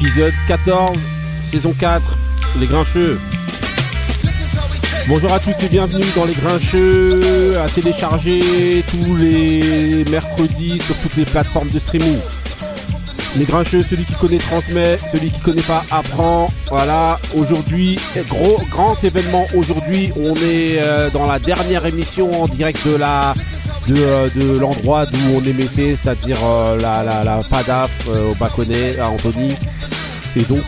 épisode 14, saison 4, Les Grincheux. Bonjour à tous et bienvenue dans Les Grincheux, à télécharger tous les mercredis sur toutes les plateformes de streaming. Les Grincheux, celui qui connaît transmet, celui qui connaît pas apprend. Voilà, aujourd'hui, gros grand événement aujourd'hui. On est euh, dans la dernière émission en direct de la de, euh, l'endroit d'où on émettait, c'est-à-dire euh, la, la, la PADAF au Baconnet, à Anthony. Et donc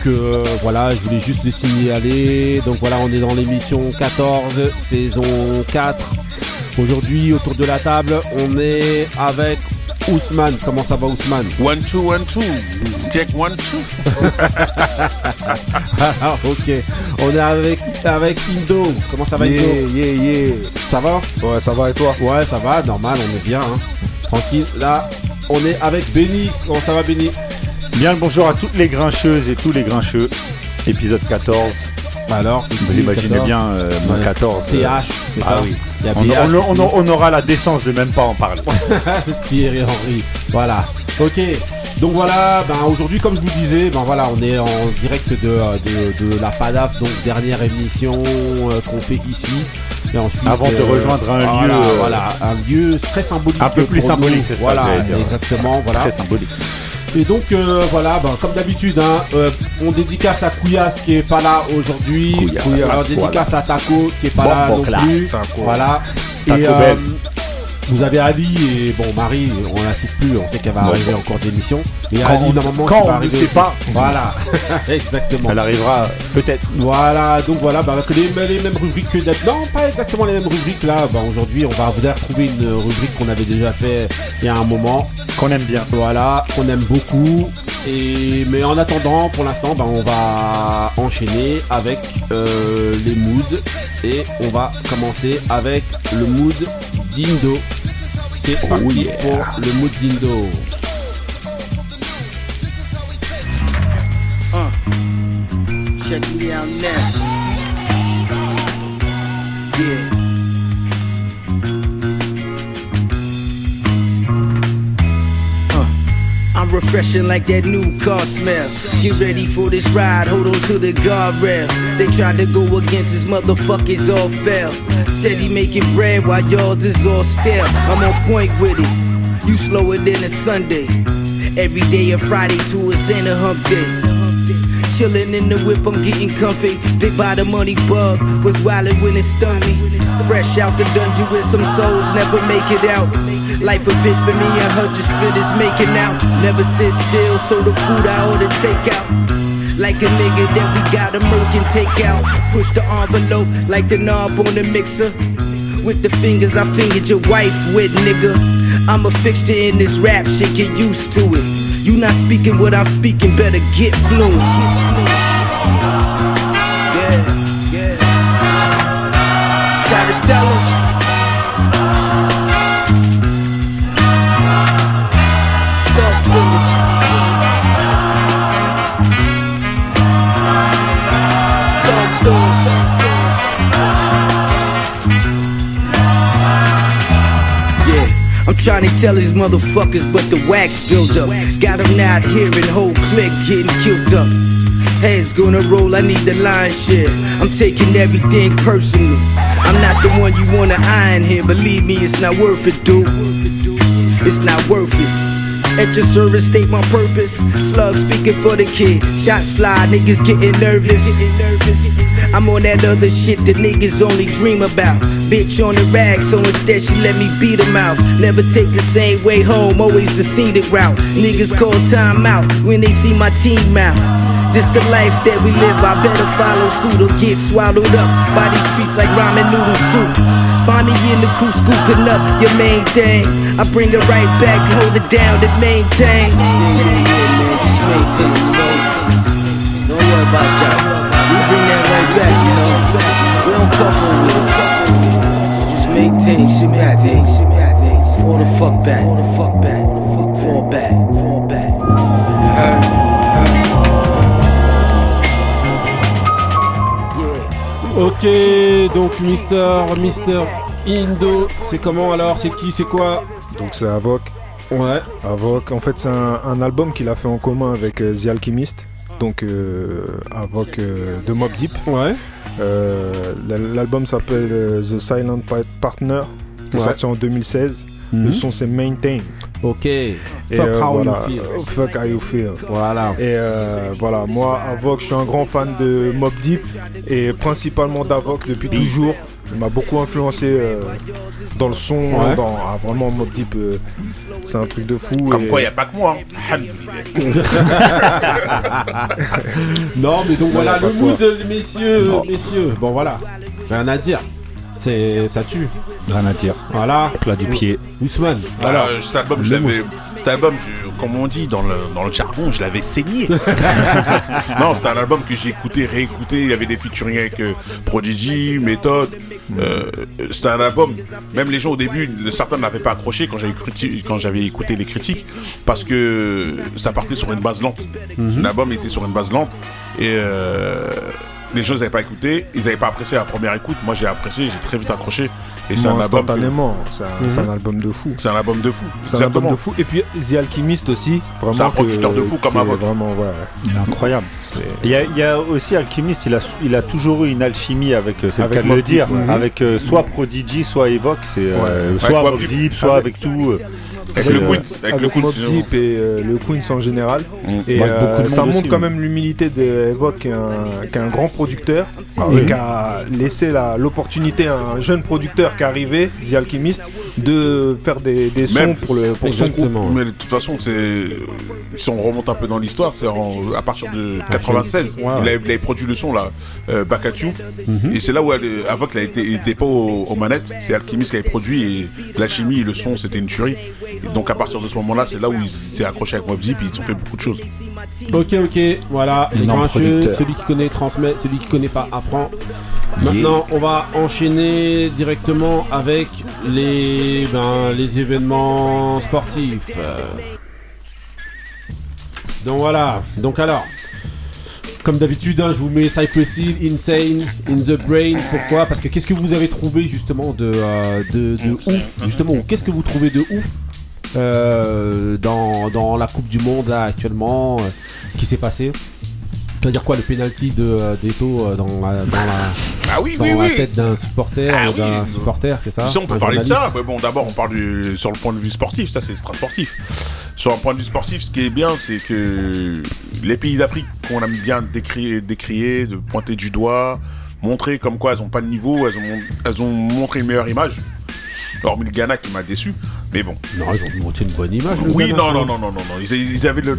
voilà, je voulais juste le signaler. Donc voilà, on est dans l'émission 14, saison 4. Aujourd'hui, autour de la table, on est avec Ousmane, comment ça va Ousmane? One, two, one, two. Check one, two. Ah, ok. On est avec, avec Indo. Comment ça va Indo? Yeah, yeah, yeah. Ça va? Ouais, ça va et toi? Ouais, ça va, normal, on est bien. hein. Tranquille. Là, on est avec Benny. Comment ça va Benny? Bien le bonjour à toutes les grincheuses et tous les grincheux. Épisode 14. Bah alors, Vous l'imaginez 14? bien, euh, mon Ouais. 14. euh, TH, c'est ah ça oui. On, BH on- on- aussi. on aura la décence de même pas en parler. Thierry Henry. Voilà. Ok. Donc voilà, ben aujourd'hui comme je vous disais, ben voilà, on est en direct de, de, de la PADAF, donc dernière émission euh, qu'on fait ici. Et ensuite, Avant de rejoindre un voilà, lieu, euh, voilà, un lieu très symbolique. Un peu plus symbolique, c'est ça, Voilà, exactement, voilà. Très symbolique. Et donc euh, voilà, ben, comme d'habitude, hein, euh, on dédicace à Kouyas qui est pas là aujourd'hui. On dédicace à Taco qui est pas Bon, là non là. plus. Taco. Voilà. Taco et euh. Vous avez Ali et bon Marie, on la cite plus, on sait qu'elle va arriver encore d'émission. Et Quand Ali normalement quand va arriver pas. Voilà, exactement. Elle arrivera peut-être. Voilà, donc voilà, bah, avec les, les mêmes rubriques que Non, pas exactement les mêmes rubriques là. Bah, aujourd'hui, on va vous allez retrouver une rubrique qu'on avait déjà fait il y a un moment. Qu'on aime bien. Voilà, qu'on aime beaucoup. Et mais en attendant, pour l'instant, bah, on va enchaîner avec euh, les moods et on va commencer avec le mood d'Indo. C'est Oh parti yeah. pour le mood d'Indo. Check me out now. Yeah. Refreshing like that new car smell. Get ready for this ride, hold on to the guardrail. They tried to go against his motherfuckers, all fell. Steady making bread while yours is all stale. I'm on point with it. You slower than a Sunday. Every day a Friday to a Santa hump day. Chillin' in the whip, I'm getting comfy. Big by the money bug was wildin' when it stung me. Fresh out the dungeon with some souls, never make it out. Life a bitch, but me and her just finished making out. Never sit still, so the food I order take out. Like a nigga that we got a merc and take out. Push the envelope like the knob on the mixer. With the fingers I fingered your wife with, nigga. I'm a fixture in this rap shit, get used to it. You not speaking what I'm speaking, better get fluent. Tell him. Yeah, I'm trying to tell these motherfuckers, but the wax build up. Got them not hearing, whole clique getting killed up. Heads gonna roll, I need the line shit. I'm taking everything personal. I'm not the one you wanna iron here, believe me, it's not worth it, dude. It's not worth it. At your service, state my purpose. Slug speaking for the kid. Shots fly, niggas getting nervous. I'm on that other shit that niggas only dream about. Bitch on the rag, so instead she let me beat him out. Never take the same way home, always the scenic route. Niggas call time out when they see my team out. This the life that we live, I better follow suit or get swallowed up by these streets like ramen noodle soup. Find me in the coop scooping up your main thing. I bring it right back, hold it down and maintain. Maintain. Don't worry about that. We bring that right back, you know. We don't cuff on it. Just maintain, shit back, Fall the fuck back, fall the fuck back, fall back, fall back. You heard? Ok, donc Mister, Mister Indo, c'est comment alors C'est qui C'est quoi? Donc c'est Avoc. Ouais. Avoc, en fait c'est un, un album qu'il a fait en commun avec euh, The Alchemist. donc euh, Avoc euh, de Mob Deep. Ouais. L'album s'appelle The Silent Pa- Partner, Ouais. sorti en 2016. Le Mhm. son c'est Maintain. Ok. Et Fuck euh, how voilà, you feel. euh, Fuck how you feel. Voilà. Et euh, voilà, moi, Avoc, je suis un grand fan de Mob Deep et principalement d'Avoc depuis toujours. Il m'a beaucoup influencé euh, dans le son, Ouais. dans ah, vraiment Mob Deep, euh, c'est un truc de fou. Comme et- quoi, il n'y a pas que moi. hein. Non, mais donc voilà, le mood, messieurs, Non. messieurs. Bon, voilà. Rien à dire. C'est, ça tue. Rien à dire. Voilà. Plat du pied. Ousmane. Alors, cet album, je l'avais, cet album, je- comme on dit dans le, dans le jargon, je l'avais saigné. non, c'était un album que j'ai écouté, réécouté. Il y avait des featuring avec euh, Prodigy, Method. Euh, c'était un album. Même les gens au début, certains n'avaient pas accroché quand j'avais criti- quand j'avais écouté les critiques, parce que ça partait sur une base lente. L'album était sur une base lente et euh, les gens n'avaient pas écouté, ils n'avaient pas apprécié la première écoute. Moi, j'ai apprécié, j'ai très vite accroché. Et c'est un album. que- instantanément, c'est un, c'est un album de fou. C'est un album de fou. C'est un album de fou. Et puis The Alchemist aussi, vraiment. C'est un producteur de fou comme Avoc. Vraiment, ouais. Il est incroyable. Il y, a, il y a aussi Alchemist, il a, il a toujours eu une alchimie avec, euh, c'est le cas de le dire, avec euh, soit Prodigy, soit Evoque, c'est euh, Ouais. soit Deep. Deep, soit avec, tout. euh, Avec c'est, le Queens. Avec, le avec Queens. Mobb c'est- Deep et euh, le Queens en général. Mm. Et euh, de ça montre aussi, quand même l'humilité d'Evoque, qui est un, qui est un grand producteur et qui a laissé la- l'opportunité à un jeune producteur qui arrivé, The Alchemist, de faire des, des sons Même pour, le, pour son groupe. Mais de toute façon, c'est si on remonte un peu dans l'histoire, c'est en- à partir de 96. Ouais, ouais. Il, avait, il avait produit le son là, euh, Back at You. Mhm. Et c'est là où elle, avant qu'il n'était pas aux, aux manettes, c'est Alchemist qui avait produit et la chimie et le son c'était une tuerie. Et donc à partir de ce moment-là, c'est là où il s'est accroché avec Mob Deep et ils ont fait beaucoup de choses. Ok, ok, voilà, les grincheux, producteur. celui qui connaît transmet, celui qui connaît pas apprend. Maintenant, on va enchaîner directement avec les, ben, les événements sportifs. Donc voilà, donc alors, comme d'habitude, hein, je vous mets Cypressy, Insane, In the Brain. Pourquoi? Parce que qu'est-ce que vous avez trouvé justement de, euh, ouf? Justement, qu'est-ce que vous trouvez de ouf euh, dans, dans la Coupe du Monde actuellement euh, qui s'est passé C'est-à-dire quoi le penalty de euh, d'Eto euh, dans la, dans la, Ah oui, dans oui, la oui. tête d'un supporter Ah ou d'un supporter, c'est ça Si on peut parler de ça, mais bon, d'abord, on parle du, sur le point de vue sportif, ça c'est extra sportif. Sur un point de vue sportif, ce qui est bien, c'est que les pays d'Afrique qu'on aime bien décrier, décrier, de pointer du doigt, montrer comme quoi elles ont pas de niveau, elles ont, elles ont montré une meilleure image. Hormis le Ghana qui m'a déçu, mais bon. Non, ils ont montré une bonne image. Oui, Ghana, non, non, non, non, non, non. Ils, ils avaient le.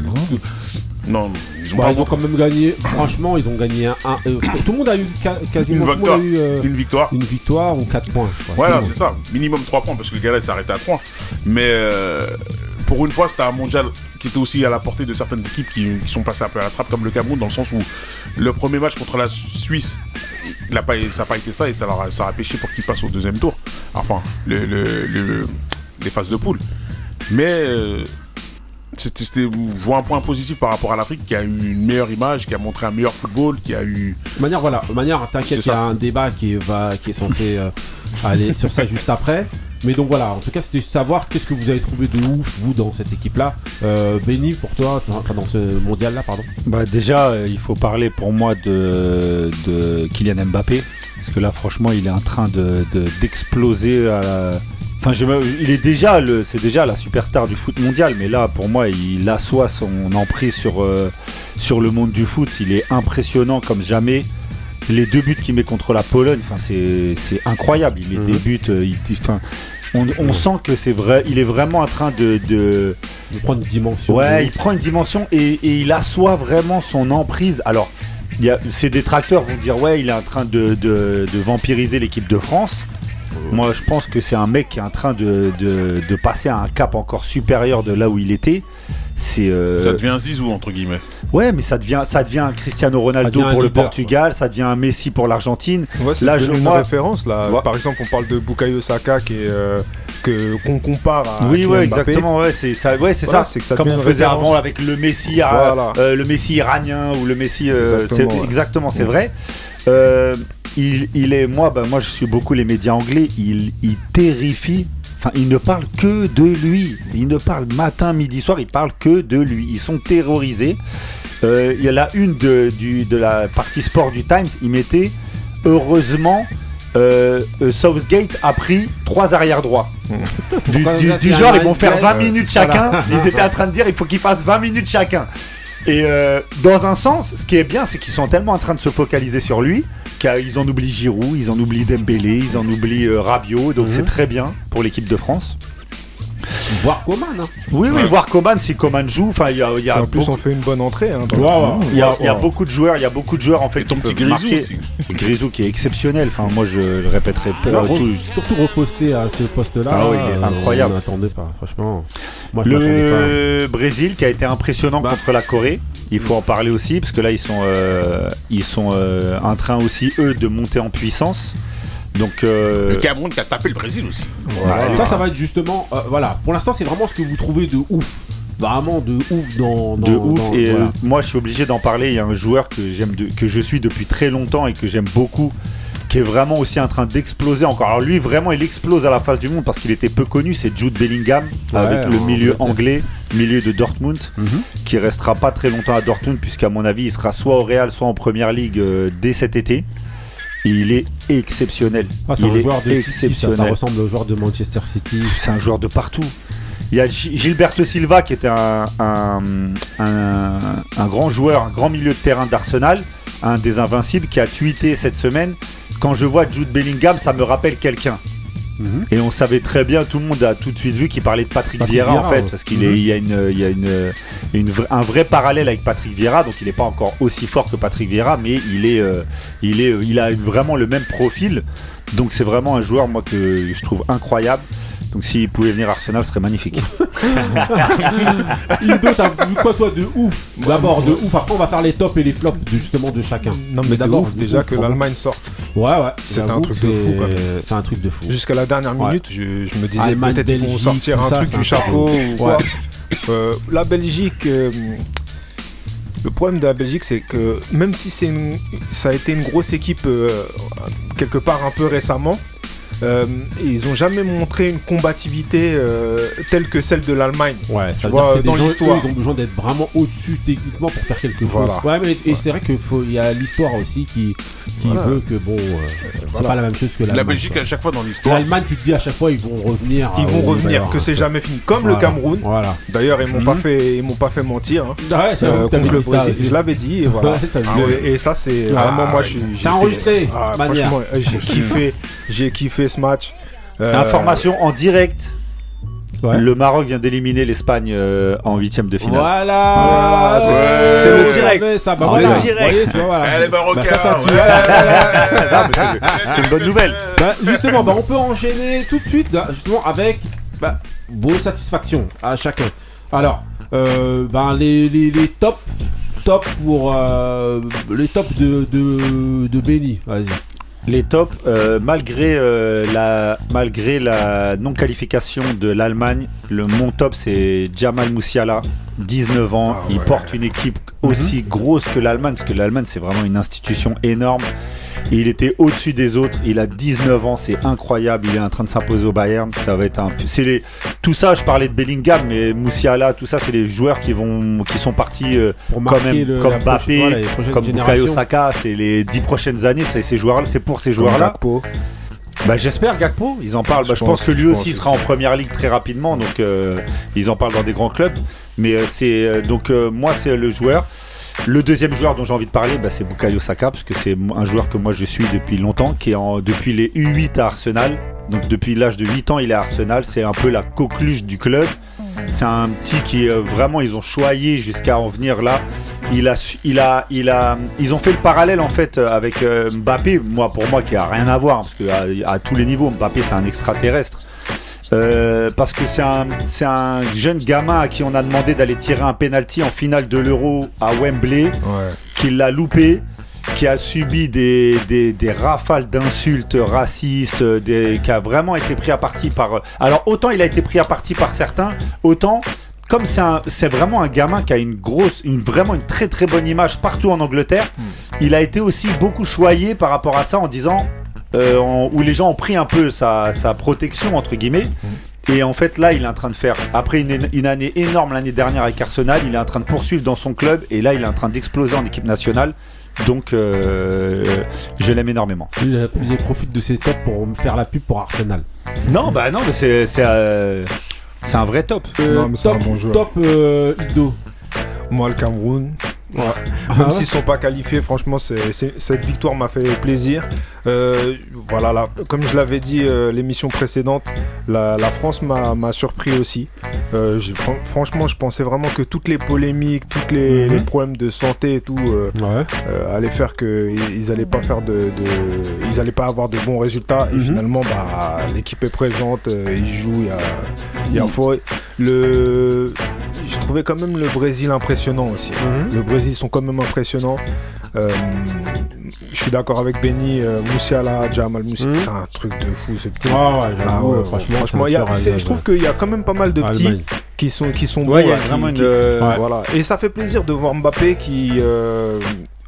Non, ils ont Bah, ils ont quand même gagné. Franchement, ils ont gagné un. un- euh, tout le monde a eu quasiment une victoire. eu, euh, Une victoire. une victoire ou 4 points. je crois. Voilà, c'est ça. Minimum 3 points parce que le Ghana s'est arrêté à 3. Mais euh, pour une fois, c'était un mondial qui était aussi à la portée de certaines équipes qui, qui sont passées un peu à la trappe, comme le Cameroun, dans le sens où le premier match contre la Suisse, il a pas, ça n'a pas été ça et ça, leur a, ça a pêché pour qu'ils passent au deuxième tour. Enfin, le, le- le- les phases de poule. Mais euh, c'était, je vois un point positif par rapport à l'Afrique qui a eu une meilleure image, qui a montré un meilleur football, qui a eu. De manière, voilà, de manière, t'inquiète, il y a un débat qui, va, qui est censé euh, aller sur ça juste après. Mais donc voilà, en tout cas, c'était savoir qu'est-ce que vous avez trouvé de ouf, vous, dans cette équipe-là. Euh, Benny, pour toi, enfin, dans ce mondial-là, pardon. Bah déjà, euh, il faut parler pour moi de, de Kylian Mbappé. Parce que là, franchement, il est en train de, de- d'exploser. à la- Enfin, même- il est déjà c'est déjà la superstar du foot mondial. Mais là, pour moi, il assoit son emprise sur, euh, sur le monde du foot. Il est impressionnant comme jamais. Les deux buts qu'il met contre la Pologne, c'est, incroyable. Il met Mhm. des buts. euh, il- on, sent que c'est vrai. Il est vraiment en train de- de De prendre une dimension. Ouais, il prend une dimension et, et il assoit vraiment son emprise. Alors, il y a, ses détracteurs vont dire ouais, il est en train de, de- de vampiriser l'équipe de France. Moi, je pense que c'est un mec qui est en train de, de- de passer à un cap encore supérieur de là où il était. C'est euh, Ça devient un zizou, entre guillemets. ouais, mais ça devient ça devient un Cristiano Ronaldo pour le Portugal, ça devient un Messi pour l'Argentine. Ouais, Là, je- une moi- référence là. Ouais. Par exemple, on parle de Bukayo Saka qui est euh, que qu'on compare à oui, Kylian ouais, Mbappé. exactement, ouais, c'est ça, ouais, c'est Voilà, ça. c'est que ça Comme on faisait référence. avant avec le Messi, euh, Voilà. euh, le Messi iranien ou le Messi, euh, Exactement, c'est- ouais. exactement, c'est vrai. Euh, il, il est, moi, bah, moi, je suis beaucoup les médias anglais. Il, il terrifie. Enfin, il ne parle que de lui. Il ne parle matin, midi, soir. Il parle que de lui. Ils sont terrorisés. euh, il y a la une de, du, de la partie sport du Times, il mettait heureusement. euh, euh, Southgate a pris trois arrières droits. du, genre, ils vont faire guess 20 minutes chacun. Voilà. Ils étaient en train de dire il faut qu'ils fassent 20 minutes chacun. Et euh, dans un sens, ce qui est bien, c'est qu'ils sont tellement en train de se focaliser sur lui qu'ils en oublient Giroud, ils en oublient Dembélé, ils en oublient euh, Rabiot. Donc Mhm. c'est très bien pour l'équipe de France. Voire Coman. Hein. Oui, oui, voir Coman si Coman joue. Enfin, il y a, il y a en plus, beaucoup- on fait une bonne entrée. Hein, il y a, il y a beaucoup de joueurs, il y a beaucoup de joueurs en fait Et ton qui petit Grisou. Grisou qui est exceptionnel. Enfin, moi je le répéterai pas. Surtout reposté à ce poste-là. Ah oui, il est euh, incroyable. On n'attendait pas, franchement. Moi, je m'attendais pas. Le Brésil qui a été impressionnant Bah. contre la Corée. Il faut en parler aussi parce que là ils sont euh, ils sont euh, en train aussi eux de monter en puissance. Donc euh, Le Cameroun qui a tapé le Brésil aussi. voilà. Ça, ça va être justement. euh, voilà. Pour l'instant, c'est vraiment ce que vous trouvez de ouf. Vraiment de ouf dans. dans de ouf dans- et euh, voilà. moi je suis obligé d'en parler. Il y a un joueur que j'aime de- que je suis depuis très longtemps et que j'aime beaucoup qui est vraiment aussi en train d'exploser encore. Alors lui vraiment il explose à la face du monde parce qu'il était peu connu, c'est Jude Bellingham Ouais, avec le milieu anglais, milieu de Dortmund. Mhm. qui restera pas très longtemps à Dortmund puisqu'à mon avis il sera soit au Real soit en première ligue euh, dès cet été. Et il est exceptionnel. Ah, c'est il un est joueur de City, ça, ça exceptionnel. ressemble au joueur de Manchester City. C'est un joueur de partout. Il y a Gi- Gilberto Silva qui était un, un, un- un grand joueur, un grand milieu de terrain d'Arsenal, un des invincibles qui a tweeté cette semaine. Quand je vois Jude Bellingham, ça me rappelle quelqu'un. Et on savait très bien, tout le monde a tout de suite vu qu'il parlait de Patrick, Patrick Vieira, en fait, parce qu'il Mhm. est, il y a, une, il y a une, un vrai parallèle avec Patrick Vieira, donc il n'est pas encore aussi fort que Patrick Vieira, mais il est, euh, il est, il a vraiment le même profil. Donc c'est vraiment un joueur moi que je trouve incroyable. Donc s'il pouvait venir à Arsenal, ce serait magnifique. Ludo, t'as vu quoi toi de ouf? D'abord de ouf. Après, on va faire les tops et les flops de, justement de chacun. Non, mais d'abord, déjà ouf, que l'Allemagne sorte. Ouais, ouais. C'est un truc de fou, c'est- quoi. C'est un truc de fou. Jusqu'à la dernière Ouais. minute, je, je me disais peut-être qu'ils vont sortir un ça, truc du un chapeau truc. ou quoi. Ouais. Euh, la Belgique, euh, le problème de la Belgique, c'est que même si c'est ça a été une grosse équipe euh, quelque part un peu récemment, euh, ils ont jamais montré une combativité euh, telle que celle de l'Allemagne. Ouais, ça veut vois, dire que c'est dans l'histoire. ils ont besoin d'être vraiment au-dessus techniquement pour faire quelque Voilà. chose. Ouais, mais et c'est vrai qu'il faut, il y a l'histoire aussi qui, qui Voilà. veut que bon, euh, c'est voilà. pas la même chose que l'Allemagne. La Belgique, quoi. à chaque fois dans l'histoire. L'Allemagne, tu te dis à chaque fois ils vont revenir. Ils euh, vont y revenir, que c'est jamais fini. Comme Voilà. le Cameroun. Voilà. D'ailleurs, ils m'ont Mhm. pas fait, ils m'ont pas fait mentir. hein. Ouais, c'est Euh, vrai que contre le Brésil. Je l'avais dit et voilà. Ah et ça c'est Ah, vraiment moi je suis. c'est j'étais- enregistré, Ah, manière. franchement, euh, j'ai kiffé, j'ai kiffé ce match. Euh, Information en direct. Ouais. Le Maroc vient d'éliminer l'Espagne euh, en huitième de finale. Voilà, Voilà, c'est- le direct. Ça, bah, En voilà. direct. Voyez, voilà. Eh, les Marocains, Bah, ça, ouais. Ah, c'est- une bonne nouvelle. Bah, justement, bah, on peut enchaîner tout de suite là, justement avec bah, vos satisfactions à chacun. Alors, euh, les, les, les tops, top pour euh, les tops de, de, de Benny. Vas-y. Les tops, euh, malgré, euh, la, malgré la non-qualification de l'Allemagne, le, mon top c'est Jamal Moussiala, 19 ans. Ah Il ouais. porte une équipe aussi grosse que l'Allemagne, parce que l'Allemagne c'est vraiment une institution énorme. Il était au-dessus des autres. Il a 19 ans, c'est incroyable. Il est en train de s'imposer au Bayern. Ça va être un. C'est les. Tout ça, je parlais de Bellingham, mais Moussiala, tout ça, c'est les joueurs qui vont, qui sont partis euh, Pour quand même, le, comme Mbappé, voilà, comme Bukayo. Saka. C'est les 10 prochaines années. C'est ces joueurs, c'est pour ces joueurs-là. Bah j'espère Gakpo, ils en parlent. Je Bah, je pense, pense, que lui pense aussi sera en première ligue très rapidement, donc euh, ils en parlent dans des grands clubs. Mais euh, c'est donc euh, moi c'est le joueur. Le deuxième joueur dont j'ai envie de parler, bah, c'est Bukayo Saka, parce que c'est un joueur que moi je suis depuis longtemps, qui est en, depuis les U8 à Arsenal. Donc depuis l'âge de 8 ans, il est à Arsenal. C'est un peu la coqueluche du club. C'est un petit qui euh, vraiment ils ont choyé jusqu'à en venir là. Ils ont fait le parallèle en fait euh, avec euh, Mbappé. Moi, pour moi, qui a rien à voir, parce que tous les niveaux, Mbappé c'est un extraterrestre. Euh, parce que c'est un, c'est un jeune gamin à qui on a demandé d'aller tirer un penalty en finale de l'Euro à Wembley, Ouais. qui l'a loupé, qui a subi des, des, des rafales d'insultes racistes, des, qui a vraiment été pris à partie par. Alors autant il a été pris à partie par certains, autant comme c'est un- c'est vraiment un gamin qui a une grosse, une vraiment une très très bonne image partout en Angleterre, il a été aussi beaucoup choyé par rapport à ça en disant euh, en- où les gens ont pris un peu sa, sa protection entre guillemets. Et en fait, là, il est en train de faire, après une, une année énorme l'année dernière avec Arsenal, il est en train de poursuivre dans son club. Et là, il est en train d'exploser en équipe nationale. Donc, euh, je l'aime énormément. Il, il profite de ses tops pour me faire la pub pour Arsenal. Non, bah non, mais c'est c'est euh, un vrai top. Euh, Non, mais c'est top, un bon joueur. Top euh, Ido. Moi, le Cameroun. Ouais. Ah Même s'ils sont pas qualifiés, franchement, cette victoire m'a fait plaisir. Euh, voilà, là, comme je l'avais dit euh, l'émission précédente, la, la France m'a, surpris aussi. Euh, fran- franchement, je pensais vraiment que toutes les polémiques, tous les, Mhm. les problèmes de santé et tout euh, Ouais. allaient faire qu'ils ils allaient pas faire de, de- ils allaient pas avoir de bons résultats. Et Mhm. finalement, bah, l'équipe est présente, ils jouent, il y a, il y a fort- Le, je trouvais quand même le Brésil impressionnant aussi. Mhm. Le Brésil sont quand même impressionnants. Euh, je suis d'accord avec Benny, euh, Moussiala, Jamal Moussiala, Mhm. c'est un truc de fou ce petit. Ouais, ouais, Ah ouais, euh, franchement, franchement, c'est il y a- je trouve qu'il y a quand même pas mal de petits Allemagne. qui sont qui sont bons. Ouais, y a qui- vraiment une. qui- euh, Ouais. voilà. Et ça fait plaisir de voir Mbappé qui, euh,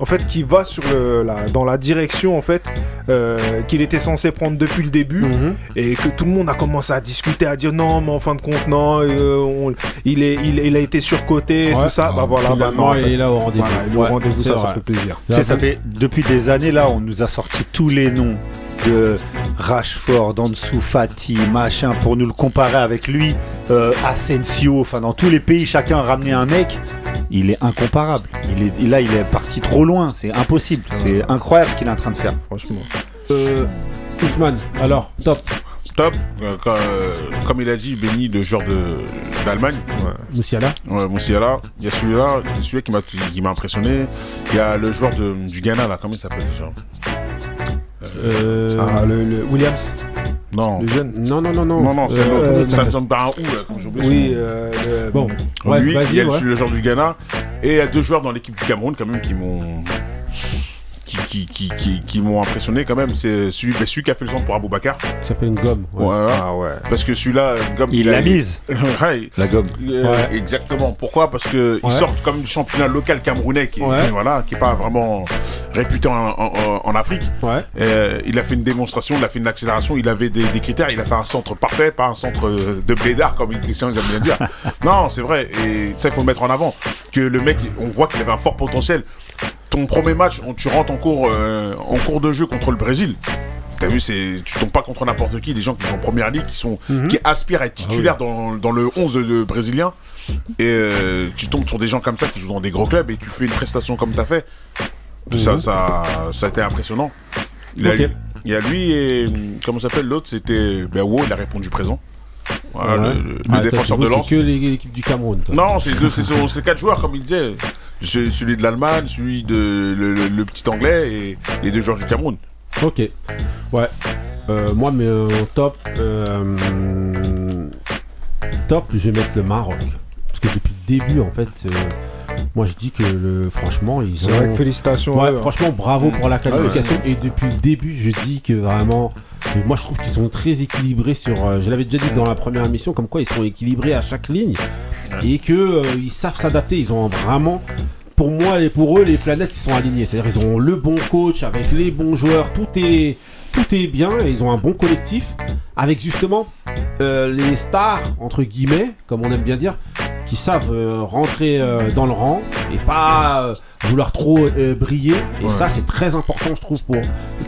en fait, qui va sur le, la, dans la direction en fait euh, qu'il était censé prendre depuis le début Mhm. et que tout le monde a commencé à discuter, à dire non, mais en fin de compte non, euh, on- il est, il, il a été surcoté, et Ouais. tout ça. Bah voilà, bah non, en il est là au rendez-vous. voilà, il est au Ouais, rendez-vous, ça, ça fait plaisir. Tu sais, ça fait depuis des années là, on nous a sorti tous les noms de Rashford, Ansu Fati, machin, pour nous le comparer avec lui, euh, Asensio, enfin dans tous les pays, chacun a ramené un mec. Il est incomparable. Il est, là, il est parti trop loin. C'est impossible. C'est incroyable ce qu'il est en train de faire. Franchement. Euh, Ousmane, alors, top. Top. Euh, quand, euh, comme il a dit, joueur de d'Allemagne. Moussiala. Ouais, Moussiala. Il y a celui-là, celui qui m'a qui m'a impressionné. Il y a le joueur de, du Ghana là, comment il s'appelle déjà? Ah, le, le Williams, Non. le jeune. Non, non, non, non. Non, non, c'est Euh, l'autre. s'appelle Samson Barahou, là, comme j'ai oublié. Oui, euh, le- Bon, ouais, lui, il y a ouais. le joueur du Ghana. Et il y a deux joueurs dans l'équipe du Cameroun, quand même, qui m'ont. Qui, qui, qui, qui, qui m'ont impressionné quand même. C'est celui, ben, celui qui a fait le centre pour Aboubacar. Qui s'appelle une gomme. Ouais. Ouais. Ah ouais. Parce que celui-là, comme Il a- l'a mise, Ouais, la gomme. Euh, Ouais. Exactement. Pourquoi? Parce que Ouais. ils sortent comme du championnat local camerounais qui est, voilà, qui est pas vraiment réputé en, en- en- Afrique. Ouais. Euh, il a fait une démonstration, il a fait une accélération, il avait des, des critères, il a fait un centre parfait, pas un centre euh, de blédard comme Christian aime bien dire. non, c'est vrai, et ça il faut le mettre en avant. Que le mec, on voit qu'il avait un fort potentiel. Ton premier match, on- tu rentres en cours, euh, en cours de jeu contre le Brésil. T'as vu, c'est, tu tombes pas contre n'importe qui, des gens qui sont en première ligue, qui sont, Mhm. qui aspirent à être titulaires dans, dans le 11 de brésilien. Et euh, tu tombes sur des gens comme ça qui jouent dans des gros clubs et tu fais une prestation comme t'as fait. Ça, ça, ça a été impressionnant. Il, y a, Mhm. Ok. il y a lui et comment s'appelle l'autre C'était ben wow, il a répondu présent. Voilà, le, Ah, défenseur de lance. C'est que l'équipe du Cameroun. toi. Non, c'est deux, c'est, c'est- c'est quatre joueurs comme il disait. C'est Celui de l'Allemagne, celui de le, le- le petit anglais et les deux joueurs du Cameroun. Ok. Ouais. Euh, moi, mais euh, top. euh, top, je vais mettre le Maroc. Parce que depuis le début, en fait, euh, moi je dis que le, franchement, ils C'est vrai que félicitations. Ouais, hein. franchement, bravo pour la qualification. Et depuis le début, je dis que vraiment, moi je trouve qu'ils sont très équilibrés sur. euh, je l'avais déjà dit dans la première émission, comme quoi ils sont équilibrés à chaque ligne et que euh, ils savent s'adapter. Ils ont vraiment. Pour moi et pour eux, les planètes ils sont alignées. C'est-à-dire ils ont le bon coach avec les bons joueurs. Tout est tout est bien. Et ils ont un bon collectif avec justement euh, les stars entre guillemets, comme on aime bien dire, qui savent euh, rentrer euh, dans le rang et pas euh, vouloir trop euh, briller. Et Ouais. ça, c'est très important, je trouve, pour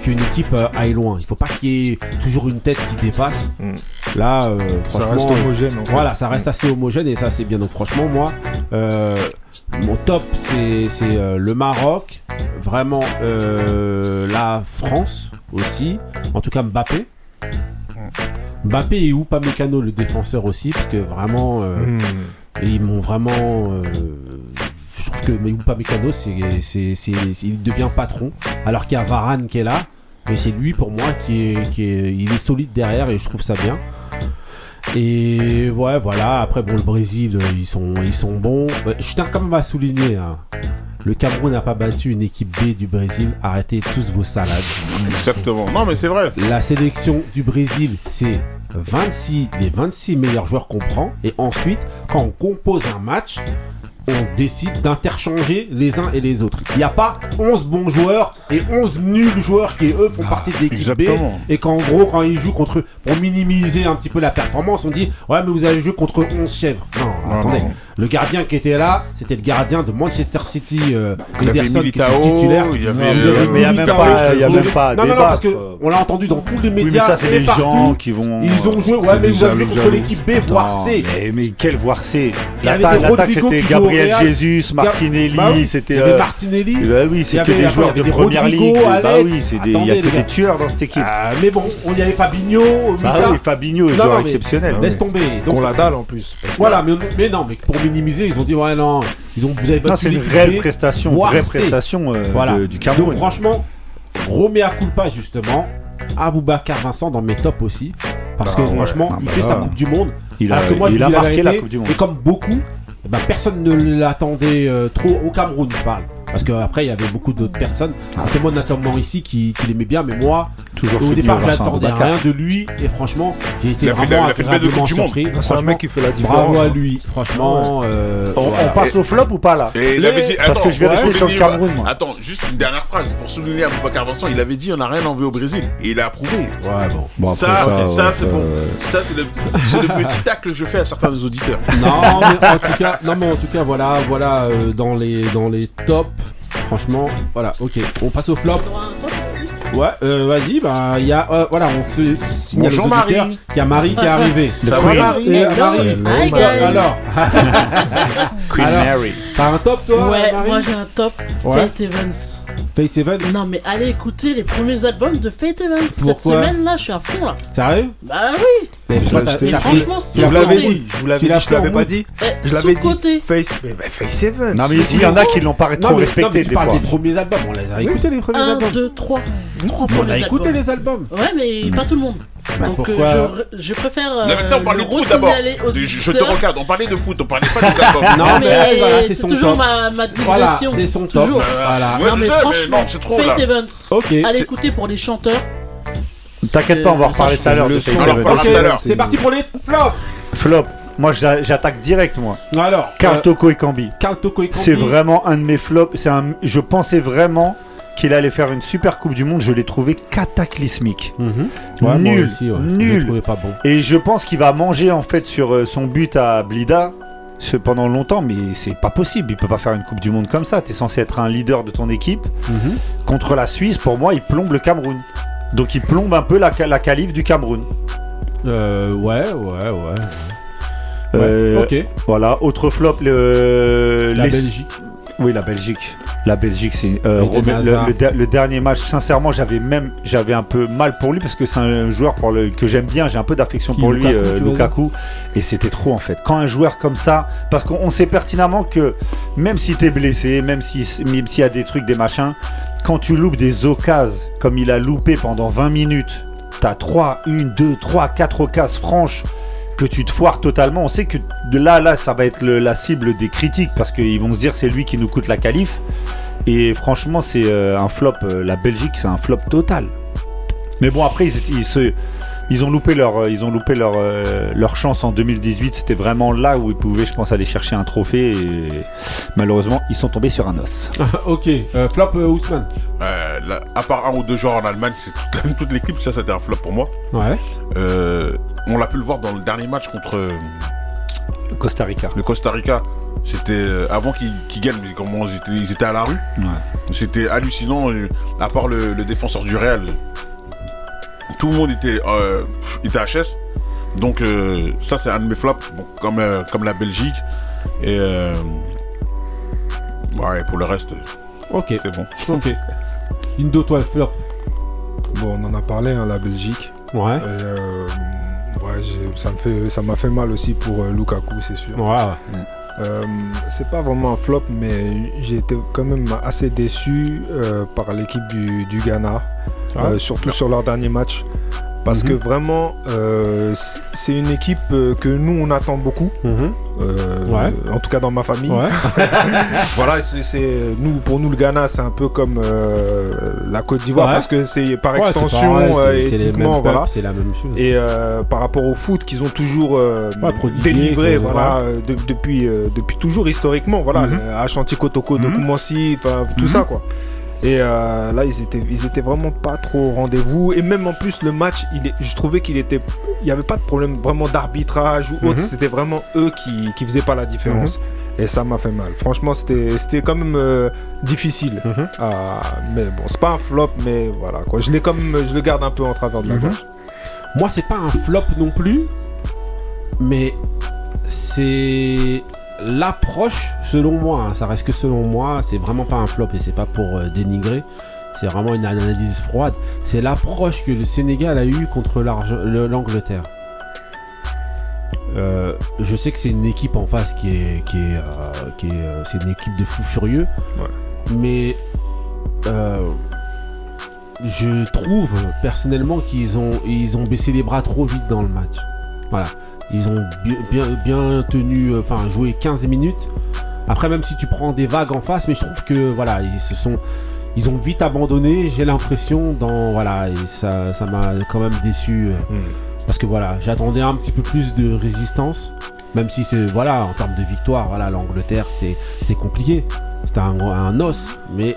qu'une équipe aille loin. Il faut pas qu'il y ait toujours une tête qui dépasse. Mm. Là, euh, Ça reste homogène. en fait. voilà, ça reste assez homogène et ça, c'est bien. Donc, franchement, moi, euh, mon top, c'est euh, le Maroc, vraiment euh, la France aussi, en tout cas Mbappé. Mbappé et Upamecano, le défenseur aussi, parce que vraiment, euh, Hmm. ils m'ont vraiment. euh, je trouve que Upamecano, c'est- il devient patron, alors qu'il y a Varane qui est là. Mais c'est lui pour moi qui est, qui est, il est solide derrière et je trouve ça bien. Et ouais, voilà. Après, bon, le Brésil, euh, ils sont, ils sont bons. Euh, Je tiens quand même à souligner, hein, le Cameroun n'a pas battu une équipe B du Brésil. Arrêtez tous vos salades. Exactement. Non, mais c'est vrai. La sélection du Brésil, c'est 26, les 26 meilleurs joueurs qu'on prend. Et ensuite, quand on compose un match, on décide d'interchanger les uns et les autres. Il n'y a pas 11 bons joueurs et 11 nuls joueurs qui, eux, font partie de l'équipe B. Et qu'en gros, quand ils jouent contre. Pour minimiser un petit peu la performance, on dit Ouais, mais vous avez joué contre 11 chèvres. Non, Non, attendez. non. Le gardien qui était là, c'était le gardien de Manchester City, euh, Il y avait Ederson, qui était titulaire. il y avait. Mais- euh, mais il y a même pas- il y a même pas Non, non, non, parce que on l'a entendu dans tous les Oui, mais médias. ça, c'est les partout. gens qui vont. Ils ont joué, ouais, mais vous avez joué contre l'équipe B, voire C. Mais, mais quel voire C Il y avait L'attaque, c'était au Gabriel. Jesus, Martinelli, Bah oui, c'était. Euh, Martinelli. bah oui, y c'est que avait- des joueurs de des première Rodrigo, ligue. Bah oui, c'est des- il y Attendez, a que des tueurs dans cette équipe. Ah, mais bon, on y avait Fabinho, Bah oui, Fabinho, Non, joueur non, exceptionnel. Ah Laisse tomber. Donc, Qu'on la dalle en plus. voilà, mais, mais non, mais pour minimiser, ils ont dit ouais non, ils ont vous avez battu c'est une réelle B, prestation, vraie C. prestation euh, Voilà. de- du Cameroun. Donc franchement, gros mea culpa justement. Aboubacar Vincent dans mes tops aussi. Parce Bah que ouais, franchement, non, il bah fait là, sa Coupe du Monde. il a, alors que moi, je il a la marqué la vérité, Coupe du Monde. Et comme beaucoup, eh ben, personne ne l'attendait euh, trop au Cameroun, je parle. Parce qu'après, il y avait beaucoup d'autres personnes. C'était moi notamment ici qui, qui l'aimait bien, mais moi, Toujours au départ, je Vincent l'attendais Aboubacar. rien de lui. Et franchement, j'ai été vraiment il a fait une belle agréablement surpris. C'est un Franchement, mec qui fait la différence. Bravo à lui, franchement. euh, On, passe au flop ou pas là Et il Les- avait dit, Parce attends, que je vais rester sur le Cameroun, moi. Attends, juste une dernière phrase pour souligner Aboubacar Vincent. Il avait dit, on n'a rien envie au Brésil. Et il a approuvé. Ouais, bon. Bon, Ça, ça, ouais, c'est bon. Ça, c'est le, petit tacle que je fais à certains des auditeurs. Non, mais en tout cas, non, mais en tout cas, voilà, voilà, euh, dans les, dans les tops. Franchement, voilà, ok. On passe au flop. Ouais, euh, vas-y, bah, il y a, euh, voilà, on se signale Bonjour, Marie. qu'il y a Marie qui est arrivée. Ça va, Marie Et, euh, Hello. Marie, Hi, bah, guys. alors, Queen Alors, Mary. t'as un top toi, Ouais, Marie moi j'ai un top. Ouais. Fate Evans. Face Evans Non, mais allez écouter les premiers albums de Fate Evans. Cette Pourquoi semaine là, je suis à fond là. Sérieux Bah oui. Mais Je toi, l'ai t'as- acheté. Et t'as franchement, Je vous l'avais dit, je vous l'avais Tu dit, l'as je l'avais pas dit. Eh, Je l'avais dit. Face, mais, mais Face Evans. Non, mais ici, il y en a qui l'ont pas trop respecté des parles fois. des premiers albums, on les a écoutés les premiers 1, albums. 2, 3. 3 Mais on a premiers écouté albums. les albums. Ouais, mais pas tout le monde. Bah, Donc euh, je, je préfère. Non, mais ça, on euh, parle le de foot d'abord. Je, je te regarde, on parlait de foot, on parlait pas des albums. Non, Non, mais mais voilà, c'est son toujours top. ma, ma Voilà, c'est son top. Toujours. Voilà. Ouais, non, mais sais, franchement, c'est trop, là. Fate Evans. Ok. Allez écouter pour les chanteurs. T'inquiète pas, on va en reparler tout à l'heure de. Ok, c'est parti pour les flops. Flop. Moi, j'a- j'attaque direct, moi. Alors, Carl euh, Toko et Cambi. Karl Toko et Cambi. C'est vraiment un de mes flops. C'est un... Je pensais vraiment qu'il allait faire une super Coupe du Monde. Je l'ai trouvé cataclysmique. Mhm. Ouais, Nul, aussi, ouais. nul. Je l'ai trouvé pas bon. Et je pense qu'il va manger en fait sur euh, son but à Blida pendant longtemps, mais c'est pas possible. Il peut pas faire une Coupe du Monde comme ça. T'es censé être un leader de ton équipe. Mhm. Contre la Suisse, pour moi, il plombe le Cameroun. Donc il plombe un peu la, la qualif du Cameroun. Euh, ouais, ouais, ouais. Euh, ok. Voilà, autre flop, le, La les- Belgique. Oui, la Belgique. La Belgique, c'est euh, le, dernier match. Sincèrement, j'avais même j'avais un peu mal pour lui parce que c'est un joueur pour le, que j'aime bien. J'ai un peu d'affection pour lui, Lukaku, euh, Lukaku, et c'était trop en fait. Quand un joueur comme ça, parce qu'on on sait pertinemment que même si t'es blessé, même si même s'il y a des trucs, des machins, quand tu loupes des occasions comme il a loupé pendant 20 minutes, t'as 3, 1, 2, 3, 4 occasions franches que tu te foires totalement. On sait que là, là, ça va être la cible des critiques parce qu'ils vont se dire c'est lui qui nous coûte la qualif. Et franchement, c'est euh, un flop. euh, la Belgique, c'est un flop total. Mais bon, après, ils se, ils ont loupé leur, euh, ils ont loupé leur, euh, leur chance en 2018. C'était vraiment là où ils pouvaient, je pense, aller chercher un trophée. Et malheureusement, ils sont tombés sur un os. ok. Euh, flop euh, Ousmane. Euh, là, à part un ou deux joueurs en Allemagne, c'est toute, toute l'équipe, ça c'était un flop pour moi. Ouais. Euh, on l'a pu le voir dans le dernier match contre euh, Costa Rica. le Costa Rica. C'était avant qu'ils gagnent, mais comment ils étaient, ils étaient à la rue. Ouais. C'était hallucinant. À part le, le défenseur du Real, tout le monde était, euh, était HS. Donc euh, ça c'est un de mes flops, bon, comme, euh, comme la Belgique. Et euh, ouais, pour le reste, Ok. c'est bon. Ok. Indo, toi, flop. Bon, on en a parlé, hein, la Belgique. Ouais. Et, euh, ouais, ça me fait, ça m'a fait mal aussi pour euh, Lukaku, c'est sûr. Ouais. Euh, c'est pas vraiment un flop, mais j'ai été quand même assez déçu euh, par l'équipe du, du Ghana, Ah. euh, surtout sur leur dernier match. Parce Mhm. que vraiment, euh, c'est une équipe euh, que nous, on attend beaucoup. Mhm. Ouais. En tout cas, dans ma famille. Ouais. Voilà, c'est nous, pour nous, le Ghana, c'est un peu comme la Côte d'Ivoire parce que c'est par extension, c'est- voilà. la même chose. Et par rapport au foot qu'ils ont toujours délivré, que- voilà, de- depuis, depuis toujours historiquement, voilà, euh, Ashanti Kotoko de. Koumansi, tout Mhm. ça quoi. Et euh, là, ils étaient, ils étaient vraiment pas trop au rendez-vous. Et même en plus, le match, il est, je trouvais qu'il était, il y avait pas de problème vraiment d'arbitrage ou autre. Mhm. C'était vraiment eux qui, qui faisaient pas la différence. Et ça m'a fait mal. Franchement, c'était, quand même euh, difficile. Mhm. Ah, mais bon, c'est pas un flop, mais voilà quoi. Je l'ai comme, je le garde un peu en travers de la Mhm. gorge. Moi, c'est pas un flop non plus, mais c'est l'approche, selon moi, hein, ça reste que selon moi, c'est vraiment pas un flop et c'est pas pour euh, dénigrer, c'est vraiment une analyse froide. C'est l'approche que le Sénégal a eue contre l'Angleterre. Euh, je sais que c'est une équipe en face qui est, qui est, euh, qui est, c'est une équipe de fous furieux, mais je trouve personnellement qu'ils ont, ils ont baissé les bras trop vite dans le match. Voilà. Ils ont bi- bien, bien tenu, euh, enfin joué 15 minutes. Après, même si tu prends des vagues en face, mais je trouve que voilà, ils se sont, ils ont vite abandonné. J'ai l'impression dans voilà, et ça, ça m'a quand même déçu euh, Mm. parce que voilà, j'attendais un petit peu plus de résistance. Même si c'est voilà, en termes de victoire, voilà, l'Angleterre c'était, c'était compliqué, c'était un, un os, mais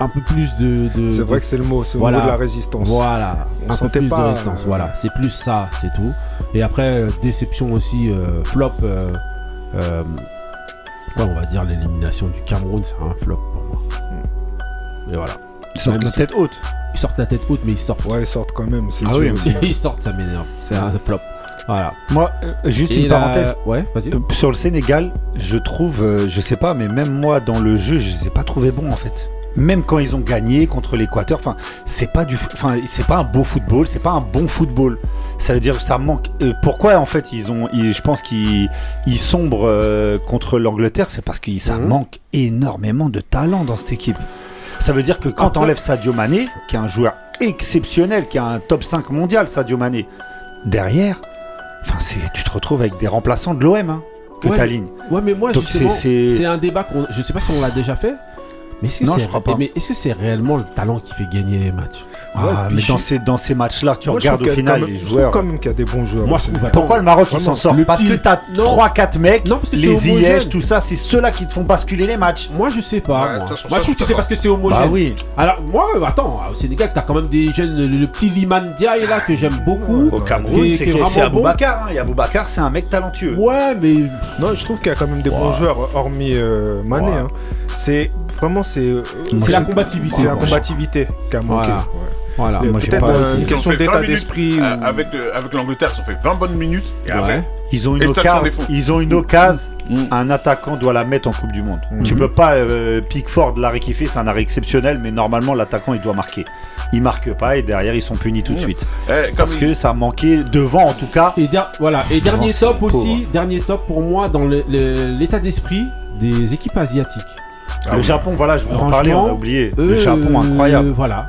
un peu plus de, de C'est vrai que c'est le mot, c'est Voilà. le mot de la résistance. voilà, On un peu sentait plus pas, de résistance. euh, Voilà, c'est plus ça, c'est tout. Et après, euh, déception aussi, euh, flop. euh, euh, ouais, on va dire l'élimination du Cameroun, c'est un flop pour moi. Et voilà. Ils sortent la tête haute. Ils sortent la tête haute, mais ils sortent. Ouais, ils sortent quand même, c'est Ah oui, aussi. ils sortent, ça m'énerve. C'est un flop. Voilà. Moi, euh, juste Et une la- parenthèse. Ouais, vas-y. Euh, Sur le Sénégal, je trouve, euh, je sais pas, mais même moi dans le jeu, je les ai pas trouvés bons en fait. Même quand ils ont gagné contre l'Équateur, enfin, c'est pas du, enfin, c'est pas un beau football, c'est pas un bon football. Ça veut dire que ça manque. Euh, pourquoi en fait ils ont, ils- je pense qu'ils ils sombrent euh, contre l'Angleterre, c'est parce que ça Mhm. manque énormément de talent dans cette équipe. Ça veut dire que quand t'enlèves Sadio Mané, qui est un joueur exceptionnel, qui a un top 5 mondial, Sadio Mané, derrière, enfin, c'est, tu te retrouves avec des remplaçants de l'OM hein, que Ouais, t'alignes. Ouais, mais moi, c'est un débat qu'on. Je sais pas si on l'a déjà fait. Mais est-ce que Non, c'est je crois pas. mais est-ce que c'est réellement le talent qui fait gagner les matchs Ah, mais dans ces, dans ces matchs-là, tu Moi, regardes au final quand même- les Je trouve joueurs. quand même qu'il y a des bons joueurs. Moi, je. Pourquoi le Maroc il s'en sort Le Parce petit- que t'as Non. 3-4 mecs, Non, parce que c'est les. IES, tout ça, c'est ceux-là qui te font basculer les matchs. Moi, je sais pas. Ouais, moi, de toute façon, Moi, ça, je trouve que c'est parce que c'est homogène. Bah oui. Alors, moi, attends, au Sénégal, t'as quand même des jeunes, le, le petit Liman Diaye là que j'aime beaucoup. Au Cameroun, c'est. Aboubacar. Hein. Et Aboubacar, c'est un mec talentueux. Ouais, mais Non, je trouve qu'il y a quand même des bons joueurs, hormis euh, Mané. Hein. C'est vraiment c'est. euh, c'est la combativité. C'est la combativité qui a manqué. Voilà. moi, j'ai Peut-être pas euh, une ont question fait 20 d'état d'esprit. Euh, ou- avec le- avec l'Angleterre, ils ont fait 20 bonnes minutes. Et Ouais. après, Ils ont une occasion. Ils ont une occasion. Mm. Un attaquant doit la mettre en Coupe du Monde. Mhm. Tu peux pas. Euh, Pickford l'arrêt qu'il fait, c'est un arrêt exceptionnel, mais normalement l'attaquant il doit marquer. Il marque pas et derrière ils sont punis tout de suite. eh, Parce il- que ça manquait devant en tout cas. Et der- voilà. Et dernier top pauvre. aussi, dernier top pour moi dans l'état d'esprit des équipes asiatiques. Ah le oui. Japon, voilà, je vous en parlais, on a oublié. Eux, le Japon incroyable. euh, voilà.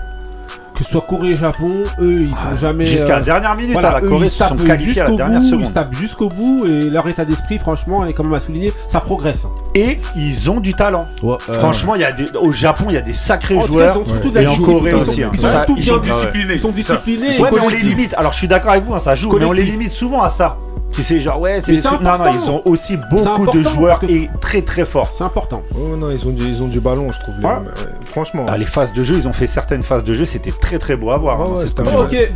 Que ce soit Corée et Japon, eux, ils sont jamais. Jusqu'à euh, la dernière minute, voilà, à la eux, Corée ils se sont tapent qualifiés à la jusqu'au dernière bout, ils se tapent jusqu'au bout et leur état d'esprit, franchement, et comme on m'a souligné, ça progresse. Et ils ont du talent. Ouais, euh, Franchement, il y a des, au Japon, il y a des sacrés en tout cas, joueurs. ils ont surtout ouais. de la Et en discipline. Corée Ils aussi, sont- hein. Ils sont Ça, surtout ils bien sont disciplinés. disciplinés. Ils sont disciplinés. Ouais, et mais on les limite. Alors, je suis d'accord avec vous, hein, ça joue, mais on les limite souvent à ça. Tu sais, genre, ouais, c'est Non, non, important. ils ont aussi beaucoup de joueurs que- et très très forts. C'est important. Oh non, ils ont du, ils ont du ballon, je trouve. les- Ouais. ouais, franchement. Ah, les phases de jeu, ils ont fait certaines phases de jeu, c'était très très beau à voir. Ouais, hein, ouais,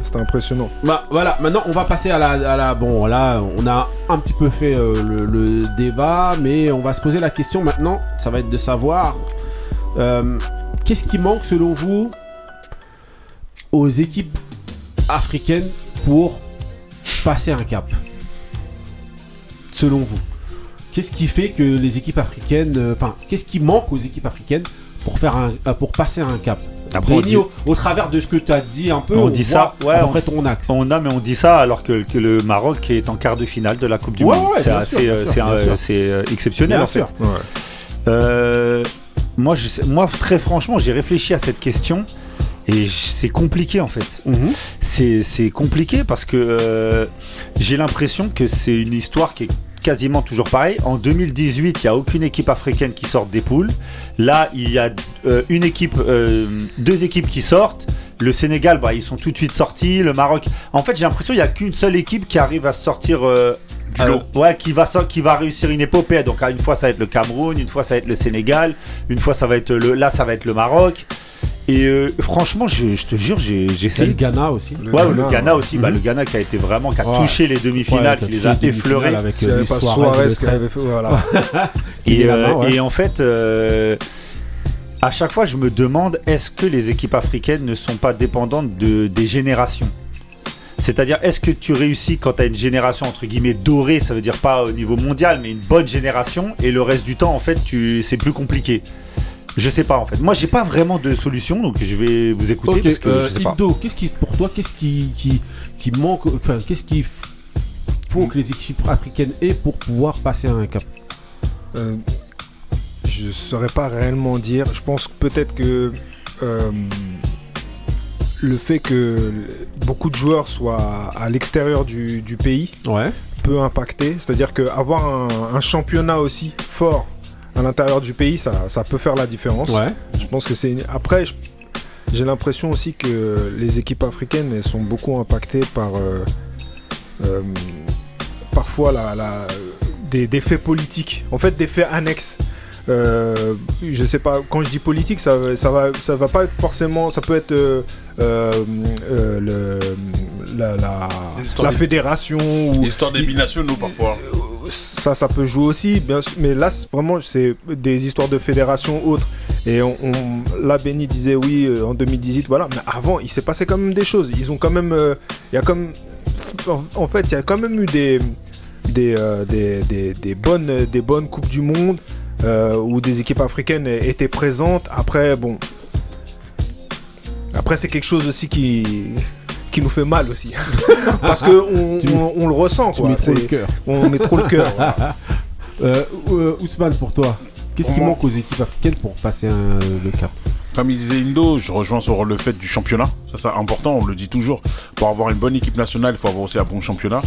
c'était impressionnant. Bah voilà, maintenant on va passer à la, à la- bon là on a un petit peu fait euh, le, le débat, mais on va se poser la question maintenant, ça va être de savoir euh, qu'est-ce qui manque selon vous aux équipes africaines pour passer un cap? Selon vous, qu'est-ce qui fait que les équipes africaines, euh, enfin qu'est-ce qui manque aux équipes africaines pour faire un, euh, pour passer un cap Après, on Rémi, dit- au, au travers de ce que tu as dit un peu, On dit ça, ouais, peu on- ton axe. On a, mais on dit ça alors que, que le Maroc est en quart de finale de la Coupe du Ouais, Monde. ouais, c'est assez, euh, exceptionnel Bien en fait. Euh, moi, je moi, très franchement, j'ai réfléchi à cette question et c'est compliqué en fait. Mhm. c'est c'est compliqué parce que euh, j'ai l'impression que c'est une histoire qui est quasiment toujours pareille. En 2018, il n'y a aucune équipe africaine qui sort des poules. Là, il y a euh, une équipe, euh, deux équipes qui sortent. Le Sénégal, bah, ils sont tout de suite sortis. Le Maroc, en fait, j'ai l'impression qu'il n'y a qu'une seule équipe qui arrive à sortir. euh, Du lot. ouais, qui va, qui va réussir une épopée. Donc, ah, une fois, ça va être le Cameroun, une fois, ça va être le Sénégal, une fois, ça va être le, là, ça va être le Maroc. Et euh, franchement, je, je te jure, j'ai C'est le essayé. Ghana aussi. Le Ouais, Ghana, le Ghana ouais. aussi, bah, Mhm. le Ghana qui a été vraiment, qui a Ouais. touché les demi-finales, Ouais, qui les a effleurés. Avec euh, Suarez et qui avait fait. Voilà. Et, euh, et en fait, euh, à chaque fois, je me demande est-ce que les équipes africaines ne sont pas dépendantes de, des générations? C'est-à-dire, est-ce que tu réussis quand tu as une génération entre guillemets dorée, ça veut dire pas au niveau mondial, mais une bonne génération, et le reste du temps, en fait, tu, c'est plus compliqué? Je sais pas en fait. Moi, j'ai pas vraiment de solution, donc je vais vous écouter Ok, parce que euh, je sais pas. Qu'est-ce qui, pour toi, qu'est-ce qui, qui, qui manque, enfin, qu'est-ce qui faut que les équipes africaines aient pour pouvoir passer à un cap? Euh, je saurais pas réellement dire. Je pense que peut-être que euh, le fait que beaucoup de joueurs soient à l'extérieur du, du pays Ouais. peut impacter. C'est-à-dire qu'avoir un, un championnat aussi fort à l'intérieur du pays, ça, ça peut faire la différence. Ouais. Je pense que c'est. une- Après, je- j'ai l'impression aussi que les équipes africaines elles sont beaucoup impactées par euh, euh, parfois la, la- des, des faits politiques. En fait, des faits annexes. Euh, je sais pas. Quand je dis politique, ça, ça va, ça va pas être forcément. Ça peut être euh, euh, le, la, fédération ou L'histoire des binationaux parfois. ça, ça peut jouer aussi, bien sûr, mais là, vraiment, c'est des histoires de fédération autres. Et on, on- là, Benny disait oui en 2018, voilà, mais avant, il s'est passé quand même des choses. Ils ont quand même, il y a comme, en, en fait, il y a quand même eu des, des, euh, des, des, des bonnes, des bonnes coupes du monde euh, où des équipes africaines étaient présentes. Après, bon, après, c'est quelque chose aussi qui qui nous fait mal aussi, parce que on, Tu- on- on le ressent, Tu quoi. mets trop le cœur. on met trop le cœur. Euh, euh, Ousmane, pour toi, qu'est-ce qui manque aux équipes africaines pour passer un- le cap? Comme il disait Indo, je rejoins sur le fait du championnat. Ça, c'est important, on le dit toujours. Pour avoir une bonne équipe nationale, il faut avoir aussi un bon championnat.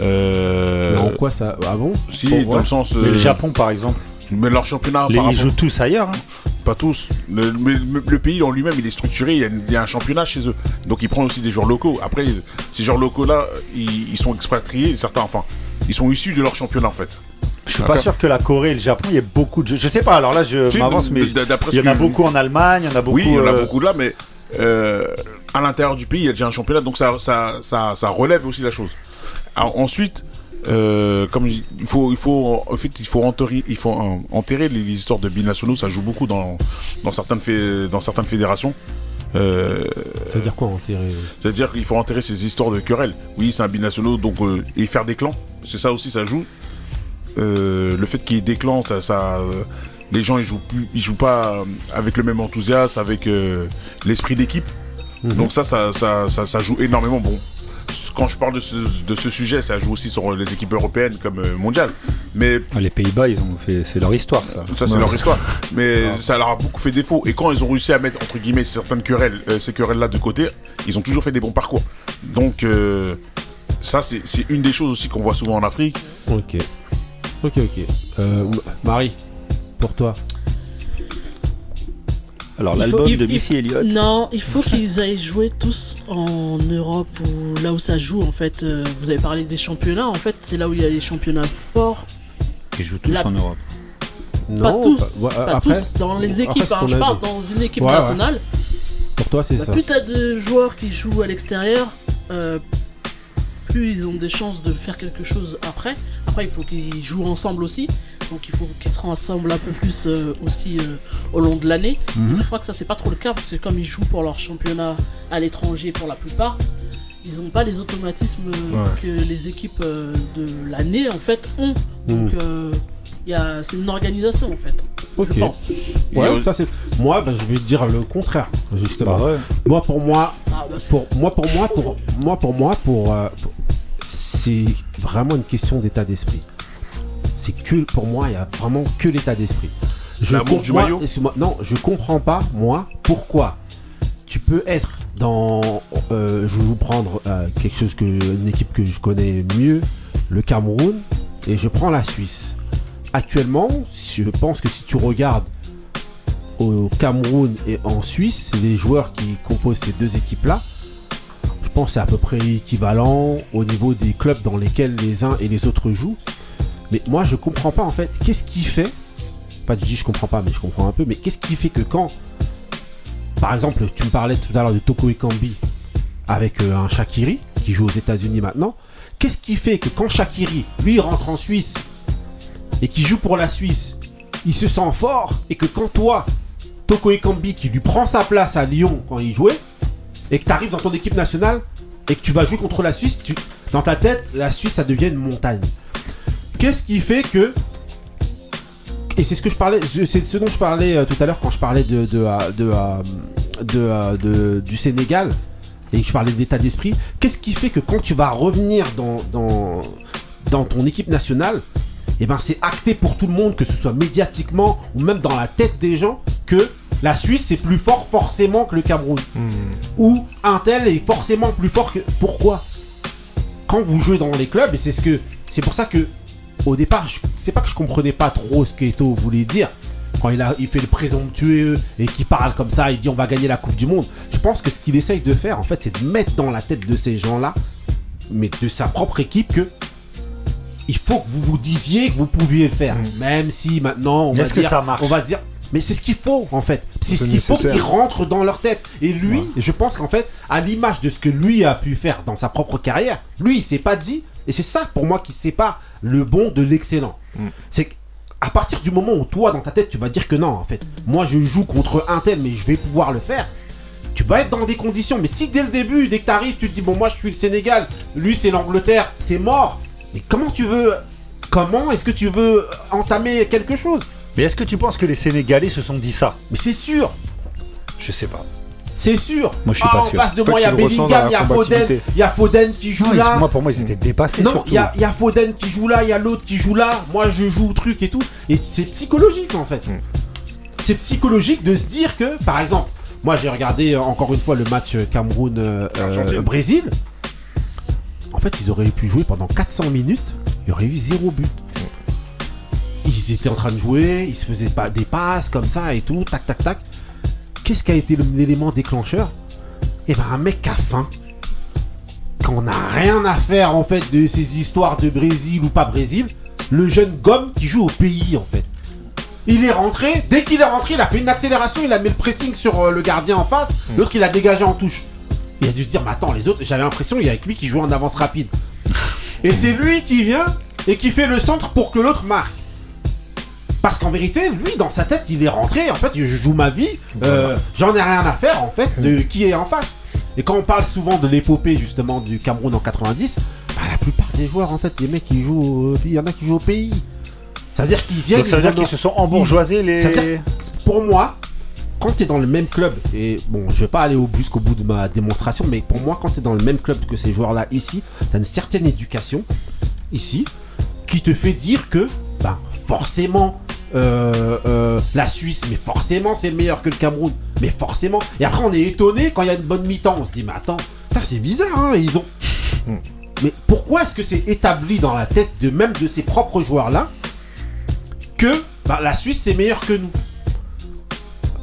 Euh, Mais En quoi ça Ah bon? si, Pour dans le sens. Mais le Japon, par exemple, Mais leur championnat, les, par ils rapport- jouent tous ailleurs. hein. pas tous. Le, le- le pays en lui-même, il est structuré. Il y, a une- il y a un championnat chez eux. Donc, il prend aussi des joueurs locaux. Après, ces joueurs locaux-là, ils, ils sont expatriés. Certains, enfin, ils sont issus de leur championnat, en fait. Je suis pas sûr que la Corée et le Japon, il y ait beaucoup de. Je sais pas. Alors là, je Si, m'avance, mais il y en a je- beaucoup en Allemagne, il y en a beaucoup. oui, il y en a euh, beaucoup là, mais euh, à l'intérieur du pays, il y a déjà un championnat, donc ça, ça, ça, ça relève aussi la chose. Alors, ensuite, euh, comme il faut, il faut, en fait, il faut enterrer, il faut euh, enterrer les, les histoires de binationaux. Ça joue beaucoup dans, dans certaines, fé- dans certaines fédérations. Euh, Ça veut dire quoi enterrer C'est-à-dire qu'il faut enterrer ces histoires de querelles. Oui, c'est un binationaux, donc euh, et faire des clans, c'est ça aussi, ça joue. Euh, le fait qu'il y ait des clans, ça, ça, euh, les gens ils jouent plus, ils jouent pas euh, avec le même enthousiasme, avec euh, l'esprit d'équipe. Mhm. Donc ça ça, ça, ça, ça joue énormément. Bon, quand je parle de ce, de ce sujet, ça joue aussi sur les équipes européennes comme euh, mondiales. Mais Ah, Les Pays-Bas, ils ont fait, c'est leur histoire, ça. ça, c'est Ouais. leur histoire. Mais ça leur a beaucoup fait défaut. Et quand ils ont réussi à mettre, entre guillemets, certaines querelles, euh, ces querelles-là de côté, ils ont toujours fait des bons parcours. Donc, euh, ça, c'est une des choses aussi qu'on voit souvent en Afrique. Ok. Ok, ok. Euh, Marie, pour toi Alors, l'album de Missy Elliott. Non, il faut qu'ils aillent jouer tous en Europe ou là où ça joue en fait. Euh, vous avez parlé des championnats, en fait c'est là où il y a les championnats forts. Ils jouent tous La- en Europe. pas Non, tous, bah, pas après, tous. Dans les après, équipes, ce hein, je parle dans une équipe Ouais, ouais. nationale. Pour toi, c'est bah, ça. plus t'as de joueurs qui jouent à l'extérieur, euh, plus ils ont des chances de faire quelque chose après. Après, il faut qu'ils jouent ensemble aussi. Donc il faut qu'ils se rassemblent un peu plus euh, aussi euh, au long de l'année. Mhm. Je crois que ça c'est pas trop le cas parce que comme ils jouent pour leur championnat à l'étranger pour la plupart, ils n'ont pas les automatismes euh, Ouais. que les équipes euh, de l'année en fait ont. Donc Mhm. euh, il y a- c'est une organisation en fait. Ok. Je pense. Ouais, Et, ça c'est. Moi, bah, je vais te dire le contraire, justement. Bah ouais. Moi, pour moi, Ah, bah, pour moi, pour moi, pour moi, pour moi, pour, euh, pour- c'est vraiment une question d'état d'esprit. C'est que pour moi, il y a vraiment que l'état d'esprit. Je L'amour du maillot excuse-moi, non, je comprends pas moi pourquoi tu peux être dans, euh, je vais vous prendre euh, quelque chose que une équipe que je connais mieux, le Cameroun, et je prends la Suisse. Actuellement, je pense que si tu regardes au Cameroun et en Suisse, les joueurs qui composent ces deux équipes-là, je pense que c'est à peu près équivalent au niveau des clubs dans lesquels les uns et les autres jouent. Mais moi, je comprends pas en fait. Qu'est-ce qui fait Pas je dis je comprends pas, mais je comprends un peu. Mais qu'est-ce qui fait que quand, par exemple, tu me parlais tout à l'heure de Toko Ekambi avec euh, un Shakiri qui joue aux États-Unis maintenant. Qu'est-ce qui fait que quand Shakiri, lui, rentre en Suisse et qui joue pour la Suisse, il se sent fort et que quand toi, Toko Ekambi qui lui prend sa place à Lyon quand il jouait et que tu arrives dans ton équipe nationale et que tu vas jouer contre la Suisse, dans ta tête, la Suisse ça devient une montagne. Qu'est-ce qui fait que et c'est ce que je parlais, c'est ce dont je parlais euh, tout à l'heure quand je parlais de, de, euh, de, euh, de, du Sénégal et que je parlais d'état d'esprit. Qu'est-ce qui fait que quand tu vas revenir dans, dans, dans ton équipe nationale, et ben c'est acté pour tout le monde, que ce soit médiatiquement ou même dans la tête des gens, que la Suisse c'est plus fort forcément que le Cameroun. Ou un tel est forcément plus fort que. Pourquoi? Quand vous jouez dans les clubs, et c'est ce que. C'est pour ça que au départ, c'est pas que je comprenais pas trop ce qu'Eto voulait dire. Quand il, a, il fait le présomptueux et qu'il parle comme ça, il dit on va gagner la Coupe du Monde. Je pense que ce qu'il essaye de faire, en fait, c'est de mettre dans la tête de ces gens-là, mais de sa propre équipe, que il faut que vous vous disiez que vous pouviez le faire. Même si maintenant, on va que dire, ça on va dire, mais c'est ce qu'il faut en fait. C'est ce qu'il faut qu'il rentre dans leur tête. Et lui, je pense qu'en fait, à l'image de ce que lui a pu faire dans sa propre carrière, lui, il s'est pas dit. Et c'est ça pour moi qui sépare le bon de l'excellent. C'est qu'à partir du moment où toi, dans ta tête, tu vas dire que non, en fait, moi je joue contre un tel, mais je vais pouvoir le faire. Tu vas être dans des conditions. Mais si dès le début, dès que tu arrives, tu te dis bon, moi je suis le Sénégal, lui c'est l'Angleterre, c'est mort. Mais comment tu veux. Comment est-ce que tu veux entamer quelque chose? Mais est-ce que tu penses que les Sénégalais se sont dit ça? Mais c'est sûr, Je sais pas. C'est sûr. Moi, je suis Ah, pas en sûr. face de Toi, moi, il y a Bellingham, il y la a Foden, il y a Foden qui joue Non, là. moi, pour moi, ils étaient dépassés Non, surtout. il y a, il y a Foden qui joue là, il y a l'autre qui joue là, moi je joue au truc et tout. Et c'est psychologique en fait. Hmm. C'est psychologique de se dire que, par exemple, moi j'ai regardé euh, encore une fois le match euh, Cameroun-Brésil. en fait, ils auraient pu jouer pendant 400 minutes, il y aurait eu zéro but. Ils étaient en train de jouer, ils se faisaient pas des passes comme ça et tout, tac tac tac. Qu'est-ce qui a été l'élément déclencheur Eh ben un mec qui a faim, qu'on n'a rien à faire en fait de ces histoires de Brésil ou pas Brésil, le jeune gomme qui joue au pays en fait. Il est rentré, dès qu'il est rentré, il a fait une accélération, il a mis le pressing sur euh, le gardien en face, l'autre il a dégagé en touche. Il a dû se dire, mais attends, les autres, j'avais l'impression qu'il y avait que lui qui jouait en avance rapide. Et c'est lui qui vient et qui fait le centre pour que l'autre marque. Parce qu'en vérité, lui, dans sa tête, il est rentré. En fait, je joue ma vie. euh, J'en ai rien à faire, en fait, de qui est en face. Et quand on parle souvent de l'épopée, justement, du Cameroun en 90, bah, la plupart des joueurs, en fait, les mecs, ils jouent. au- Il y en a qui jouent au pays. C'est-à-dire qu'ils viennent. Donc ça veut dire qu'ils se sont embourgeoisés les. pour moi, quand tu es dans le même club, et bon, je vais pas aller au jusqu'au bout de ma démonstration, mais pour moi, quand tu es dans le même club que ces joueurs-là ici, tu as une certaine éducation ici qui te fait dire que, forcément, euh, euh, la Suisse, mais forcément, c'est meilleur que le Cameroun, mais forcément. Et après, on est étonné quand il y a une bonne mi-temps, on se dit, mais attends, c'est bizarre, hein, ils ont. Mais pourquoi est-ce que c'est établi dans la tête de même de ces propres joueurs-là que bah, la Suisse c'est meilleur que nous?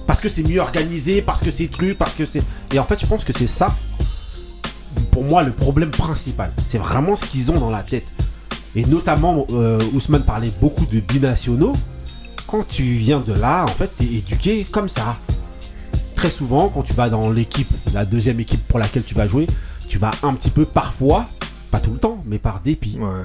Parce que c'est mieux organisé, parce que c'est truc, parce que c'est. Et en fait, je pense que c'est ça, pour moi, le problème principal. C'est vraiment ce qu'ils ont dans la tête. Et notamment, euh, Ousmane parlait beaucoup de binationaux. Quand tu viens de là, en fait, t'es éduqué comme ça. Très souvent, quand tu vas dans l'équipe, la deuxième équipe pour laquelle tu vas jouer, tu vas un petit peu parfois, pas tout le temps, mais par dépit Ouais.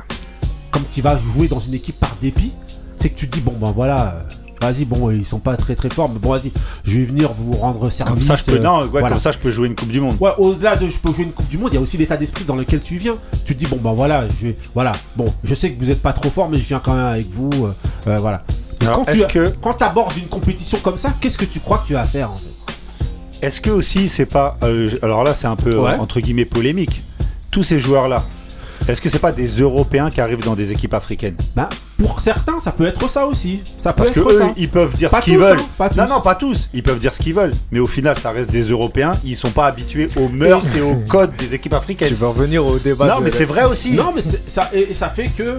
comme tu vas jouer dans une équipe par dépit, c'est que tu te dis bon ben voilà, euh, vas-y bon ils sont pas très très forts, mais bon vas-y, je vais venir vous rendre service. Comme ça, je peux. euh, Non, ouais, voilà. comme ça, je peux jouer une Coupe du Monde. Ouais, au-delà de je peux jouer une Coupe du Monde, il y a aussi l'état d'esprit dans lequel tu viens. Tu te dis bon ben voilà, je vais, voilà, bon, je sais que vous êtes pas trop fort, mais je viens quand même avec vous, euh, euh, voilà. Alors, quand tu est-ce que- quand abordes une compétition comme ça, qu'est-ce que tu crois que tu vas faire en fait? Est-ce que aussi c'est pas. euh, alors là, c'est un peu Ouais. entre guillemets polémique. Tous ces joueurs-là, Est-ce que c'est pas des Européens qui arrivent dans des équipes africaines Bah, pour certains, ça peut être ça aussi. Ça peut Parce que être eux, ça. ils peuvent dire Pas ce qu'ils tous, veulent. hein, pas non, tous. non, pas tous. Ils peuvent dire ce qu'ils veulent. Mais au final, ça reste des Européens. Ils sont pas habitués aux mœurs et aux codes des équipes africaines. Tu veux revenir au débat Non, de mais c'est vrai aussi. Non, mais c'est- ça, et, et ça fait que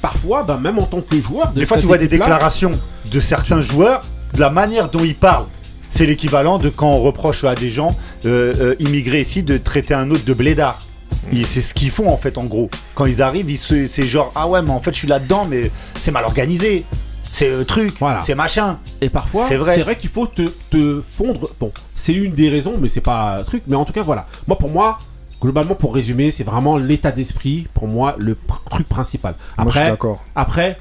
parfois, bah, même en tant que joueur, de Des fois, cette tu vois des équipe-là, déclarations de certains joueurs, de la manière dont ils parlent. C'est l'équivalent de quand on reproche à des gens euh, euh, immigrés ici de traiter un autre de blédard. Et C'est ce qu'ils font en fait en gros. Quand ils arrivent, ils se- c'est genre ah ouais mais en fait je suis là-dedans mais c'est mal organisé. C'est le truc, Voilà. c'est machin. Et parfois, C'est vrai. c'est vrai, qu'il faut te, te fondre. Bon, c'est une des raisons, mais c'est pas un truc. Mais en tout cas, voilà. Moi, pour moi, globalement, pour résumer, c'est vraiment l'état d'esprit, pour moi, le pr- truc principal. Moi, je suis Après, d'accord. après,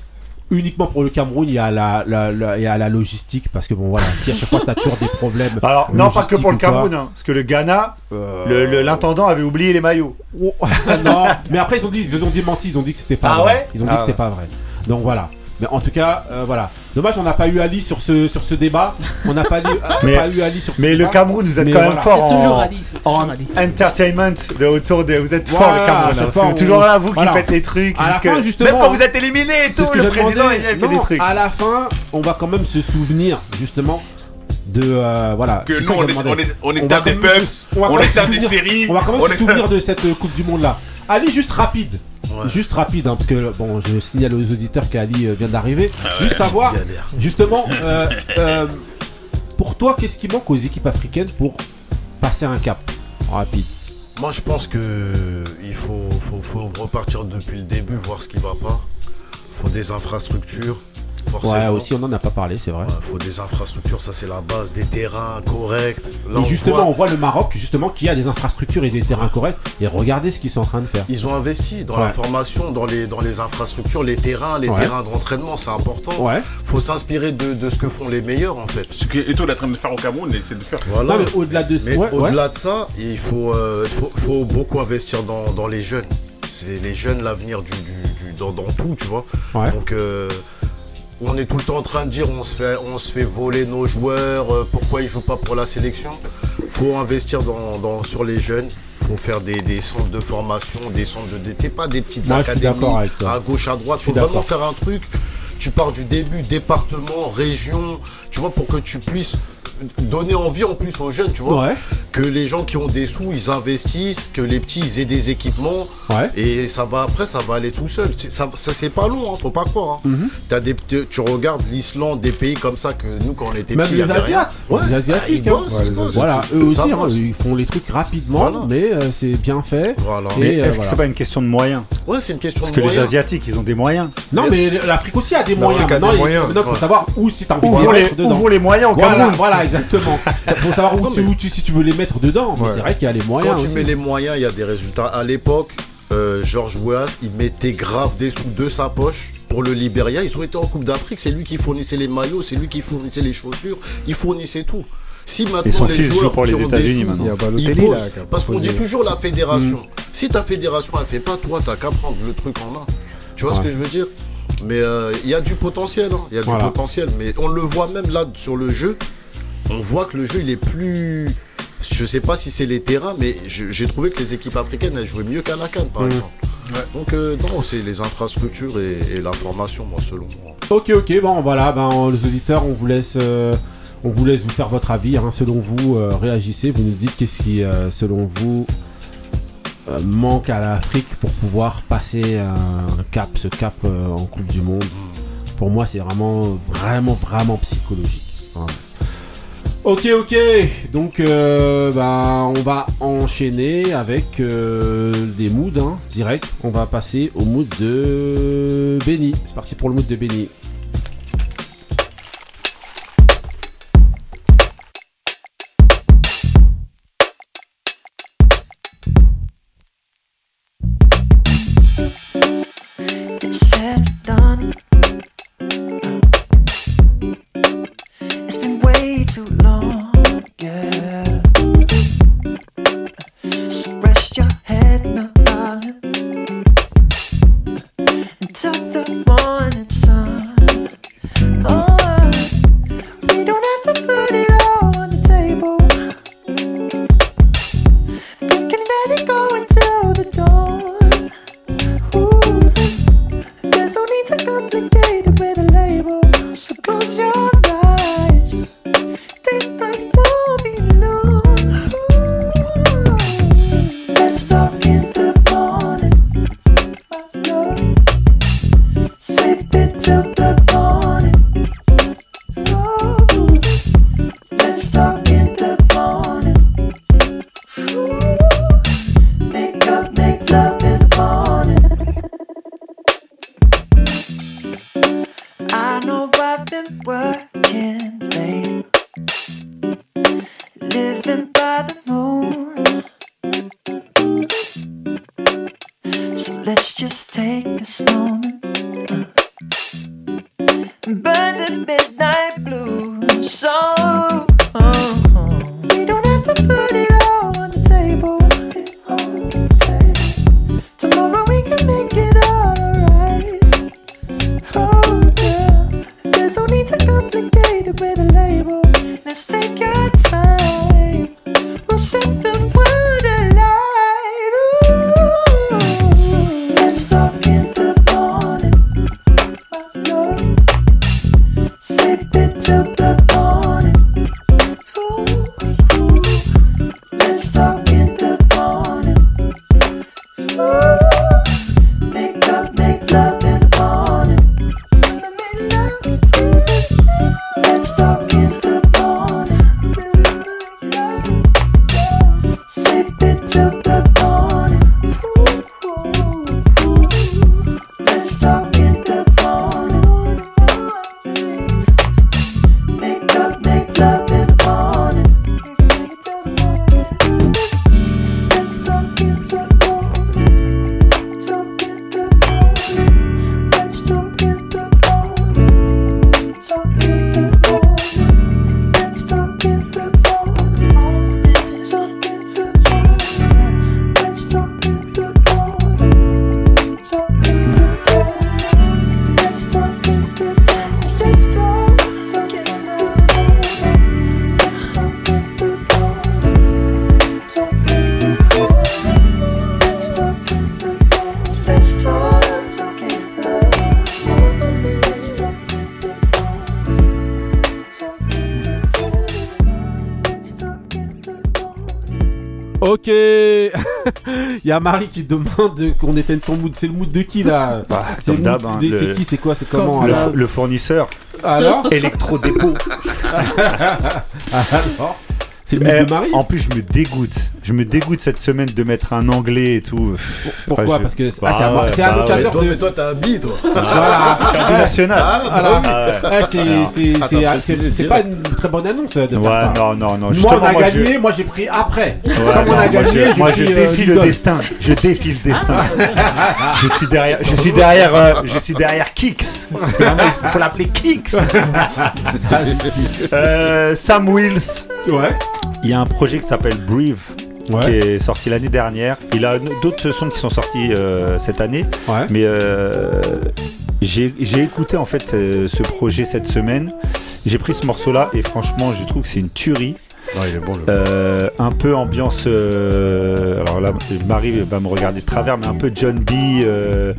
uniquement pour le Cameroun, il y a la, la, la- il y a la logistique, parce que bon, voilà, si à chaque fois t'as toujours des problèmes. Alors non pas que pour le Cameroun, hein, parce que le Ghana, euh, l'intendant avait oublié les maillots. Oh, non, mais après ils ont dit, ils ont démenti, ils ont dit que c'était pas Ah vrai. ouais? Ils ont dit Ah que c'était ouais. pas vrai. Donc voilà. Mais en tout cas, euh, voilà. Dommage, on n'a pas eu Ali sur ce sur ce débat. On n'a pas, eu- Mais- pas eu Ali sur ce Mais le débat. Cameroun, vous êtes Mais quand même fort C'est toujours en, Ali, en entertainment de autour de. Vous êtes fort le Cameroun. c'est hein. fort, toujours là vous voilà. qui faites les trucs. À la jusque- fin, justement, Même quand vous êtes éliminé et C'est tout, ce que le président demandé. il vient, il fait des trucs. À la fin, on va quand même se souvenir justement de euh, voilà. Que nous, ça on est, on est, on est On dans va des se- on est des séries. On va quand même se souvenir de cette Coupe du Monde là. Ali, juste rapide. Juste rapide, hein, parce que bon, je signale aux auditeurs qu'Ali euh, vient d'arriver. Ah juste savoir, justement, euh, euh, pour toi, qu'est-ce qui manque aux équipes africaines pour passer un cap rapide? Moi, je pense que il faut, faut, faut repartir depuis le début, voir ce qui va pas. faut des infrastructures. Forcément. Ouais, aussi, on n'en a pas parlé, c'est vrai. Ouais, faut des infrastructures, ça c'est la base, des terrains corrects. Là, Et on justement, voit, on voit le Maroc, justement, qui a des infrastructures et des terrains corrects. Et regardez ce qu'ils sont en train de faire. ils ont investi dans Ouais. la formation, dans les, dans les infrastructures, les terrains, les Ouais. terrains d'entraînement, c'est important. Ouais. Faut s'inspirer de, de ce que font les meilleurs en fait. Ce que Eto est en train de faire au Cameroun, c'est de faire. Voilà. Non, mais au-delà de Mais ouais, ouais. au-delà de ça, il faut, euh, faut, faut beaucoup investir dans, dans les jeunes. C'est les jeunes l'avenir du, du, du- dans, dans tout, tu vois. Ouais. Donc euh, on est tout le temps en train de dire on se fait, on se fait voler nos joueurs, euh, pourquoi ils jouent pas pour la sélection? faut investir dans, dans- sur les jeunes. faut faire des, des centres de formation, des centres de d'été, pas des petites Moi, académies à gauche, à droite. Faut vraiment faire un truc. Tu pars du début, département, région, tu vois, pour que tu puisses donner envie en plus aux jeunes, tu vois. Ouais. Que les gens qui ont des sous, ils investissent, que les petits, ils aient des équipements. Ouais. Et ça va après, ça va aller tout seul. Ça, ça c'est pas long, hein, faut pas croire. hein. Mhm. T'as des, petits- tu regardes l'Islande, des pays comme ça que nous, quand on était Même petits, les. Asiates. Ouais. Les Asiatiques. Ah, hein. les bossent. Voilà, eux aussi, hein, ils font les trucs rapidement, Voilà. mais euh, c'est bien fait. Voilà. Et, euh, est-ce que voilà. c'est pas une question de moyens? Ouais, c'est une question Parce de que les moyens. Asiatiques, ils ont des moyens. Non, mais l'Afrique aussi a des moyens. des Maintenant, il- moyens. faut savoir où si t'as envie de les moyens au Voilà, Cameroun. voilà, exactement. faut savoir où, tu, où tu- si tu veux les mettre dedans. Mais Ouais. c'est vrai qu'il y a les moyens. Quand tu aussi. mets les moyens, il y a des résultats. À l'époque, euh, Georges Weah, il mettait grave des sous de sa poche pour le Libéria. Ils ont été en Coupe d'Afrique, c'est lui qui fournissait les maillots, c'est lui qui fournissait les chaussures, il fournissait tout. Si Et maintenant son les fils joue joueurs pour qui les ont des États-Unis sous, maintenant. Il y a ils là. posent, qui a parce qu'on dit toujours la fédération. Si ta fédération elle fait pas, toi t'as qu'à prendre le truc en main. Tu vois ce que je veux dire? Mais euh, il y a du potentiel, hein. il y a Voilà. du potentiel. Mais on le voit même là sur le jeu. On voit que le jeu il est plus. Je sais pas si c'est les terrains, mais j'ai trouvé que les équipes africaines elles jouaient mieux qu'à la Cannes par exemple. Donc euh, non, c'est les infrastructures et, et la formation, moi selon moi. Ok, ok, bon voilà, ben, les auditeurs, on vous laisse, euh, on vous laisse vous faire votre avis. hein. selon vous, euh, réagissez, vous nous dites qu'est-ce qui, euh, selon vous, euh, manque à l'Afrique pour pouvoir passer un cap, ce cap euh, en Coupe du Monde. Pour moi, c'est vraiment, vraiment, vraiment psychologique. Voilà. Ok, ok, donc euh, bah, on va enchaîner avec euh, des moods hein, direct. On va passer au mood de Benny. C'est parti pour le mood de Benny. Il y a Marie qui demande qu'on éteigne son mood. C'est le mood de qui là Bah, C'est hein, le- C'est qui C'est quoi C'est comment Comme Le, alors le fournisseur, Alors électro-dépôt. Alors C'est le mood Eh, de Marie en plus, je me dégoûte. Je me dégoûte cette semaine de mettre un anglais et tout. Pourquoi Enfin, je- Parce que ah, Bah c'est un, ouais, c'est un bah annonciateur Toi, de. mais toi, t'as un bi, toi. Voilà. Champion national. Voilà. Ouais. Ouais, c'est- c'est- c'est- c'est- c'est pas une très bonne annonce de faire Ouais, ça. non, non, non. Moi, on a moi, je- gagné, moi j'ai pris après. Ouais, Comme on a gagné, moi, pris je euh, défie le destin. Je défie le destin. je suis derrière, je suis derrière, euh, je suis derrière Kix. Faut l'appeler Kix. Euh, Sam Wills. Ouais. Il y a un projet qui s'appelle Breathe. Ouais. Qui est sorti l'année dernière. Il a d'autres sons qui sont sortis euh, cette année. Ouais. Mais euh, j'ai écouté en fait ce, ce projet cette semaine. J'ai pris ce morceau-là et franchement, je trouve que c'est une tuerie. Ouais, il est bon, le Euh, un peu ambiance. euh, alors là, Marie va me regarder de travers, mais un peu John B. euh,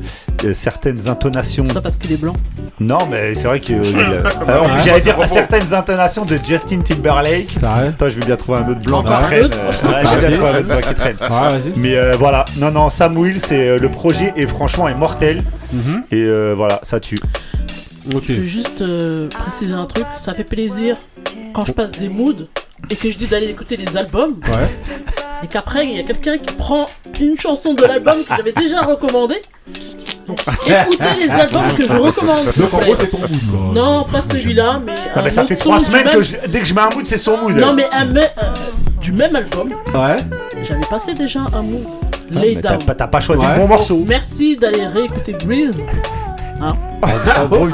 certaines intonations. Ça parce qu'il est blanc. Non, mais c'est vrai que. euh, il a- Alors, J'allais dire certaines intonations de Justin Timberlake. Attends, je vais bien trouver un autre blanc qui traîne. je vais bien trouver un autre blanc qui traîne. Ouais, vas-y. Mais euh, voilà, non, non, Sam Will, c'est euh, le projet et franchement est mortel. Mhm. Et euh, voilà, ça tue. Je veux juste euh, préciser un truc. Ça fait plaisir quand je passe des moods et que je dis d'aller écouter les albums Ouais. et qu'après il y a quelqu'un qui prend une chanson de l'album que j'avais déjà recommandé. Donc écoutez les albums que je recommande. s'il vous Donc en plaît. gros, c'est ton mood. quoi. Non, pas celui-là, mais. Ah, un mais ça autre fait son trois du semaines même- que je- dès que je mets un mood, c'est son mood. Non, mais un me- euh, du même album, Ouais. j'avais passé déjà un mood. Ah, Lay mais t'as Down. pas, t'as pas choisi Ouais. le bon morceau. Merci d'aller réécouter Breeze. Ah, ok.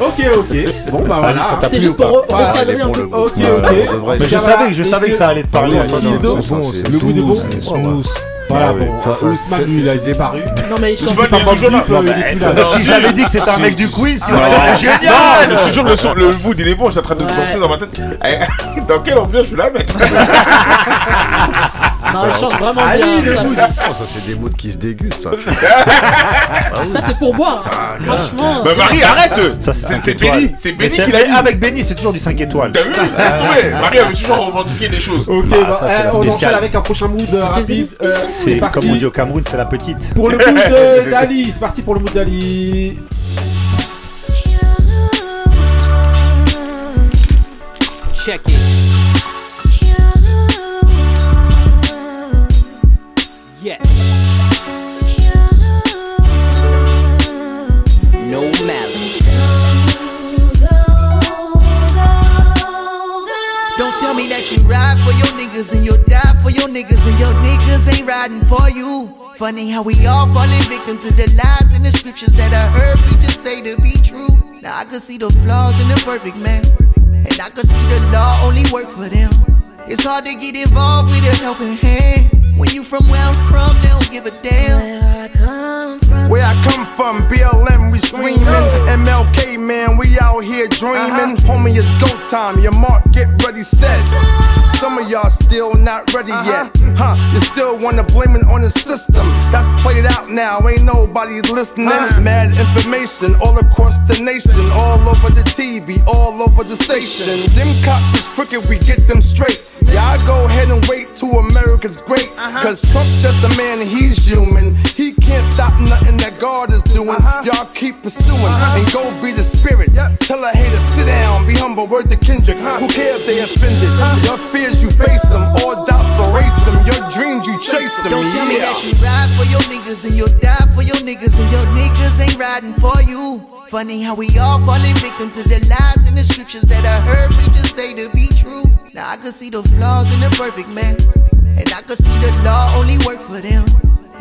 Ok, ok. Bon, bah voilà. ça t'a C'était juste ou pas pour Voilà, recadrer un peu. le Ok, ok. Mais je Voilà, savais, je savais que ça allait te parler. Le goût est bon. smooth, c'est Ouais. smooth. Voilà, Ah bon. Ça, ça, c'est- lui, il a disparu. Non, mais il pas Bob. Deep, Non, euh, là. Si j'avais dit que c'était un mec du quiz, il aurait été Non, génial. je te jure, le, son- le mood il est bon, je suis en train de Ouais. penser dans ma tête. Eh, Dans quelle ambiance je vais la mettre Non, il chante vraiment Ali, bien. ça. Oh, ça, c'est des moods qui se dégustent, ça. tu- Ça, c'est pour boire. hein. Franchement. Bah Marie, arrête Ça, C'est. Benny, c'est Benny qui l'a Avec Benny, c'est toujours du 5 étoiles. T'as vu Laisse tomber Marie, elle veut toujours revendiquer des choses. Ok, Bah, bah, ça, eh, on enchaîne avec un prochain mood euh, rapide. Euh, c'est parti. comme on dit au Cameroun, c'est la petite. Pour le mood d'Ali, c'est parti pour le mood d'Ali. Check it. Yes. No malice. Don't tell me that you ride for your niggas and you'll die for your niggas and your niggas ain't riding for you. Funny how we all falling victim to the lies in the scriptures that I heard preachers say to be true. Now I could see the flaws in the perfect man, and I could see the law only work for them. It's hard to get involved with a helping hand when you from where I'm from. They don't give a damn. Where I come. Where I come from, BLM, we screaming. MLK, man, we out here dreaming. Uh-huh. Homie, it's go time. Your mark, get ready, set. Some of y'all still not ready uh-huh. yet. Huh, you still wanna blame it on the system. That's played out now, ain't nobody listening. Uh-huh. Mad information all across the nation, all over the TV, all over the station. Them cops is crooked, we get them straight. Y'all go ahead and wait till America's great. Cause Trump just a man, he's human. He can't stop nothing that God is doing. Uh-huh. Y'all keep pursuing uh-huh. and go be the spirit. Tell a hater, sit down, be humble, word to Kendrick. Uh-huh. Who care if they offended? Your fears, you face them. All doubts, erase them. Your dreams, you chase them. Don't tell me that you ride for your niggas and you'll die for your niggas and your niggas ain't riding for you. Funny how we all falling victim to the lies in the scriptures that I heard preachers say to be true. Now I could see the flaws in the perfect man, and I could see the law only work for them.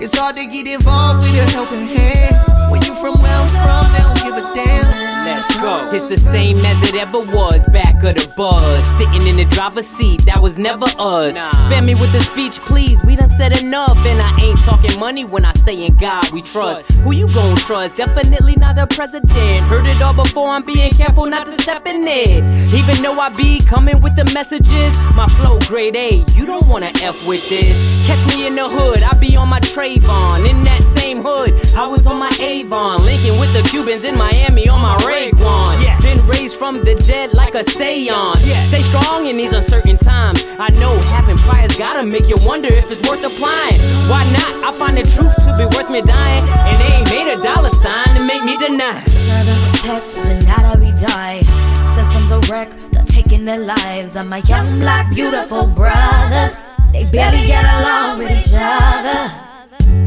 It's hard to get involved with a helping hand when you from where I'm from. They don't give a damn. Let's go. It's the same as it ever was. Back of the bus. Sitting in the driver's seat. That was never us. Spare me with the speech, please. We done said enough. And I ain't talking money when I say in God we trust. Who you gon' trust? Definitely not the president. Heard it all before. I'm being careful not to step in it. Even though I be coming with the messages. My flow grade A. You don't wanna F with this. Catch me in the hood. I be on my Trayvon. In that same hood. I was on my Avon. Linking with the Cubans in Miami on my Raekwon. Been raised from the dead like a seance. Stay strong in these uncertain times. I know having priors gotta make you wonder if it's worth applying. Why not? I find the truth to be worth me dying. And they ain't made a dollar sign to make me deny. Southern protect, deny that we die. Systems a wreck, they're taking their lives. And my young black beautiful brothers, they barely get along with each other.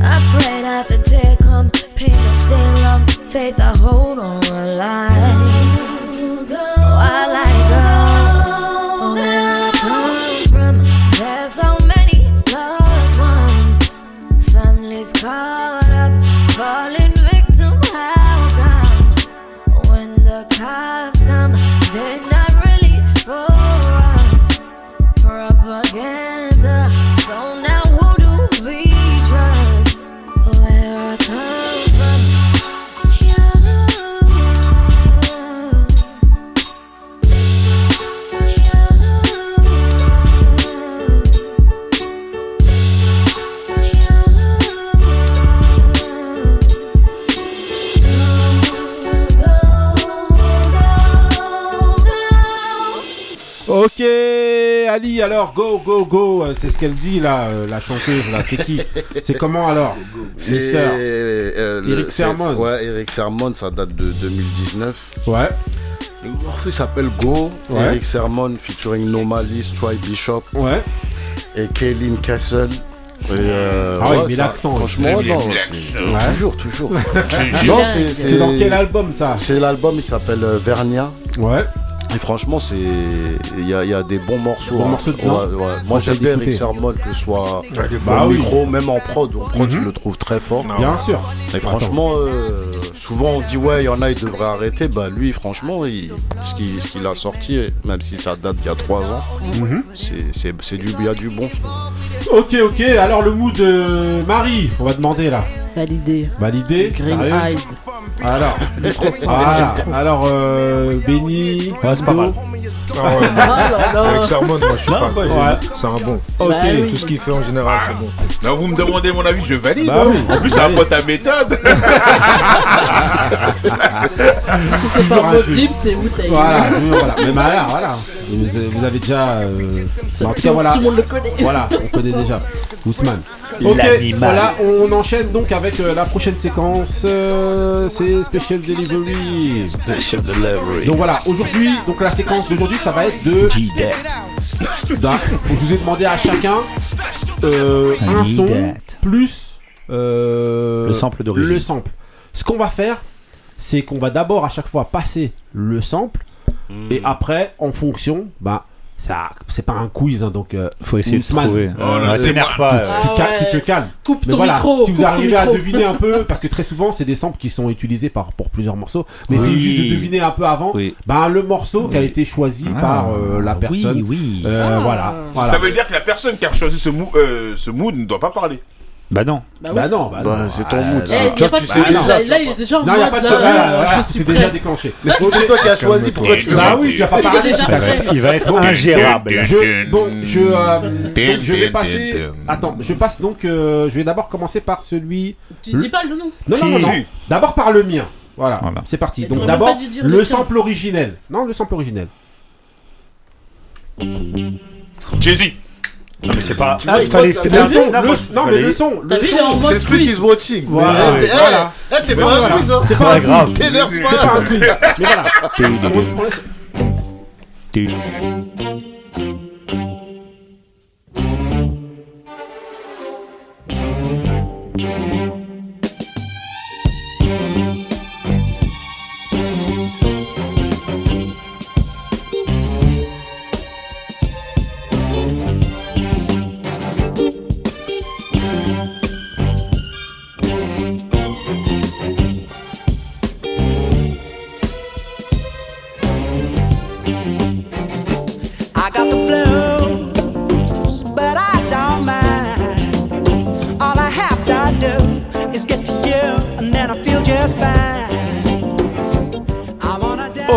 I pray that the day come, pain will stay long, faith I hold on alive. Ok, Ali, alors go, go, go. euh, C'est ce qu'elle dit là, euh, la chanteuse là. C'est qui C'est comment alors C'est Mister. euh, Eric Sermon. Ouais, Eric Sermon, ça date de 2019. Ouais. Le morceau il s'appelle Go. Ouais. Eric Sermon featuring Normally, Troy Bishop. Ouais. Et Kaylin Castle. Et, euh, Ah ouais, ça- l'accent. Franchement, non. Ouais. toujours, toujours. C'est dans quel album ça C'est l'album, il s'appelle Vernia. Ouais. Et franchement, c'est il y, a- il y a des bons morceaux. Bons hein. morceaux dedans Ouais, ouais. Moi, j'aime bien. Eric Sermon, que ce soit. Bah oui. micro, même en prod. En prod, Mhm. je le trouve très fort. Bien sûr. Et franchement, euh, souvent on dit ouais, il y en a, ils devraient arrêter. Bah lui, franchement, il- ce qu'il a sorti, même si ça date d'il y a trois ans, Mhm. c'est- du, il y a du bon. Ok, ok. Alors le mood de Marie, on va demander là. Validé. Validé. Green. Alors, voilà. alors euh, Benny, Ouais, c'est pas mal. Ah ouais, Ah là là. Avec Sermon, moi je suis Non, fan. ouais, C'est un bon. Ok. Bah oui. Tout ce qu'il fait en général, c'est bon. Non, vous me demandez mon avis, je valide. Bah oui. En plus, c'est un pote à méthode. Si c'est pas truc. Deep, c'est Wu-Tang. Voilà, toujours, voilà. Mais bah, voilà, voilà. Vous, vous avez déjà. euh, Ça, en tout tout, cas, voilà. tout le monde le connaît. Voilà, on connaît déjà. Ousmane. Ok, voilà, on enchaîne donc avec euh, la prochaine séquence. euh, c'est Special Delivery. Donc voilà, aujourd'hui, donc la séquence d'aujourd'hui, ça va être de. d'un- Je vous ai demandé à chacun euh, I un need son that. plus euh, Le sample d'origine. Le sample. Ce qu'on va faire, c'est qu'on va d'abord à chaque fois passer le sample et après, en fonction, bah ça, c'est pas un quiz, hein, donc euh, Faut essayer Ousmane, de trouver. Oh c'est pas. euh. tu, Ah ouais. tu te calmes. Coupe Mais ton voilà, micro. si vous arrivez à deviner un peu, parce que très souvent c'est des samples qui sont utilisés par, pour plusieurs morceaux, mais c'est Oui. juste de deviner un peu avant, Oui. ben, le morceau qui a été choisi Ah, par euh, la personne. Oui, oui. Euh, Ah. voilà, voilà. Ça veut dire que la personne qui a choisi ce, mou euh, ce mood ne doit pas parler. Bah non. Bah oui. Bah non, bah, Bah, non. c'est ton Ah, mood, là. Eh, là. a Toi, tu de- sais là, déjà, Là, il est déjà en Non, y a mode, pas de là, voilà, voilà, je suis c'est prêt. déjà déclenché. Mais c'est toi qui as choisi, pourquoi tu Bah oui, je dois pas Il vrai. Il va être ingérable. Je, bon, je, euh, je vais passer. Attends, je passe donc. euh, je vais d'abord commencer par celui. Tu dis pas le nom. Non, non, non, non. D'abord par le mien. Voilà, Voilà. c'est parti. Donc d'abord le sample originel. Non, le sample originel. Jay-Z. Non, mais c'est pas. Ah, il fallait. t'as Le son, Non, le- moi, non, mais le son, le son. mode C'est Street is watching. Voilà, eh, voilà. eh, c'est pas un quiz. C'est pas grave. C'est pas. un quiz. Mais voilà.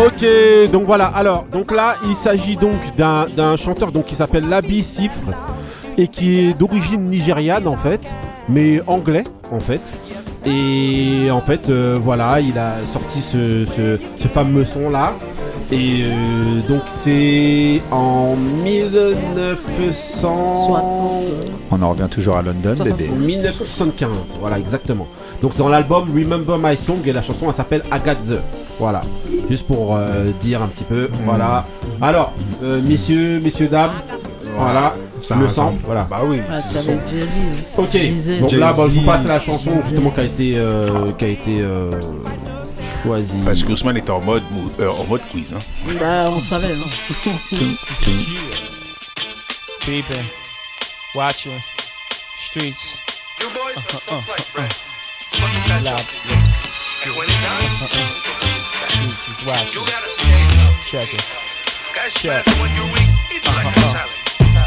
Ok, donc voilà. Alors, donc là, il s'agit donc d'un chanteur donc qui s'appelle Labi Sifre et qui est d'origine nigériane en fait, mais anglais en fait. Et en fait, euh, voilà, il a sorti ce, ce- ce fameux son là. Et euh, donc c'est en 1900... 60. On en revient toujours à London, bébé. 1975, voilà exactement. Donc dans l'album Remember My Song et la chanson elle s'appelle Agathe. Voilà, juste pour euh, dire un petit peu. Voilà. Alors, euh, messieurs, messieurs, dames, voilà, Ça, le ça- sample, voilà. Bah oui. Ah. Jerry. hein. Ok, donc là, bah, je vous passe la chanson justement qui a été, euh, qui a été euh, choisie. Parce que Ousmane est en mode, mood- euh, en mode quiz. Hein. Bah, on savait. Hein. Peeping, watching, streets. Uh-huh, uh, uh. Streets is watching. Check it. Check. Uh-huh, uh.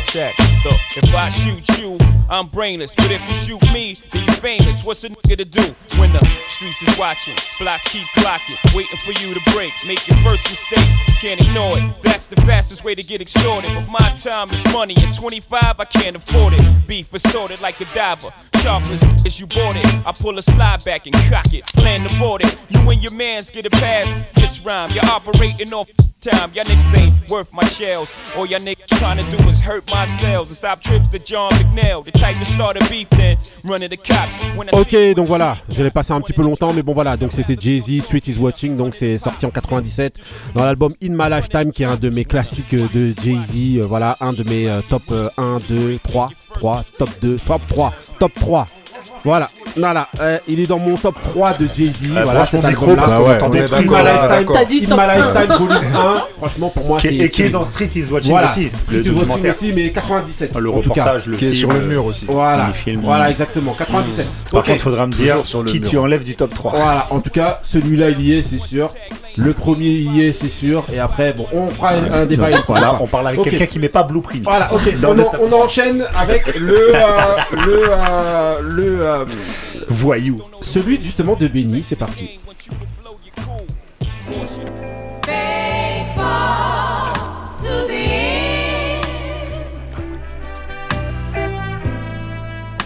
Check. Look, if I shoot you, I'm brainless. But if you shoot me, then you famous. What's a nigga to do when the streets is watching? Blocks keep clocking, waiting for you to break. Make your first mistake, can't ignore it. That's the fastest way to get extorted. But my time is money, and 25 I can't afford it. Beef assorted like a diver. Sharpless as you bought it. I pull a slide back and cock it. Plan to board it. You and your mans get a pass. This rhyme, you're operating off time. Y'all niggas ain't worth my shells. All y'all niggas trying to do is hurt my cells and stop trips to John McNeil. The type to start a beef, then run to the cops. When I Ok, donc voilà, je l'ai passé un petit peu longtemps, mais bon voilà, donc c'était Jay-Z, Sweet is Watching, donc c'est sorti en 97 dans l'album In My Lifetime, qui est un de mes classiques de Jay-Z, euh, voilà, un de mes euh, top euh, 1, 2, 3, 3, top 2, top 3, top 3. Voilà, voilà, euh, il est dans mon top 3 de Jay-Z. Euh, voilà, cet micro, parce qu'on ouais. T'as dit In top My un. Lifetime volume 1, franchement pour moi c'est... est- Et qui est dans Street is Watching Voilà, aussi. Street Le is Watching aussi, mais 97 Le en tout cas. reportage, le Qui est film, sur le euh, mur aussi. Voilà, voilà exactement, 97. Par Ok. contre, faudra me dire sur le qui mur. tu enlèves du top 3. Voilà, en tout cas, celui-là il y est, c'est sûr. Le premier il y est, c'est sûr. Et après, bon, on fera un débat. Voilà, on parle avec quelqu'un qui met pas Blueprint. Voilà, ok. On, le enchaîne avec le euh, le euh, le euh, Voyou. Celui justement de Benny, c'est parti.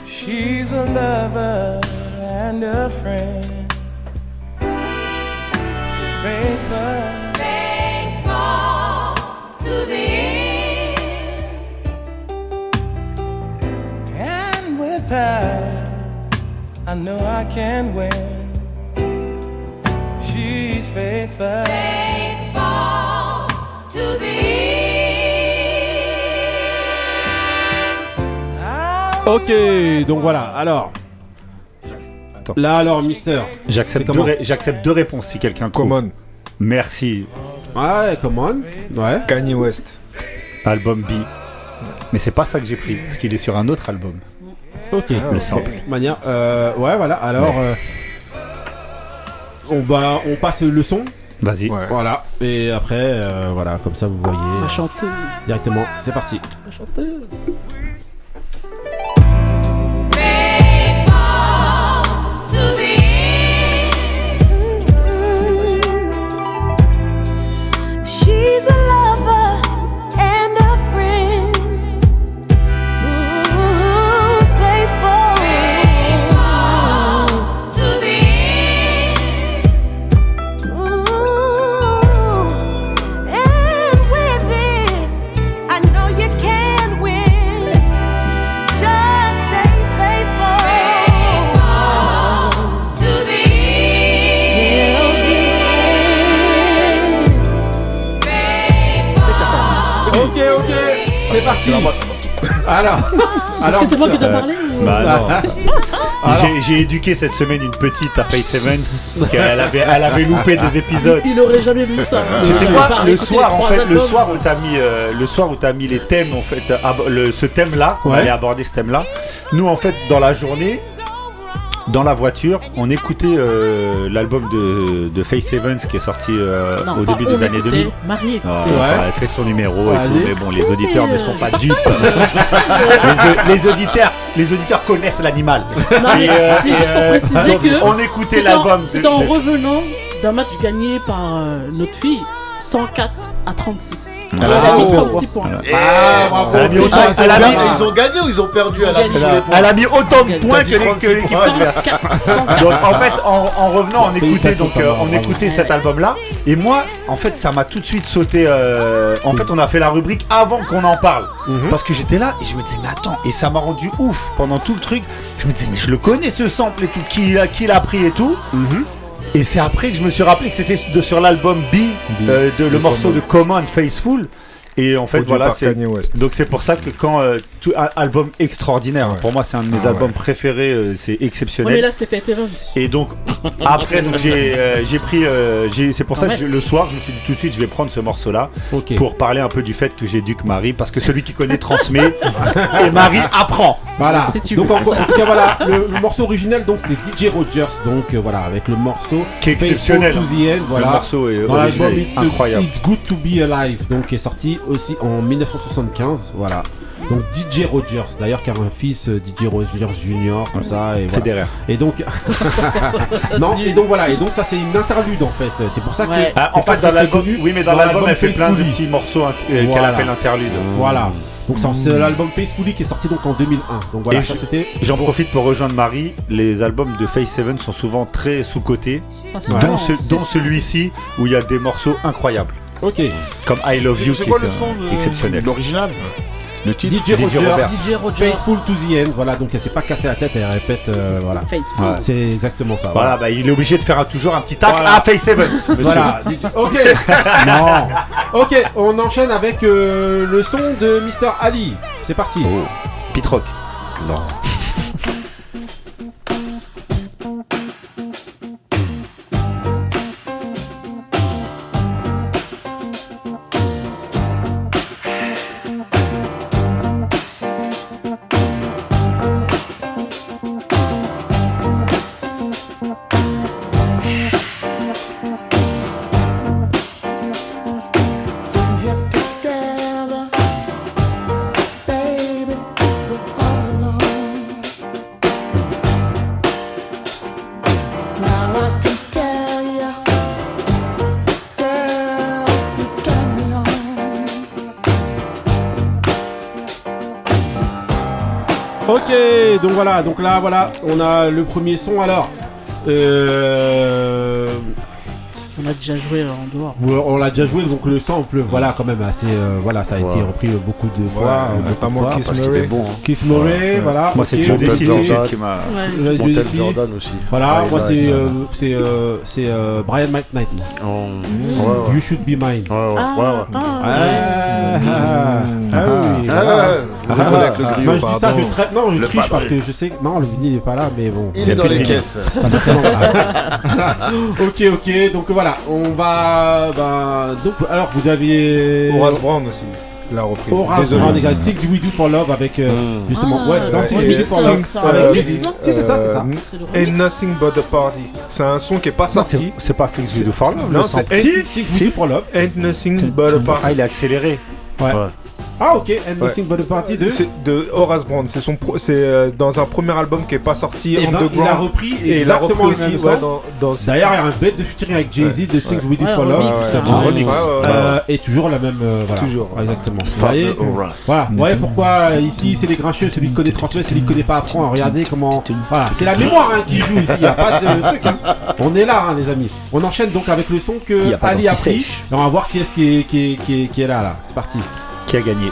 She's a lover and a friend. Faithful. And with her, I know I can win. She's faithful. Faithful to the. Ok, donc voilà. Alors. Là alors, Mister. J'accepte deux, comment ré- j'accepte deux réponses si quelqu'un trouve. Common. Merci. Ouais, come on. Ouais. Kanye West. Album B. Mais c'est pas ça que j'ai pris, parce qu'il est sur un autre album. Ok. Le sample. Manière. euh, ouais, voilà. Alors. euh, on, bah, on passe le son. Vas-y. Voilà. Et après, euh, voilà, comme ça vous voyez. La chanteuse. Directement. C'est parti. La chanteuse. C'est. Alors. Est-ce que c'est moi qui dois parler ou- Bah non. J'ai- J'ai éduqué cette semaine une petite à Faith Evans parce qu'elle avait, elle avait loupé des épisodes. Il aurait jamais vu ça. Tu sais quoi Le soir en fait, le soir où t'as mis, euh, le soir où t'as mis les thèmes en fait, euh, ab- le- ce thème-là, on Ouais. allait aborder ce thème-là. Nous en fait, dans la journée, dans la voiture, on écoutait euh, l'album de, de Faith Evans qui est sorti euh, Non, au début des années écoutait, 2000. Marie écoutait. Ah, Ouais. elle fait son numéro et tout, mais bon, les auditeurs ne sont pas dupes. les, les auditeurs, les auditeurs connaissent l'animal. Non, mais Et, euh, c'est juste et, pour préciser donc, que. on écoutait l'album. C'est en revenant d'un match gagné par euh, notre fille, 104 à 36. Ah, Elle a mis bravo. 36 points. Ah, mis- Ils ont gagné ou ils ont perdu Ils ont Elle a mis points. Elle a autant de points que dit les- que 36 l'équipe points. adverse. 104. Donc en fait, en, en revenant, on écoutait donc euh, on écoutait cet album-là, et moi, en fait, ça m'a tout de suite sauté. euh, en fait, on a fait la rubrique avant qu'on en parle, Mhm. parce que j'étais là et je me disais mais attends, et ça m'a rendu ouf pendant tout le truc. Je me disais mais je le connais ce sample et tout, qui l'a qui l'a pris et tout. Mhm. Et c'est après que je me suis rappelé que c'était de- sur l'album B, euh, de, le morceau de Common Faithful. Et en fait, voilà, c'est donc c'est pour ça que quand euh, tout, un album extraordinaire, hein, pour moi c'est un de mes Ah albums ouais. préférés, euh, c'est Ouais, mais exceptionnel. là, c'est fait Evans. Et donc après donc j'ai euh, j'ai pris euh, j'ai c'est pour ça que je- le soir je me suis dit tout de suite je vais prendre ce morceau là pour parler un peu du fait que j'éduque Marie parce que celui qui connaît transmet et Marie apprend. Voilà. Si tu donc en, en tout cas voilà, le, le morceau original donc c'est DJ Rogers donc euh, voilà avec le morceau Qui est exceptionnel. The End, voilà. Le morceau est Dans l'album original, It's, incroyable. It's Good to Be Alive donc qui est sorti aussi en 1975 voilà. Donc DJ Rogers d'ailleurs qui a un fils euh, DJ Rogers Junior comme ça et voilà. Federer. Et donc non et donc voilà et donc ça c'est une interlude en fait c'est pour ça que Ouais. Ah, en fait dans l'album oui mais dans, Dans l'album elle fait plein de petits morceaux hein, euh, qu'elle Voilà. appelle interlude. Voilà. Donc ça, c'est l'album Faithfully qui est sorti donc en 2001. Donc voilà, Et ça c'était J'en profite pour rejoindre Marie. Les albums de Face Seven sont souvent très sous-cotés, Parce Ouais. que- dont, ce- dont celui-ci où il y a des morceaux incroyables, OK. comme I Love You C'est qui quoi est le son de exceptionnel. L'original Le titre DJ Rogers, Robert. DJ Rogers. Faithful to the End, voilà, donc elle s'est pas cassée la tête, elle répète, euh, voilà. Faithful. Ouais. C'est exactement ça. Voilà, bah, il est obligé de faire un- toujours un petit tac Voilà. à Face Seven. monsieur. Voilà. Ok. non. Ok, on enchaîne avec euh, le son de Mr. Ali. C'est parti. Oh. Pit Rock. Non. Ok, donc voilà, donc là voilà, on a le premier son alors. Euh, On a déjà joué en dehors. on l'a déjà joué, donc le sample, voilà, quand même assez, euh, voilà, ça a été repris beaucoup de fois, Ouais, euh, beaucoup de notamment fois, Kiss parce Murray. est bon, hein. Kiss Murray, ouais. voilà. Moi, c'est. Jordan qui m'a-. Jordan aussi. Voilà, moi là, c'est, euh, c'est, euh, c'est euh, Brian McKnight. Oh. Mm. Ouais, ouais. You should be mine. Ouais, ouais, Ah, ouais, ouais. attends. Ah, ah, ah, Ah oui. Ah, Ah, ah, vous rigolez avec le ah, griot, Moi je dis ça, pardon. je traite. Non, je Le triche parce que je sais que. Non, le vinyle n'est pas là, mais bon. Il est dans les caisses. Ok, ok, donc voilà, on va. Ben, donc, alors vous aviez. Horace Brown aussi. l'a repris. Horace Désolé. Brown, gars, Six We Do for Love avec. euh, Justement, Ah, ouais, dans ouais. Six We Do for Love. Six, Avec euh, Jay-Z. Si, c'est ça, c'est ça. euh, Ain't Nothing But a Party. C'est un son qui est pas sorti. C'est pas Things We Do for Love. Non, c'est Six We Do for Love. Ain't Nothing But a Party. Ah, il est accéléré. Ouais. Ah, ok, And Nothing But a Party de. C'est de Horace Brown. C'est son, pro- c'est euh, dans un premier album qui est pas sorti. Eh ben, il a repris et il a exactement repris aussi ouais, dans, dans D'ailleurs, il y a un bête de featuring avec Jay-Z de Things We Do Ouais, for Love. ouais. Ouais, ouais, Euh, et toujours la même. euh, voilà. Toujours, ouais. Exactement. Vous voyez Horace. Voilà. Vous voyez pourquoi ici c'est les grincheux, celui qui connaît transmet, celui qui connaît pas apprend. Regardez comment. Voilà. C'est la mémoire hein, qui joue ici. Il n'y a pas de truc. hein. On est là, hein, les amis. On enchaîne donc avec le son Il y que a pas Ali a pris. on va voir qui est, qui est, qui est, qui est là, là. C'est parti. Qui a gagné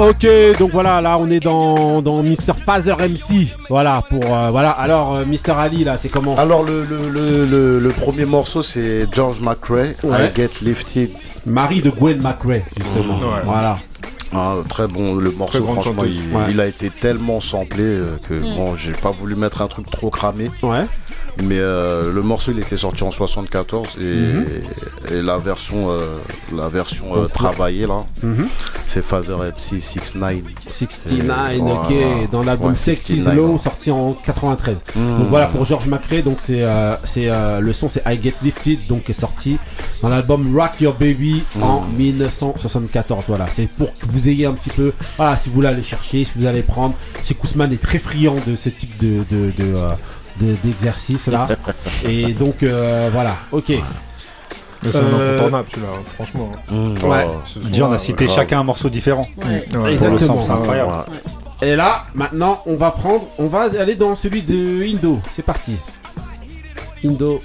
Ok, donc voilà, là on est dans, dans Mr. Phaser MC. Voilà, pour. euh, voilà, alors euh, Mr. Ali, là, c'est comment? Alors le, le, le, le, le premier morceau c'est George McRae, Ouais. I Get Lifted. Marie de Gwen McRae, justement. Ouais. Voilà. Ah, très bon le morceau franchement il, Ouais. il a été tellement samplé euh, que Mm. bon j'ai pas voulu mettre un truc trop cramé Ouais. Mais euh, le morceau il était sorti en 74 et, Mhm. et la version euh, la version euh, travaillée là Mhm. c'est Father MC 69 69, Et ok, voilà. dans l'album Ouais, Sex is 69, Low sorti en 93. Mm. Donc voilà pour George McRae, donc c'est euh, c'est le son c'est I Get Lifted donc qui est sorti dans l'album Rock Your Baby en 1974. Voilà, c'est pour que vous ayez un petit peu voilà, si vous voulez aller chercher, si vous allez prendre, si Kousman est très friand de ce type de de, de, euh, de- d'exercice là. Et donc euh, voilà, ok. Mais C'est un Euh, incontournable celui-là, hein, franchement. Mm. Ouais. Déjà, on a cité grave. chacun un morceau différent. Ouais. euh, ouais, Exactement. Pour le sample, c'est Ouais, incroyable. Ouais. Et là, maintenant, on va prendre, on va aller dans celui de Indo. C'est parti. Indo.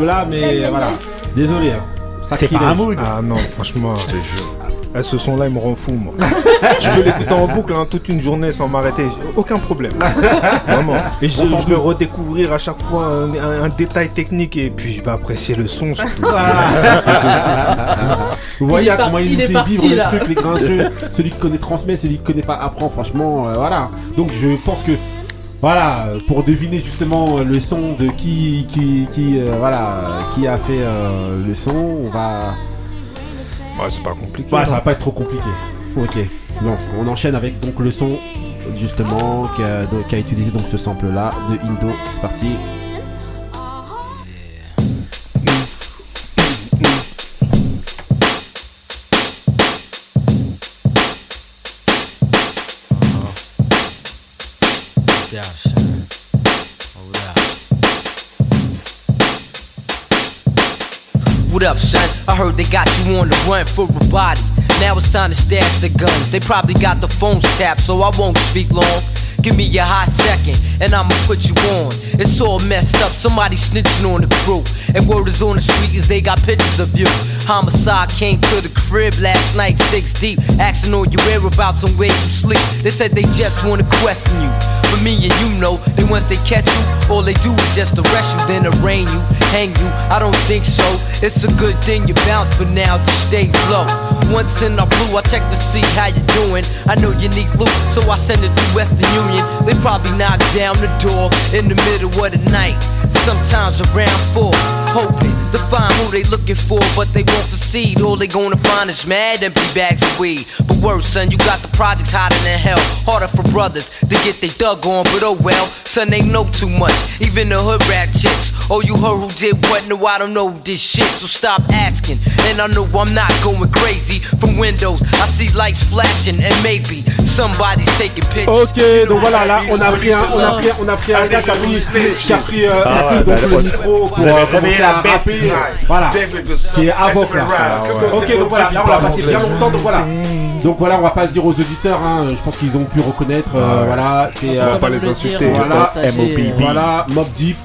Là, mais voilà. Désolé. hein. C'est pas un mood. Ah non, franchement, je te jure. Eh, ce son-là, il me rend fou, moi. je peux l'écouter en boucle hein, toute une journée sans m'arrêter. j'ai Aucun problème. Vraiment. Et je, je redécouvrir à chaque fois un, un- un détail technique et puis je vais apprécier le son surtout. Vous voyez Il comment il nous fait parti, vivre le là. truc, les grincheux. celui qui connaît transmet, celui qui connaît pas apprend. Franchement, euh, voilà. Donc je pense que Voilà, pour deviner justement euh, le son de qui, qui, qui, euh, voilà, qui a fait euh, le son, on va. Ouais, c'est pas compliqué. Voilà, ça va pas être trop compliqué. Ok. Donc, on enchaîne avec donc le son justement qui a, qui a utilisé donc ce sample là de Indo. C'est parti. I heard they got you on the run for a body. Now it's time to stash the guns. They probably got the phones tapped, so I won't speak long. Give me a hot second, and I'ma put you on. It's all messed up, somebody snitching on the crew. And word is on the street is they got pictures of you. Homicide came to the crib last night, six deep, asking all your whereabouts and where you sleep. They said they just wanna question you. But me and you know that once they catch you, all they do is just arrest you, then arraign you, hang you. I don't think so. It's a good thing you bounce for now to stay low. Once in our blue, I check to see how you doing. I know you need loot, so I send it to Western Union. They probably knock down the door in the middle of the night. Sometimes around four, hoping to find who they looking for, but they won't succeed. All they gonna find is mad empty bags of weed. But worse, son, you got the projects hotter than hell. Harder for brothers to get they dug on, but oh well, son, they know too much. Even the hood rat chicks. Oh, you heard who did what? No, I don't know this shit, so stop asking. And I know I'm not going crazy. From windows, I see lights flashing, and maybe somebody's taking pictures. Ok, donc voilà, là, on a pris un, on a pris, on a pris un gars qui a pris, qui a pris, euh, Ah ouais, donc bah, le vous- micro pour euh, commencer la à rapper. Ouais. Voilà, le- c'est Avoc là. Ah ouais. Ok, donc voilà, là on l'a passé bien longtemps, donc voilà. Donc voilà, on va pas le dire aux auditeurs, hein, je pense qu'ils ont pu reconnaître, euh, Ouais. voilà, c'est... On va pas les insulter. Voilà, M.O.B.B. Voilà, Mob Deep.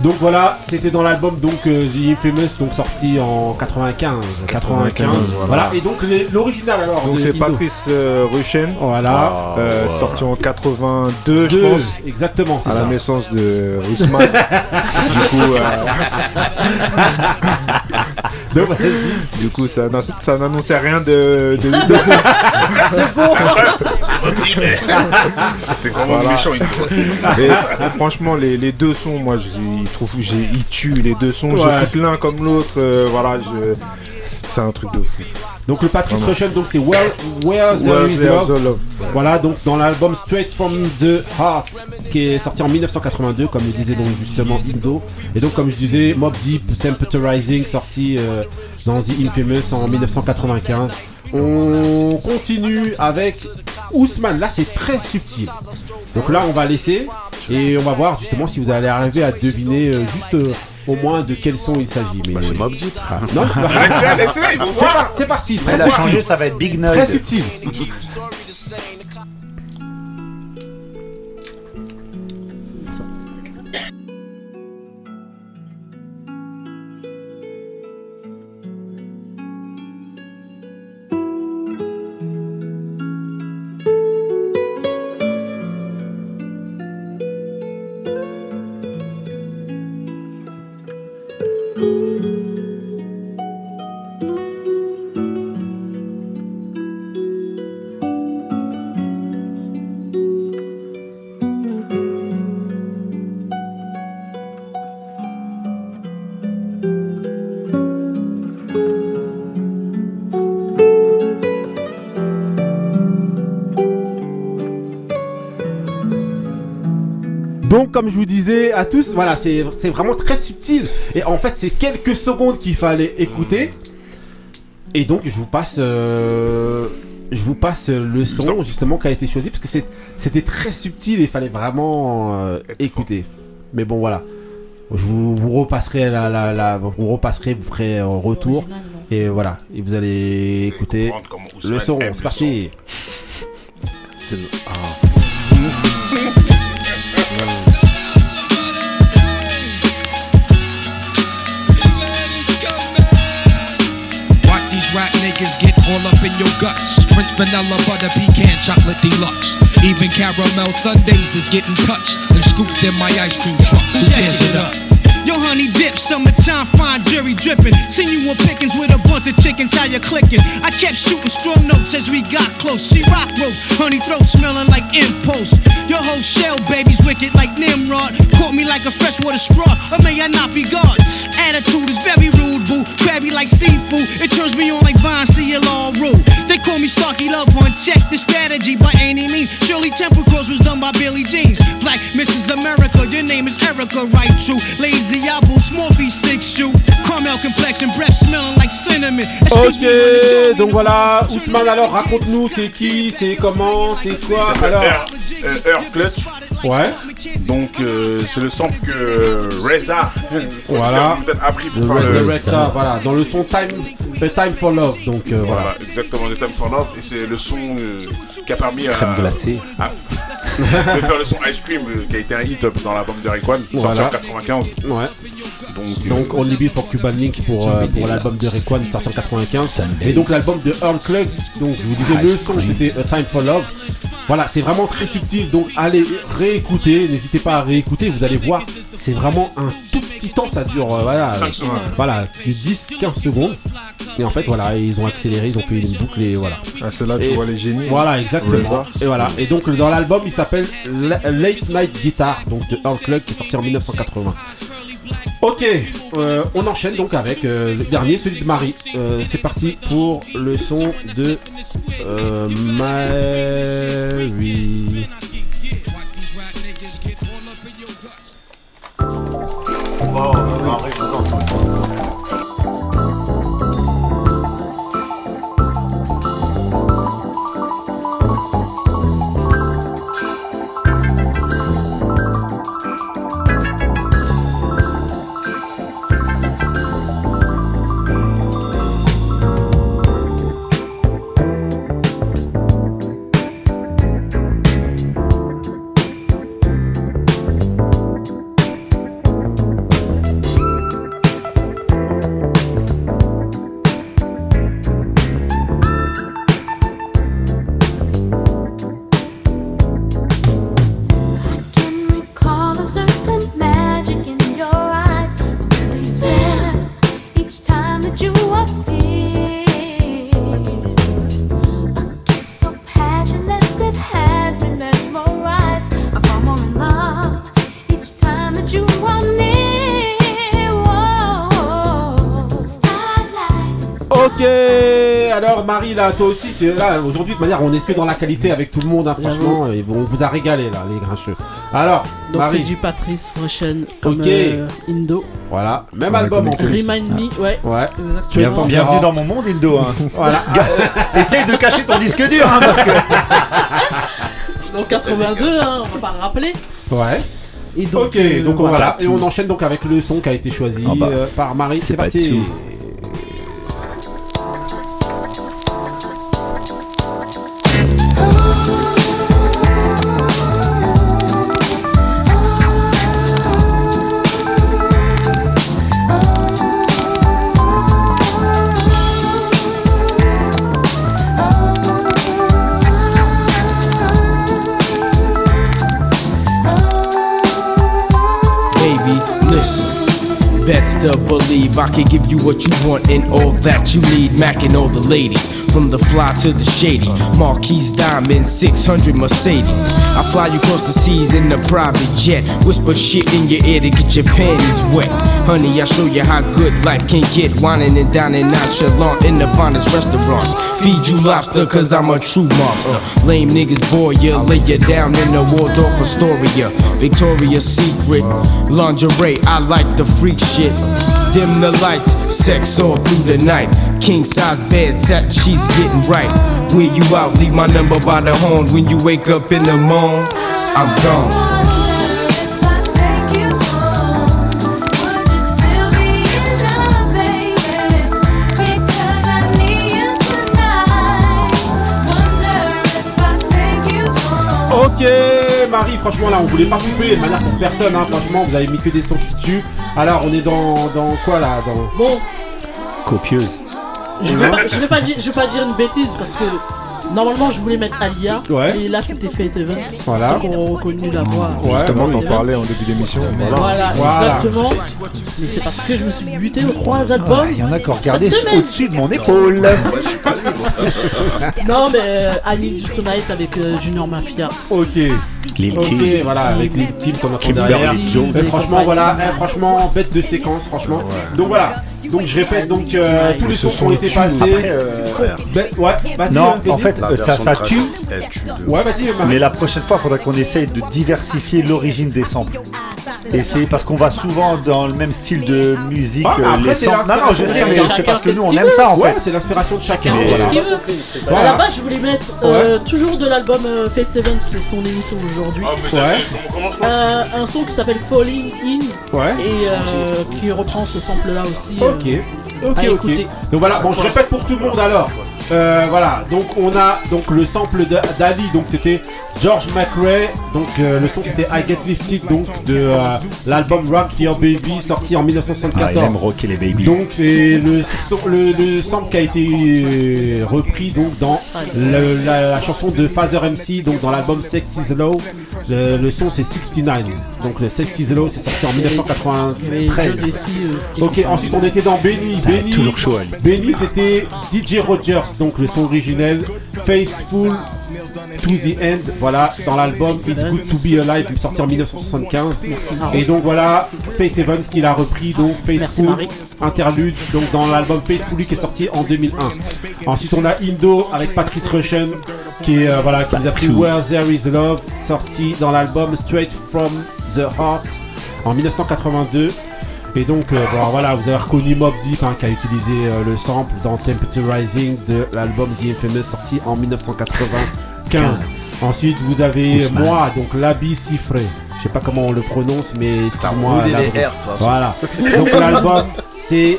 Donc voilà, c'était dans l'album donc euh, The Infamous, donc sorti en 95. 95, voilà. voilà. Et donc l'original alors. Donc c'est. Patrice euh, Ruchen. Voilà. Euh, voilà. Sorti en 82, je pense. exactement, c'est À la naissance de Rusman. du coup, Donc, du coup, ça, n'a- ça n'annonçait rien de. de, de C'était vraiment méchant, il- Et, et franchement, les, les deux sons, moi, je ils trouvent, j'ai- ils tuent les deux sons. Ouais. J'écoute l'un comme l'autre. euh, voilà, je- c'est un truc de fou. Donc le Patrice Vraiment. Russian, donc c'est Where, Where There Is Love. Voilà, donc dans l'album Straight From The Heart, qui est sorti en 1982, comme le disait donc justement Indo. Et donc comme je disais, Mob Deep, Temperaturizing, sorti euh, dans The Infamous en 1995. On continue avec Ousmane, là c'est très subtil. Donc là on va laisser et on va voir justement si vous allez arriver à deviner euh, juste euh, au moins de quel son il s'agit. Mais c'est Mob Deep. non ils vont C'est voir. par- C'est parti, très subtil. ça va être Big Noid. Très subtil. comme je vous disais à tous, voilà, c'est vraiment très subtil. Et en fait, c'est quelques secondes qu'il fallait écouter. Et donc, je vous passe, euh, je vous passe le son justement qui a été choisi parce que c'était très subtil et il fallait vraiment euh, écouter. Mais bon, voilà. Je vous, vous repasserai la, la, la- vous repasserez, vous ferez un retour et voilà. Et vous allez écouter le son. C'est parti. C'est le. Niggas get all up in your guts. French vanilla butter pecan chocolate deluxe. Even caramel sundays is getting touched and scooped in my ice cream truck. Who it up? Yo, honey dip, summertime, fine jury dripping. Seen you on pickings with a bunch of chickens, how you clicking? I kept shooting strong notes as we got close. She rock rope, honey throat smelling like impulse. Your whole shell, baby's wicked like Nimrod. Caught me like a freshwater straw, or may I not be God? Attitude is very rude, boo. Crabby like seafood. It turns me on like Vine, see you all rule. They call me Starky Love Hunt. Check the strategy by any means. Shirley Temple Cross was done by Billy Jeans. Black Mrs. America, your name is Erica, right? True. Lazy Ok, donc voilà, Ousmane alors raconte-nous c'est qui, c'est comment, c'est quoi Ça s'appelle alors Air, euh, Clutch. Ouais. Donc euh, c'est le sample que Reza Voilà. vous êtes appris pour Le faire le- Resurrector, voilà, dans le son Time, The Time for Love, donc euh, voilà. Voilà, exactement, The Time for Love. Et c'est le son euh, qui a permis à, Crème glacée. à- de faire le son Ice Cream euh, qui a été un hit dans l'album de Rayquan, sorti Voilà. en 95. Ouais. Donc, Donc Only Be for Cuban Links pour, euh, pour l'album de Rayquan sorti en 95. Et donc l'album de Earl Clug, donc je vous disais le son c'était A Time for Love. Voilà, c'est vraiment très subtil, donc allez réécouter, n'hésitez pas à réécouter, vous allez voir, c'est vraiment un tout petit temps, ça dure euh, voilà, euh, secondes. voilà, de 10-15 secondes. Et en fait voilà, ils ont accéléré, ils ont fait une boucle et voilà. Ah, c'est là que tu vois les génies. Voilà, exactement. Reza. Et voilà. Et donc dans l'album, il s'appelle La- Late Night Guitar, donc de Earl Clug, qui est sorti en 1980. Ok, euh, on enchaîne donc avec euh, le dernier, celui de Marie. Euh, c'est parti pour le son de euh, Marie. Marie là, toi aussi, c'est là aujourd'hui de manière, on est que dans la qualité avec tout le monde, hein, franchement, et on vous a régalé là, les grincheux. Alors, Donc c'est du Patrice Rochen comme Ok. euh, Indo. voilà, même On album en plus. Remind Me, ouais. Ouais. Exactement. Bienvenue Bienvenue dans mon monde, Indo. Hein. Voilà. Essaye de cacher ton disque dur, hein, parce que. Donc 82, hein, on va pas rappeler. Ouais. Et donc, ok, euh, donc voilà. voilà, et on enchaîne donc avec le son qui a été choisi Ah bah, euh, par Marie. c'est C'est pas parti. dessous. Believe I can give you what you want and all that you need. Mac and all the ladies, from the fly to the shady. Marquise Diamond, 600 Mercedes. I fly you across the seas in a private jet. Whisper shit in your ear to get your panties wet. Honey, I show you how good life can get. Whining and dining nonchalant in the finest restaurants. Feed you lobster, cause I'm a true monster. Lame niggas bore ya, lay you down in the Waldorf Astoria. Victoria's Secret, lingerie, I like the freak shit. Dim the lights, sex all through the night. King size bed, satin sheets getting right. When you out, leave my number by the horn. When you wake up in the morning, I'm gone. Ok, Marie, franchement là, on voulait pas couper de manière pour personne, hein, franchement, vous avez mis que des sons qui tuent. Alors, on est dans, dans quoi là dans... Bon, Copieuse. je vais, pas, je, vais pas dire, je vais pas dire une bêtise parce que Normalement, je voulais mettre Alia. Ouais. Et là, c'était Faith Evans. Voilà. Ceux qui ont reconnu la voix. Justement, de t'en parlais Evans. en début d'émission. Voilà, Voilà. exactement. Mais c'est parce que je me suis buté aux trois albums. Il y en a qui ont regardé au-dessus de mon épaule. Non, mais euh, I Need You Tonight avec euh, Junior Mafia. Ok. Lil Ok, Kim. voilà, avec Lil Kim qu'on entend Kimberly derrière. Jones. Et franchement, voilà, eh, franchement, bête de séquence, franchement. Donc voilà. Donc je répète, donc euh, tous les ce sons qui ont son été passés. Ben, ouais, vas-y. Non, en fait, La euh, ça, version ça trash, tue. elle tue de- Ouais, vas-y, Marie. Mais la prochaine fois, il faudrait qu'on essaye de diversifier l'origine des samples. Et c'est parce qu'on va souvent dans le même style de musique. Ah, euh, après, les c'est samples. Non, non, je sais, mais de c'est chacun parce que nous, on qu'il aime veut. ça en Ouais, fait. c'est l'inspiration de chacun. Mais- C'est voilà. ce qu'il veut. Voilà. À la base, je voulais mettre euh, toujours de l'album euh, Faith Evans, c'est son émission d'aujourd'hui. Ouais. Euh, un son qui s'appelle Falling In Ouais. et euh, qui reprend ce sample là aussi. euh, Ok, ok, ok. écouter. Donc voilà, bon, je répète pour tout le monde alors. Euh, voilà, donc on a donc le sample d'Ali, donc c'était George McRae, donc euh, le son c'était I Get Lifted, donc de euh, l'album Rock Your Baby sorti en Ah, il 1974. aime rocker les babies. Donc c'est le, son- le, le sample qui a été euh, repris donc dans le- la, la chanson de Father MC donc dans l'album Sex is Low. Le, le son c'est 69. Donc le Sex is Low c'est sorti en Mais 1993. Joe Desi, euh, Ok, ensuite on était dans Benny. Benny, toujours chaud. Benny c'était DJ Rogers, donc le son originel Faithful to the End, voilà, dans l'album It's Good to Be Alive, sorti en 1975. Et donc voilà, Faith Evans qui l'a repris, donc Marie. Interlude, donc dans l'album Faithfully qui est sorti en 2001. Ensuite on a Indo avec Patrice Rushen qui est euh, voilà qui nous a pris Where There Is Love, sorti dans l'album Straight From the Heart en 1982. Et donc euh, bon, voilà, vous avez reconnu Mob Deep hein, qui a utilisé euh, le sample dans Temperaturizing de l'album The Infamous sorti en 1995. Ensuite vous avez Ousmane. moi, donc l'habit Cifré. Je sais pas comment on le prononce, mais excuse-moi. Voilà. donc l'album c'est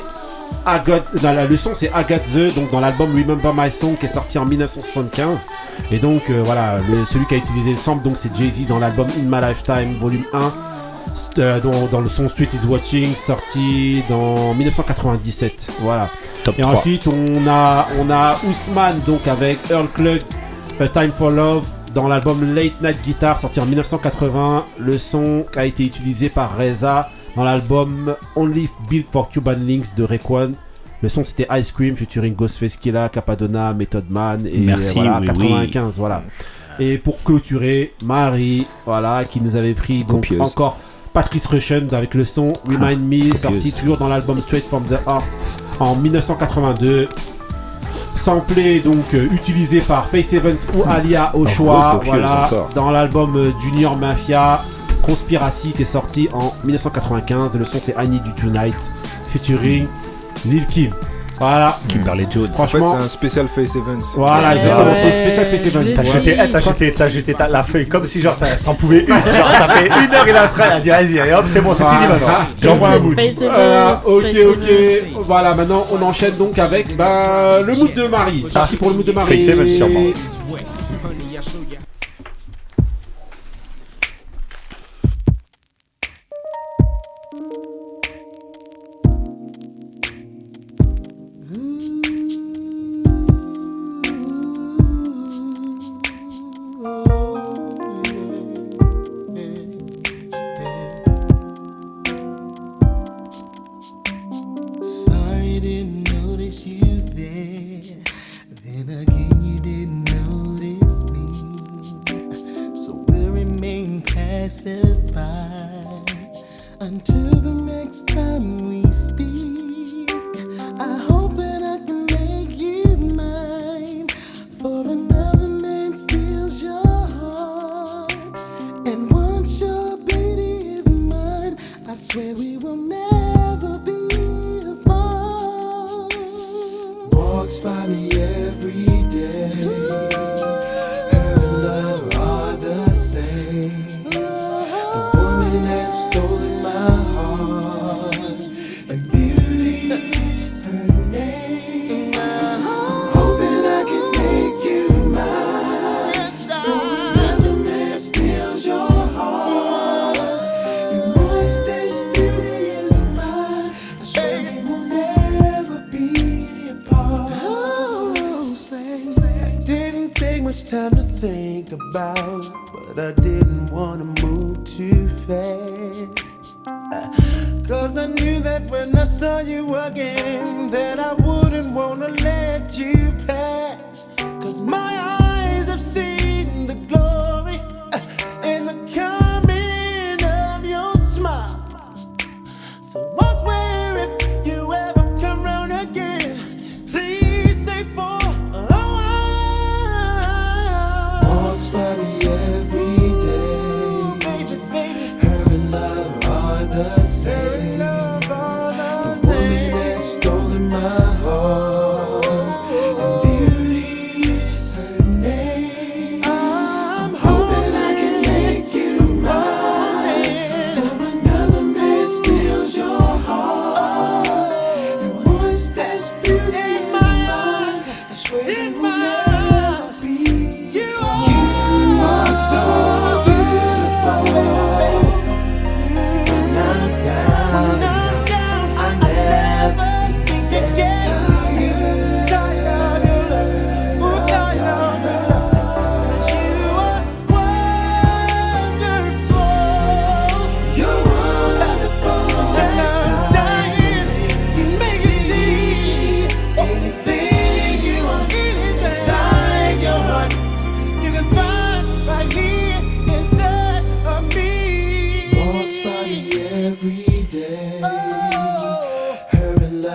dans la leçon c'est Agathe The, donc dans l'album Remember My Song qui est sorti en 1975. Et donc euh, voilà, le- celui qui a utilisé le sample donc c'est Jay-Z dans l'album In My Lifetime volume 1. st- euh, dans, dans le son Street is Watching sorti dans 1997 voilà Top et 3. ensuite on a on a Ousmane donc avec Earl Klug A Time for Love dans l'album Late Night Guitar sorti en 1980 le son a été utilisé par Reza dans l'album Only Built for Cuban Links de Rayquan le son c'était Ice Cream featuring Ghostface Killah, Capadonna, Method Man et Merci, voilà, oui, 95 voilà. Et pour clôturer, Marie, voilà, qui nous avait pris donc Copieuse. encore Patrice Rushen avec le son Remind Me, copieuse. sorti toujours dans l'album Straight from the Heart en 1982. Samplé donc euh, utilisé par Face Evans ou Alia au choix, voilà, dans l'album euh, Junior Mafia Conspiracy qui est sorti en 1995. Le son c'est Annie du Tonight featuring Lil Kim. Voilà. Kimberly Jones. En fait, Franchement, c'est un spécial Face Evans. voilà, Ouais, exactement, ouais, c'est un spécial Face l'ai T'as jeté, t'as jeté, t'as jeté ta- la feuille comme si genre t'as- t'en pouvais une. Genre t'as fait une heure, il est en train, il a dit vas-y, allez, hop, c'est bon, c'est fini maintenant. J'envoie un bout. Voilà, ok, ok. Voilà, maintenant on enchaîne donc avec bah, le mood de Marie. C'est parti pour le mood de Marie. Face Evans, sûrement.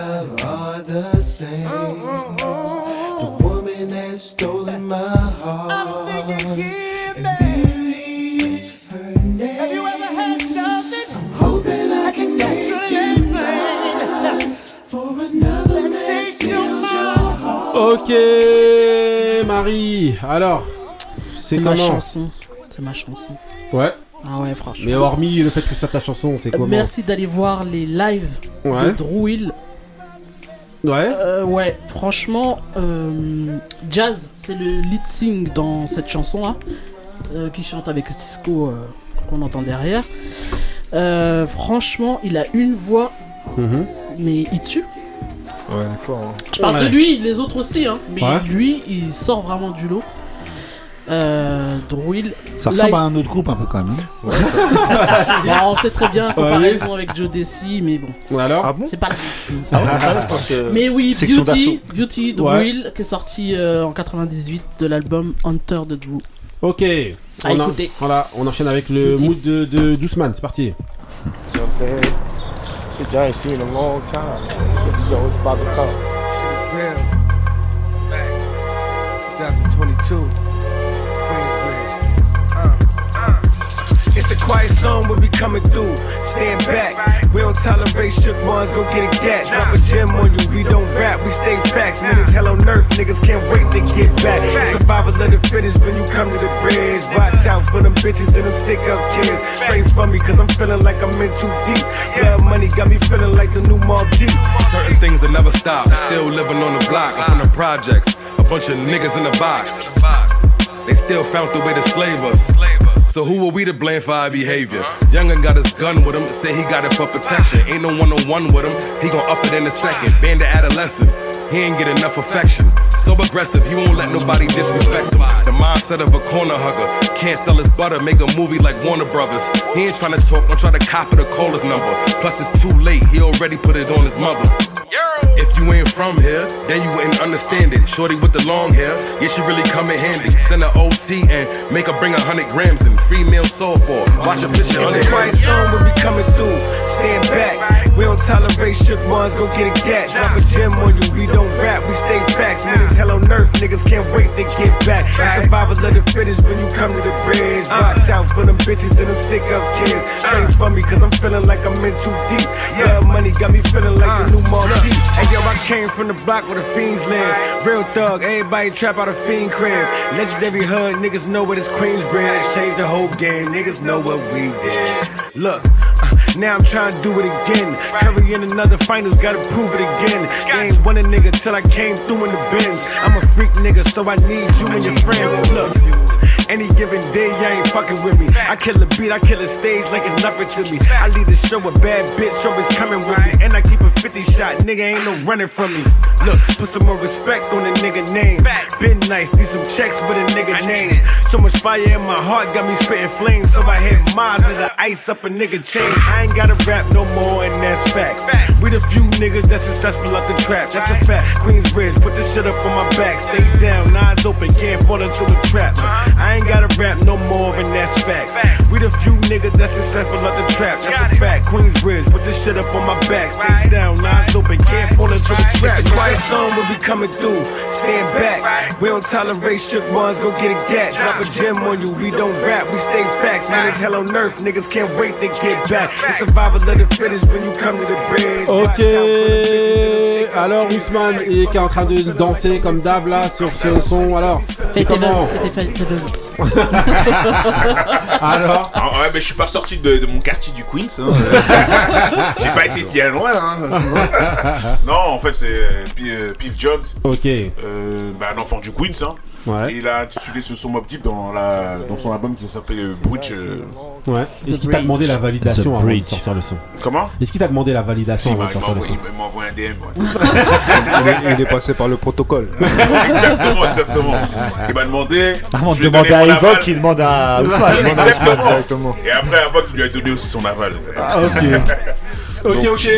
Love are the same. The woman that's stolen my heart. And beauty's her name. Have you ever had something? I'm hoping I can make you mine. For another man steals your heart. Ok, Marie. Alors, c'est ma chanson. C'est ma chanson. Ouais. Ah ouais, franchement. Mais hormis le fait que c'est ta chanson, c'est comment Merci d'aller voir les lives Ouais. de Drouil. Ouais. Euh, ouais, franchement, euh, Jazz, c'est le lead sing dans cette chanson-là, euh, qui chante avec Cisco euh, qu'on entend derrière. Euh, franchement, il a une voix, Mhm. mais il tue. Ouais, il est fort. hein. Je parle Ouais. de lui, les autres aussi, hein, mais Ouais. lui, il sort vraiment du lot. Euh, Drouil. Ça ressemble à un autre groupe un peu quand même. hein. Bon, on sait très bien, comparaison avec Joe Desi, mais bon. Alors Ah bon C'est pas la même chose. Ah ouais, que- Mais oui, Section Beauty. Beauty. Will, qui est sorti euh, en 98 de l'album Hunter de Drew. Ok. À on, en- voilà, on enchaîne avec le Beauty. mood de, de Douceman, c'est parti. Quiet storm when we coming through. Stand back. We don't tolerate shook ones. Go get a gat. Drop a gem on you. We don't rap. We stay facts. Man, it's hell on earth. Niggas can't wait to get back. Survival of the fittest when you come to the bridge. Watch out for them bitches and them stick up kids. Pray for me, cause I'm feeling like I'm in too deep. Blood money got me feeling like the new Mob Deep. Certain things that never stop. Still living on the block. I'm from the projects. A bunch of niggas in the box. They still found the way to slave us. So who are we to blame for our behavior? Youngin got his gun with him, say he got it for protection. Ain't no one on one with him, he gon' up it in a second. Band of adolescent, he ain't get enough affection. So aggressive, he won't let nobody disrespect him. The mindset of a corner hugger, can't sell his butter, make a movie like Warner Brothers. He ain't tryna talk, I'm try to copy the caller's number. Plus it's too late, he already put it on his mother. If you ain't from here, then you wouldn't understand it. Shorty with the long hair, yeah, she really come in handy. Send her OT and make her bring a hundred grams in female softball. Watch a picture On the quiet storm when we coming through. Stand back. We don't tolerate shook ones. Go get a gat. Drop a gem on you. We don't rap. We stay facts. Man, it's hell on earth. Niggas can't wait to get back. Survival of the fittest when you come to the bridge. Watch out for them bitches and them stick up kids. Pray for me, cause I'm feeling like I'm in too deep. Blood money got me feeling like the new Mob Deep. Hey yo, I came from the block where the fiends live. Real thug, everybody trap out a fiend crib. Legendary hood, niggas know what is Queensbridge. Changed the whole game, niggas know what we did. Look, uh, now I'm trying to do it again. Carrying another finals, gotta prove it again. I ain't won a nigga till I came through in the bins. I'm a freak nigga, so I need you and your friends. Look. Any given day, y'all ain't fucking with me. I kill a beat, I kill a stage like it's nothing to me. I lead the show with bad bitch, always coming with me. And I keep a 50 shot, nigga ain't no running from me. Look, put some more respect on the nigga name. Been nice, need some checks with a nigga name. So much fire in my heart, got me spitting flames. So I hit miles of the ice up a nigga chain. I ain't gotta rap no more, and that's fact. We the few niggas that's successful up the trap. That's a fact. Queensbridge, put this shit up on my back. Stay down, eyes open, can't fall into a trap. Uh-huh. I ain't gotta rap no more, and that's fact. We the few niggas that's successful up the trap. That's a fact. Queensbridge, put this shit up on my back. Stay down, eyes open, can't fall into a trap. Quiet storm will be coming through. Stand back. We don't tolerate shook ones, go get a gat. Drop a gem on you, we don't rap, we stay facts. Man, it's hell on earth, niggas can't wait to get back. The survival of the fittest when you come to the bridge. Ok, alors Ousmane il est qui est en train de danser comme d'hab là sur ce son. Alors, c'est comment c'était. Alors Ah, ouais, mais je suis pas sorti de, de mon quartier du Queens. hein. J'ai pas été bien loin. hein. non, en fait, c'est euh, P- euh, Piff Jones. Ok. Euh, bah, un enfant du Queens. Hein. Ouais. Et il a intitulé ce son Mob Deep dans, la, dans son album qui s'appelle euh, Bridge. euh, Ouais. Est-ce qu'il t'a demandé la validation avant de Bridge. sortir le son Comment? Est-ce qu'il t'a demandé la validation Si, avant bah, de il m'a sortir le envoyé, son il m'a envoyé un DM. ouais. il, est, il est passé par le protocole. exactement, exactement. Il m'a demandé. Avant de je lui ai demander donné à mon Evoque, aval. il demande à Ousmane. Il demande à Ousmane Exactement. directement. Et après, il lui a donné aussi son aval. Ah, ok. Ok, Donc, ok.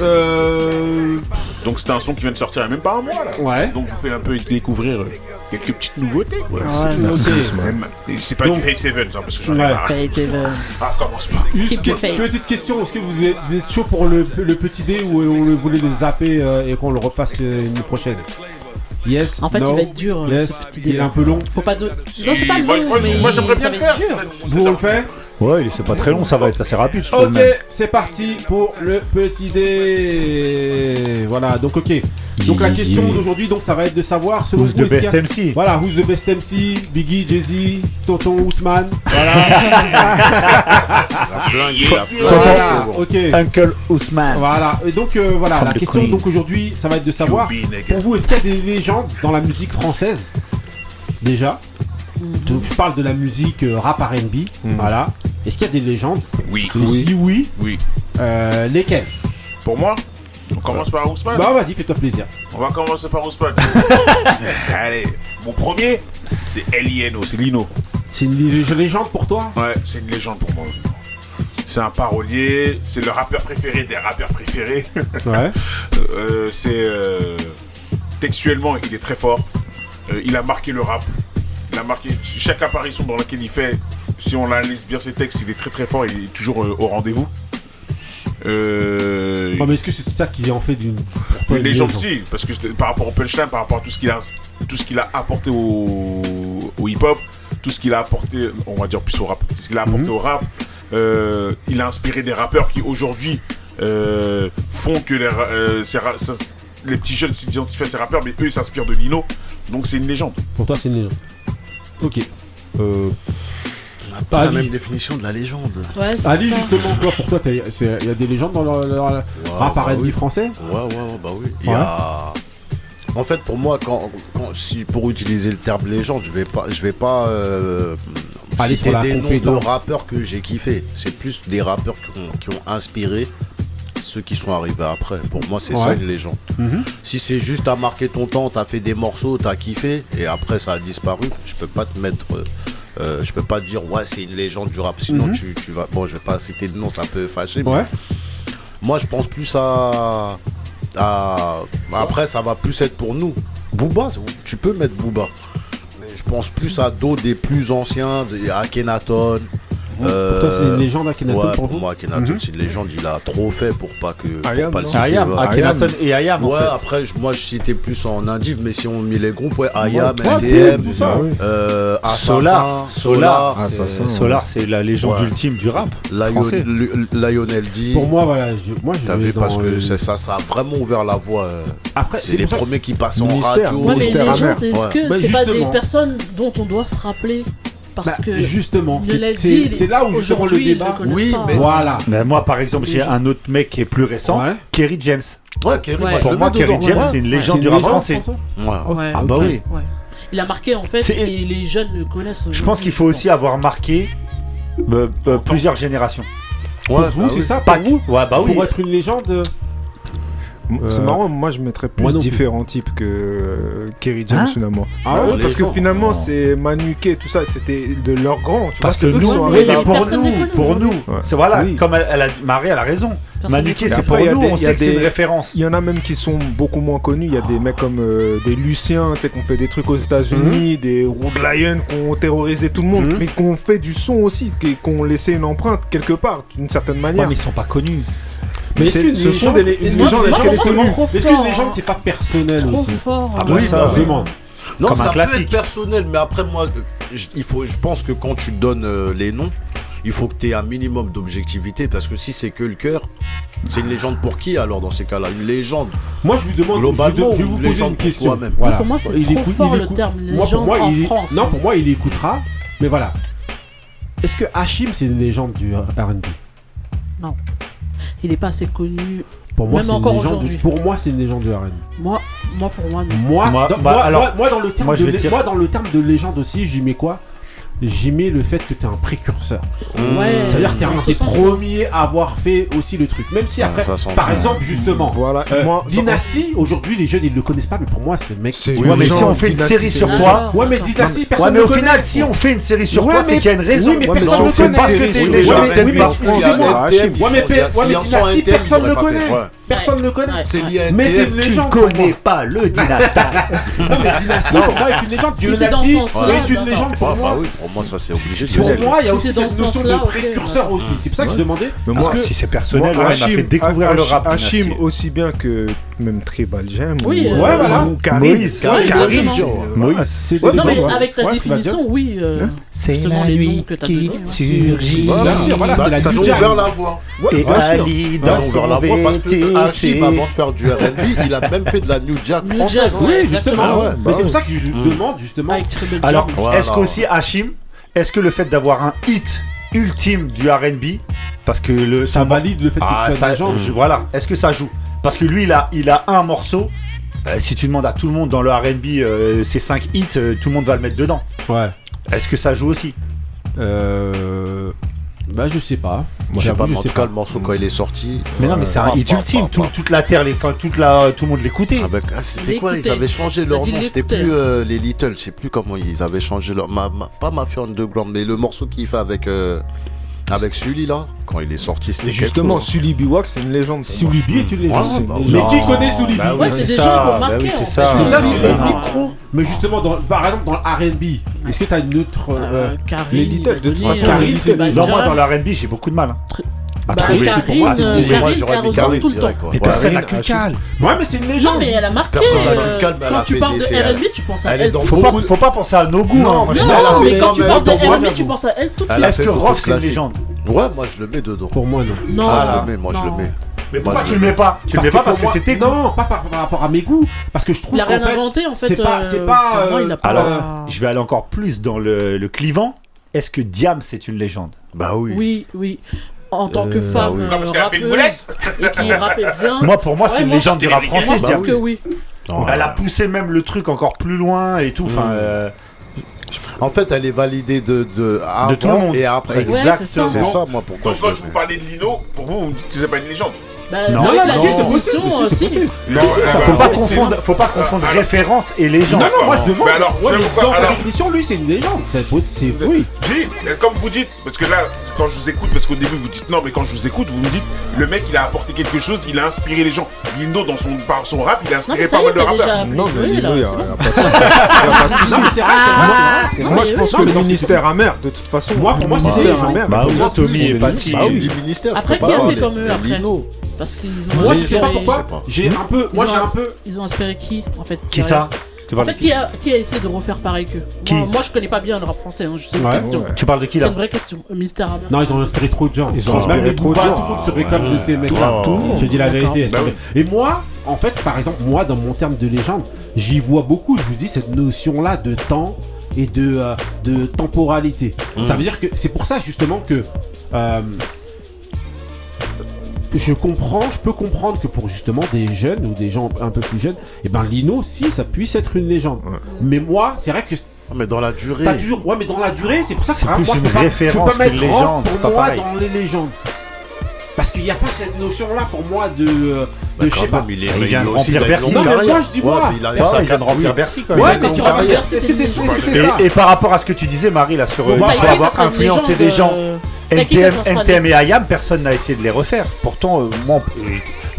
Euh... Donc c'était un son qui vient de sortir il y a même pas un mois là. Ouais. Donc je vous fais un peu découvrir euh, quelques petites nouveautés. Ouais, C'est- c'est- c'est pas Donc- du Fate Seven, hein, parce que j'en ai Ouais. marre. Fate Evans. Ah, commence pas. Juste que- petite question, est-ce que vous êtes, vous êtes chaud pour le, le petit dé ou on le voulait le zapper euh, et qu'on le refasse euh, une prochaine? Yes En fait, no, il va être dur, yes, ce petit Il est un peu long. Faut pas de. Non, Si, c'est pas long, moi, mais moi, j'aimerais bien le faire, Vous on le fait? Ouais, c'est pas très long, ça va être assez rapide, je trouve. Ok, c'est parti pour le petit dé. Voilà, donc ok. Donc la question d'aujourd'hui, donc ça va être de savoir selon Who's vous, the est-ce qu'il y a- best MC? Voilà, who's the best MC Biggie, Jay-Z, Tonton Ousmane. flingué. Voilà, ok. Uncle Ousmane. Voilà, et donc euh, voilà, From la the question Queens. donc aujourd'hui, ça va être de savoir pour vous, est-ce qu'il y a des légendes dans la musique française? Déjà, donc je parle de la musique euh, rap R&B, voilà. Est-ce qu'il y a des légendes? Oui. Et Si oui, Oui. euh, lesquelles? Pour moi, on commence par Ousmane. Bah vas-y, fais-toi plaisir. On va commencer par Ousmane. Allez, mon premier, c'est Elieno, c'est Lino. C'est une lé- légende pour toi? Ouais, c'est une légende pour moi. C'est un parolier, c'est le rappeur préféré des rappeurs préférés. Ouais. Euh, c'est euh, textuellement, il est très fort. Euh, il a marqué le rap. Il a marqué chaque apparition dans laquelle il fait. Si on analyse bien ses textes, il est très très fort. Il est toujours euh, au rendez-vous. Euh, mais est-ce que c'est ça qui en fait d'une une légende si, parce que par rapport au punchline, par rapport à tout ce qu'il a, tout ce qu'il a apporté au, au hip-hop, tout ce qu'il a apporté, on va dire plus au rap, tout ce qu'il a apporté Mhm. au rap, euh, il a inspiré des rappeurs qui aujourd'hui euh, font que les, ces ça- les petits jeunes s'identifient à ces rappeurs, mais eux ils s'inspirent de Lino, donc c'est une légende. Pour toi, c'est une légende. Ok. Euh... On n'a pas la même définition de la légende. Ouais, Ali, ça. justement, toi, pour toi, il y a des légendes dans le, le- le rap bah oui. français Ouais, ouais, ouais, bah oui. Il y a... En fait, pour moi, quand, quand- si pour utiliser le terme légende, je vais pas, je vais pas euh, Aller citer sur la des noms de rappeurs que j'ai kiffé. C'est plus des rappeurs qui ont, qui ont inspiré ceux qui sont arrivés après. Pour moi, c'est ça une légende. Mhm. Si c'est juste à marquer ton temps, t'as fait des morceaux, t'as kiffé, et après ça a disparu, je peux pas te mettre. euh, euh, je peux pas te dire ouais c'est une légende du rap sinon Mhm. tu, tu vas bon je vais pas citer de nom ça peut fâcher mais moi, je pense plus à. à- Après, ça va plus être pour nous. Booba, tu peux mettre Booba. Mais je pense plus à d'autres des plus anciens, des Ouais, pour toi, c'est une légende, Akhenaton, ouais, pour pour vous moi, Akhenaton, Mhm. c'est une légende. Il a trop fait pour pas que. pour Ayam, pas le citer, Ayam. Akhenaton et Ayam, en Ouais, fait. après, moi, je citais plus en indiv, mais si on met les groupes, ouais, Ayam, Ouais, NDM, tout ça, oui. euh, Assassin, Solar, Solar, Assassin, ouais. Solar, c'est la légende Ouais. ultime du rap Lionel D. Pour moi, voilà, je, moi, je T'as vais vu, parce que ça, ça a vraiment ouvert la voie. euh, Après, c'est les premiers qui passent en radio. Est-ce que Bah, c'est pas des personnes dont on doit se rappeler parce bah, que justement, c'est là où je rends le débat. Oui, mais voilà. Moi, par exemple, j'ai un autre mec qui est plus récent. Kerry James. Ouais, Pour moi, Kerry James, c'est une légende du rap français. ah bah oui. Il a marqué en fait, et les jeunes le connaissent. Je pense qu'il faut aussi avoir marqué euh, euh, plusieurs générations. vous, c'est ça, pas vous Ouais, bah oui. Pour être une légende. Euh, euh, c'est marrant, moi je mettrais plus différents types que euh, Kerry James finalement. Ah ouais, parce que finalement oh. c'est Manuke, tout ça, c'était de leur grand. Tu parce que nous, pour nous, pour nous, c'est voilà, comme elle, a, Marie, elle a raison. Manuquet, c'est pour nous, on sait que c'est une référence. Il y en a même qui sont beaucoup moins connus. Il y a des ah. mecs comme euh, des Luciens, tu sais, qu'on fait des trucs aux États-Unis, mhm. des Road Lion qui ont terrorisé tout le monde, mhm. mais qu'on fait du son aussi, qu'on laissé une empreinte quelque part, d'une certaine manière. mais ils sont pas connus. Mais ce sont des légendes Est-ce que les légendes, hein. c'est pas personnel aussi hein. ah bah, Oui, vraiment. Bah non, ça peut être personnel, mais après, moi, je pense que quand tu donnes euh, les noms, il faut que tu aies un minimum d'objectivité parce que si c'est que le cœur, c'est une légende pour qui alors dans ces cas-là? Une légende Moi je vous demande, globalement, je, vous une, question. Pour moi c'est trop écoute, fort le terme légende moi, en. France. Non, pour moi il écoutera, mais voilà. Est-ce que Hachim c'est une légende du RB Non il n'est pas assez connu. Pour moi, même encore aujourd'hui. Pour moi, c'est une légende de RN. Moi, moi pour moi. Non. Moi, moi, dans, bah, alors, moi, dans le terme moi, de, moi, dans le terme de légende aussi, j'y mets quoi? j'aimais le fait que t'es un précurseur. C'est-à-dire que t'es un des premiers à avoir fait aussi le truc. Même si ah, après, par exemple, justement, mmh. euh, Dynasty, aujourd'hui, les jeunes ils le connaissent pas, mais pour moi, c'est mec. Ouais, mais si on fait une série sur toi. Ouais, mais Dynasty, personne Ouais, mais au final, si on fait une série sur toi, c'est qu'il y a une raison. Oui mais personne ne connaît. Parce que t'es déjà peut-être pas mais Dynasty, personne le connaît. Personne ne connaît. C'est lié Mais c'est une connais pas le Dynasty. Non, mais Dynasty, pour moi, est une légende. Dynasty est une légende pour moi. Bah moi, ça c'est obligé. De pour moi, il y a aussi cette notion de précurseur aussi. C'est pour ça que je demandais. Mais moi, si c'est personnel, m'a fait découvrir le rap. Hachim, aussi bien que même tribal j'aime. Ou, euh, Moïse. C'est avec ta définition, oui. Hein c'est la nuit qui surgit. Bien bah, sûr, voilà, c'est la la. Et Ali dans la voie parce que avant de faire du R&B, il a même fait de la New Jack française. Ah mais c'est pour ça que je demande, justement. Alors, est-ce qu'aussi Hachim, est-ce que le fait d'avoir un hit ultime du R&B, parce que le... Ça valide le fait que tu. Ah, voilà, est-ce que ça joue? Parce que lui, il a, il a un morceau. Euh, si tu demandes à tout le monde dans le RB euh, ces 5 hits, euh, tout le monde va le mettre dedans. Ouais. Est-ce que ça joue aussi Euh. Bah, je sais pas. Moi, je sais pas, mais en tout cas, le morceau quand il est sorti. Mais non, mais c'est euh, un bah, hit bah, ultime. Bah, toute la terre, les, enfin, toute la, tout le monde l'écoutait. Avec, c'était quoi Ils avaient changé leur nom. C'était plus les Little, je sais plus comment ils avaient changé leur. ma- ma- pas Mafia Underground, mais le morceau qu'il fait avec. euh, avec Sully là, quand il est sorti, c'était Justement, Sully Biwak, c'est une légende. Sully B est une légende. Ah, Mais bah qui connaît Sully bah, Ouais, c'est des bah c'est ça. Ça. Bah Mais justement, dans, par exemple, dans l'RB, est-ce que t'as une autre. Euh, les de toute façon, genre, moi, dans l'RB, j'ai beaucoup de mal. Hein à bah, trouver. Karine, pour moi, euh, Karine, j'aurais mis Karine tout le temps. Mais personne n'a Kukal. Ouais, mais c'est une légende. Non, mais elle a marqué. Euh, quand tu parles de R&B, tu penses à elle. Faut pas penser à nos goûts. Non, hein, mais quand tu parles de R&B, tu penses à elle toute la Est-ce que Rof, c'est une légende Ouais, moi je le mets dedans. Pour moi, non. Non, je le mets, moi je le mets. Mais pourquoi tu le mets pas Tu le mets pas parce que c'était non, pas par, rapport à mes goûts, parce que je trouve. Il a rien inventé en fait. C'est pas. Euh, euh, alors, je vais aller encore plus dans le clivant. Est-ce que Diam c'est une légende Bah oui. Oui, oui en tant que euh, femme bah oui. et qui rappelle bien. Moi, pour moi, c'est une légende du rap français. Que oui. Oh elle a poussé même le truc encore plus loin et tout. Mm. Euh, en fait, elle est validée de, tout le monde. et après. Exactement. C'est ça. moi, pourquoi. Je vous parlais de Lino, pour vous, vous me dites que c'est pas une légende. Bah, non, non, bah, c'est possible. Faut, pas confondre, faut pas confondre référence et légende. Non, non, moi je demande. Alors, ouais, pourquoi, dans définition, lui, c'est une légende. C'est possible, euh, oui. Comme vous dites, parce que là, quand je vous écoute, parce qu'au début vous dites non, mais quand je vous écoute, vous me dites le mec il a apporté quelque chose, il a inspiré les gens. Lindo, dans son, par son rap, il a inspiré pas mal de rappeurs. Non, mais Lindo, il n'y a pas de Moi je pense que le ministère amer, de toute façon. Moi, pour moi, c'est ministère amer. Moi, Tommy et Patrick. du ministère. Après, qui a fait comme eux après? Parce qu'ils ont Moi, je sais pas pourquoi. J'ai un peu. Moi, Ils ont- j'ai un peu. Ils ont inspiré qui en fait Qui ça En fait, qui a, qui a essayé de refaire pareil qu'eux Qui moi, moi, je connais pas bien le rap français, hein, je sais Ouais. question. Tu parles de qui C'est là une vraie question. Euh, Mystère Hammer. Non, ils ont inspiré trop de gens. Ils ont Même inspiré les trop de gens. tout le monde se réclame de ces mecs-là. Je dis la vérité. Bah c'est. Et moi, en fait, par exemple, moi, dans mon terme de légende, j'y vois beaucoup, je vous dis, cette notion-là de temps et de, euh, de temporalité. Mm. Ça veut dire que c'est pour ça, justement, que. euh, je comprends, je peux comprendre que pour justement des jeunes ou des gens un peu plus jeunes, et eh ben Lino, si ça puisse être une légende. Mais moi, c'est vrai que mais dans la durée. Pas toujours. Ouais, mais dans la durée, c'est pour ça que moi, je peux pas, je pas mettre pour moi dans les légendes. Parce qu'il n'y a pas cette notion-là pour moi de. Euh, de bah, je sais pas. Il, est, ah, vient Bercy. Non, mais moi je dis moi. Il, a, bah, il vient de Bercy quand. Ouais, mais si on est-ce que c'est ça? Et par rapport à ce que tu disais, Marie, là, sur. Bah, euh, avoir influencé des gens. Euh, NTM, NTM et IAM, personne n'a essayé de les refaire. Pourtant, euh, moi,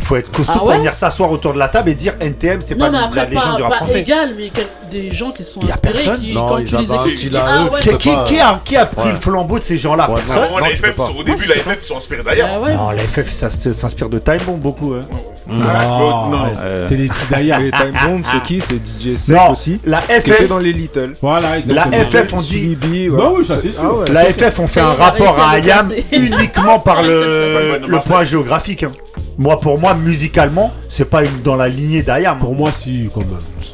faut être costaud ah ouais pour venir s'asseoir autour de la table et dire NTM, c'est pas mais après, la légende pas, du rap pas français. égal, mais des gens qui sont inspirés, qui, non, quand ils tu ah ouais, qui, qui, qui, a, qui a pris ouais. le flambeau de ces gens-là? Au début, la FF sont inspirés d'ailleurs. Non, la FF, ça s'inspire de Time Bomb beaucoup. Hein. Ah, non, euh. C'est les d'ailleurs. Les Time Bomb, c'est qui? C'est DJ Seth aussi. La FF. Qui était dans les Little. Voilà, exactement. Euh, la FF, on dit. Bah c'est ah sûr. La FF, on fait un rapport à Ayam uniquement par le, le point géographique. Hein. Moi, pour moi, musicalement, c'est pas une, dans la lignée d'Ayam. Hein. Pour moi, si, quand même.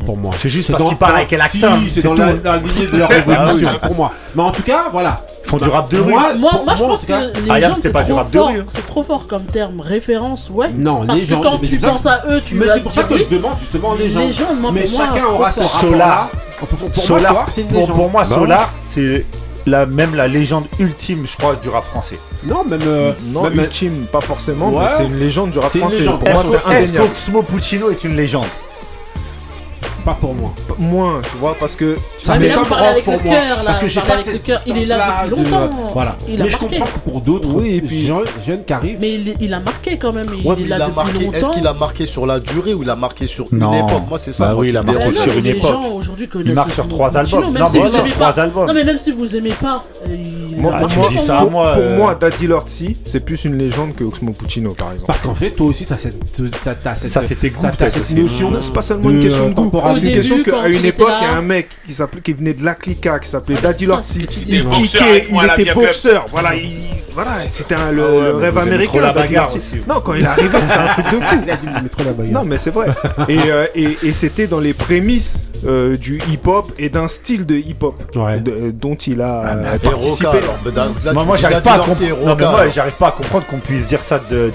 Pour moi. C'est juste parce qu'il parle avec l'accent. Si, c'est dans la, lignée de leur ah, révolution, pour moi. Mais en tout cas, voilà font du rap de rue. Moi, moi, je pense que les gens, c'est pas du rap de rue. Hein. C'est trop fort comme terme, référence, ouais. Non, parce les que quand tu penses à eux, tu Mais c'est pour ça que je demande justement les gens. Les gens, moi, mais chacun aura son Solar. Pour, moi, pour, moi, Solar, bah c'est la, même la légende ultime, je crois, du rap français. Non, même, euh, non, euh, ultime, pas forcément, ouais. mais c'est une légende du rap français. Pour moi, c'est indéniable. Puccino est une légende? Pas pour moi. Moins, tu vois, parce que ça m'est comme pour moi. Cœur, là, parce que j'ai pas cette cœur, il est là depuis longtemps. Voilà. Il mais je comprends que pour d'autres oui, et puis jeunes jeune qui. Mais il, a marqué quand même. Il, a marqué. Est-ce qu'il a marqué sur la durée ou il a marqué sur une époque? Moi, c'est ça. Bah oui, il a marqué sur une époque. Il marque sur trois albums. Non, mais même si vous aimez pas. Euh, ah, pour moi, Daddy Lortzi, c'est plus une légende que Oxmo Puccino, par exemple. Parce qu'en fait, toi aussi, t'as cette, ça, cette notion. C'est pas seulement une question de goût c'est une question qu'à une époque, il y a un mec qui, qui venait de la Clica, qui s'appelait ah, Daddy Lorsi. Il il était boxeur. Voilà, ah. voilà c'était ah le, rêve américain. La bagarre Non, quand il est arrivé, c'était un truc de fou. Il a dit, la bagarre. Non, mais c'est vrai. Et, euh, c'était dans les prémices euh, du hip-hop et d'un style de hip-hop dont il a euh, participé. Moi, j'arrive pas à comprendre qu'on puisse dire ça de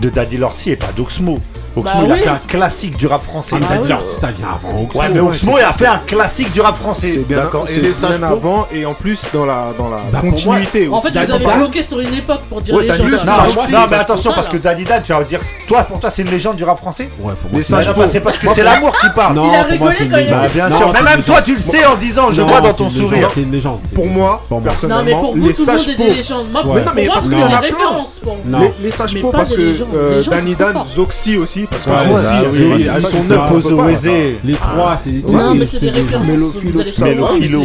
de Daddy Lorty et pas d'Oxmo. Oxmo, bah il oui. a fait un classique du rap français. Ah, bah Daddy Lorty, ça vient avant Oxmo. Ouais, mais Oxmo, il a fait un classique du rap français. C'est bien, d'accord. Et les avant, et en plus, dans la, dans la bah, continuité moi, En fait, vous avez bloqué sur une époque pour dire ouais, légende. Non, non, mais attention, parce que Daddy Dad tu vas dire, toi, pour toi, c'est une légende du rap français Ouais, pour moi, c'est parce que c'est l'amour qui parle. Non, pour moi, c'est bah, Bien sûr, mais même toi, tu le sais en disant, je vois dans ton sourire. C'est une légende. Pour moi, personnellement, les sages pauvres. Mais non, mais parce qu'il y en a plein. Les sages pauvres, parce que euh, Danny Dan, Zoxy aussi, parce que Zoxy, euh, à son Les trois, c'est des. Mélophilo,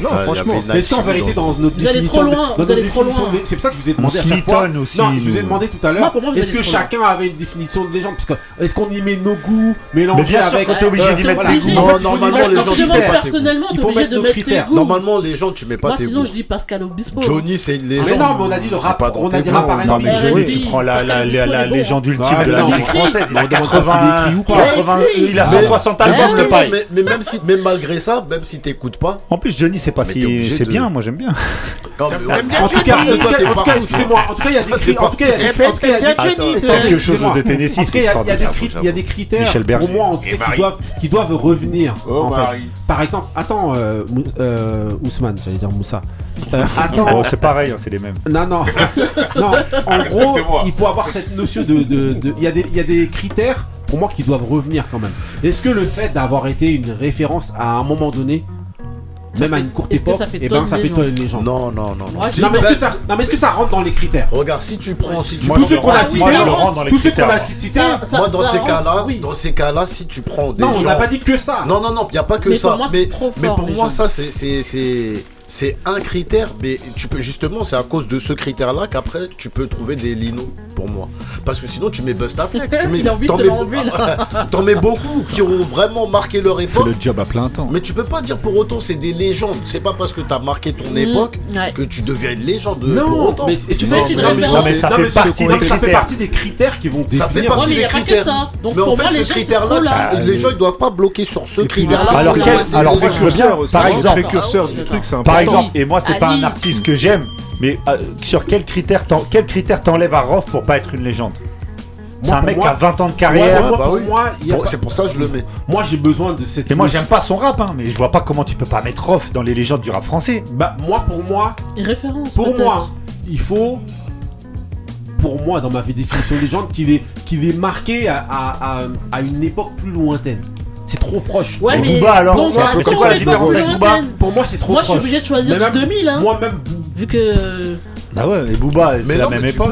non, euh, franchement. Est-ce qu'en vérité, dans notre vous allez trop loin. Vous allez trop loin. C'est pour ça que je vous ai demandé on à chaque fois. Aussi, non, je vous ai demandé tout à l'heure. Est-ce que chacun avait une définition de légende? Parce que est-ce qu'on y met nos goûts mélangés avec quand t'es obligé euh, d'y mettre tes goûts. Normalement, les gens personnellement, t'es obligé de mettre tes goûts. Normalement, les gens, tu mets pas tes goûts. Sinon, je dis Pascal Obispo. Johnny, c'est une légende. Mais non, mais on a dit le rap. On a dit rap Non, mais Johnny, tu prends la légende ultime de la musique française. Il a 80 Il a 160 albums de paille. Mais même si, même malgré ça, même si t'écoutes pas. En plus, Johnny, cas, il y a des Attends, critères. attends, quelque chose de Tennessee, En tout cas, il y a- il y a des c'est cri- il y a des cri- il y a des critères pour moi en tout cas, qui doivent qui doivent revenir. Oh, en. Par exemple, attends, euh, euh, Ousmane, j'allais dire Moussa. Euh, attends. Bon, c'est pareil, hein, c'est les mêmes. Non, non. non, en gros, il faut avoir cette notion de. de- de- Il y, a des- il y a des critères, pour moi, qui doivent revenir quand même. Est-ce que le fait d'avoir été une référence à un moment donné, même à une courte époque, ça fait eh ben, ça les fait gens toi une légende Non, non, non. non. Non, mais est-ce que ça, non, mais est-ce que ça rentre dans les critères? Regarde, si tu prends, si tu Moi, ceux le qu'on a les tous ceux qu'on critères, a ça- moi, dans ces cas-là, dans ces cas-là, si tu prends des non, on gens, n'a pas dit que ça. non, non, non, il y a pas que ça. mais pour moi, ça, c'est c'est c'est un critère. Mais tu peux justement, c'est à cause de ce critère-là qu'après tu peux trouver des linos pour moi. Parce que sinon, tu mets Bustaflex, tu mets, t'en te mets- mets beaucoup qui ont vraiment marqué leur Fais époque. le job à plein temps. Mais tu peux pas dire pour autant c'est des légendes. C'est pas parce que t'as marqué ton époque Mmh, ouais. que tu deviens une légende pour Non, autant. mais est-ce que Tu c'est une non, mais- référence. non, mais ça fait ça partie non, des mais ça fait critères. partie des critères qui vont Ça fait partie Ouais, mais des critères. Donc en pour fait, ce les gens, c'est critère-là, les gens ils doivent pas bloquer sur ce critère-là. alors pour moi, je veux bien, par Le exemple- précurseur du truc, c'est Par par exemple, et moi, c'est pas un artiste que j'aime, mais euh, sur quel critère t'en- quel critère t'enlèves à Rof pour pas être une légende? C'est un mec moi- qui a 20 ans de carrière. Moi, bah pour oui. moi, il y a Bon, pas- c'est pour ça que je le mets. Moi, j'ai besoin de cette. Et moi, j'aime pas son rap, hein, mais je vois pas comment tu peux pas mettre Rof dans les légendes du rap français. Bah, moi, pour moi, Référence. pour peut-être. moi, il faut. Pour moi, dans ma définition de légende, qu'il est, qu'il est marqué à, à, à, à une époque plus lointaine. C'est trop proche. Ouais, mais Booba, alors, donc, c'est un peu comme quoi la les différence avec. Booba Pour moi, c'est trop Moi, je suis proche. obligé de choisir du même- 2000, hein. Moi-même, Vu que. Bah ouais, et Booba, c'est Mais la non, même époque.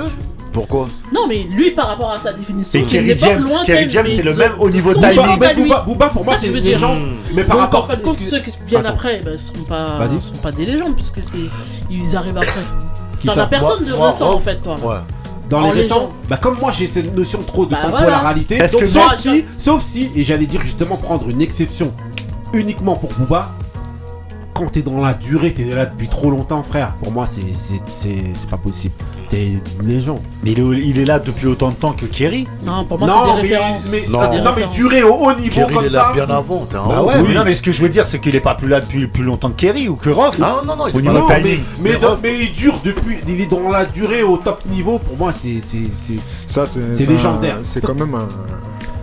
Pourquoi Non, mais lui, par rapport à sa définition, c'est Kerry James. Kerry c'est le de- même au niveau son timing. Booba, Booba, pour moi, c'est une légende. Mais par Donc, rapport. en fin de compte, ceux qui viennent après, ben, seront pas, seront pas des légendes, puisque c'est ils arrivent après. T'en as personne de récent, en fait, toi. Ouais. Dans les En récents, légende. bah comme moi j'ai cette notion trop de Bah temporalité, voilà. Donc, que sauf, moi- si, sauf si, et j'allais dire justement prendre une exception uniquement pour Booba, quand t'es dans la durée, t'es là depuis trop longtemps frère, pour moi c'est c'est- c'est c'est pas possible. T'es une légende. Mais il est, il est là depuis autant de temps que Kerry. Non, pour moi, Non, c'est des mais, références. mais, Non. mais au haut niveau Kerry, comme il est là ça. bien avant. T'es un Bah haut. ouais, oui. mais non, mais ce que je veux dire, c'est qu'il est pas plus là depuis plus longtemps que Kerry ou que Rof. Non, non, non, il Au est niveau pas là. timing. mais, mais, Mais dans- Rof- mais il dure depuis, il est dans la durée au top niveau, pour moi c'est c'est- c'est- Ça, c'est C'est un- légendaire. C'est quand même un.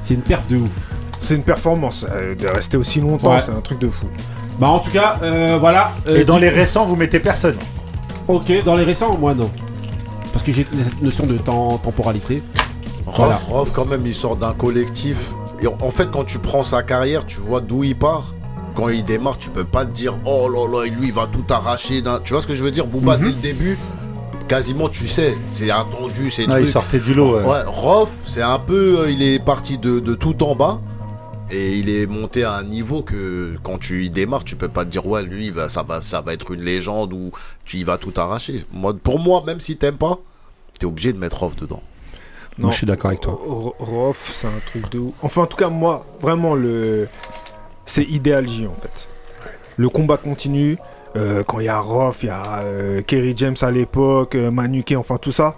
c'est une perte de ouf. C'est une performance. euh, De rester aussi longtemps, Ouais. c'est un truc de fou. Bah en tout cas, euh, voilà. euh, Et dans les récents, vous mettez personne. Ok, dans les récents, moi non. Parce que j'ai cette notion de temps, temporalité. Rof, Voilà. Rof, quand même, il sort d'un collectif. Et en fait, quand tu prends sa carrière, tu vois d'où il part. Quand il démarre, tu peux pas te dire oh là là, lui il va tout arracher. d'un- Tu vois ce que je veux dire Booba, Mhm. dès le début, quasiment tu sais, c'est attendu, c'est Ah, il sortait du lot. ouais. Ouais, Rof, c'est un peu. euh, il est parti de, de tout en bas. Et il est monté à un niveau que quand tu y démarres, tu peux pas te dire ouais lui ça va ça va être une légende ou tu y vas tout arracher. Moi, pour moi, même si t'aimes pas, t'es obligé de mettre Rof dedans. Moi, je suis d'accord avec toi. Ro- Rof, c'est un truc de ouf. Enfin, en tout cas, moi, vraiment, le. C'est idéal J en fait. Le combat continue. euh, quand il y a Rof, il y a euh, Kerry James à l'époque, euh, enfin tout ça.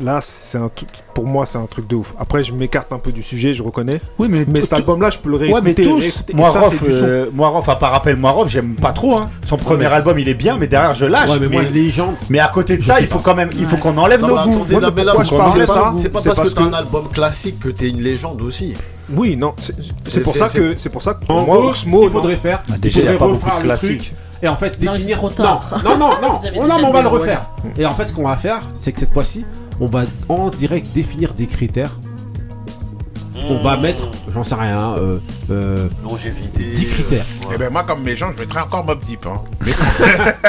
Là, c'est un. Pour moi, c'est un truc de ouf. Après, je m'écarte un peu du sujet, je reconnais. Oui, mais, Mais cet album-là, je peux le réécouter. Ouais, mais tous. réécouter, Moi, Rof, euh, moi, Rof, à part rappel, moi, Rof, j'aime pas trop. Hein. Son premier mais- album, il est bien, mais derrière, je lâche. Ouais, mais mais, moi, légende. mais à côté de Je ça, il faut pas. quand même, il faut qu'on enlève Non, nos goûts. c'est pas- parce que t'as un album classique que t'es une légende aussi. Oui, non, c'est pour ça que c'est pour ça que moi, gros, Oxmo, ce qu'il non. faudrait faire, Bah, déjà, il y a pas beaucoup refaire de le truc. classiques. Et en fait, Non, définir. trop tard. Non, non, non, non. Avez Oh, non, mais on va le refaire. Et en fait, ce qu'on va faire, c'est que cette fois-ci, on va en direct définir des critères. On va mettre, j'en sais rien, euh, euh, Longévité. 10 critères. Eh ben moi comme mes gens, je mettrais encore Mob Deep. Hein. Mais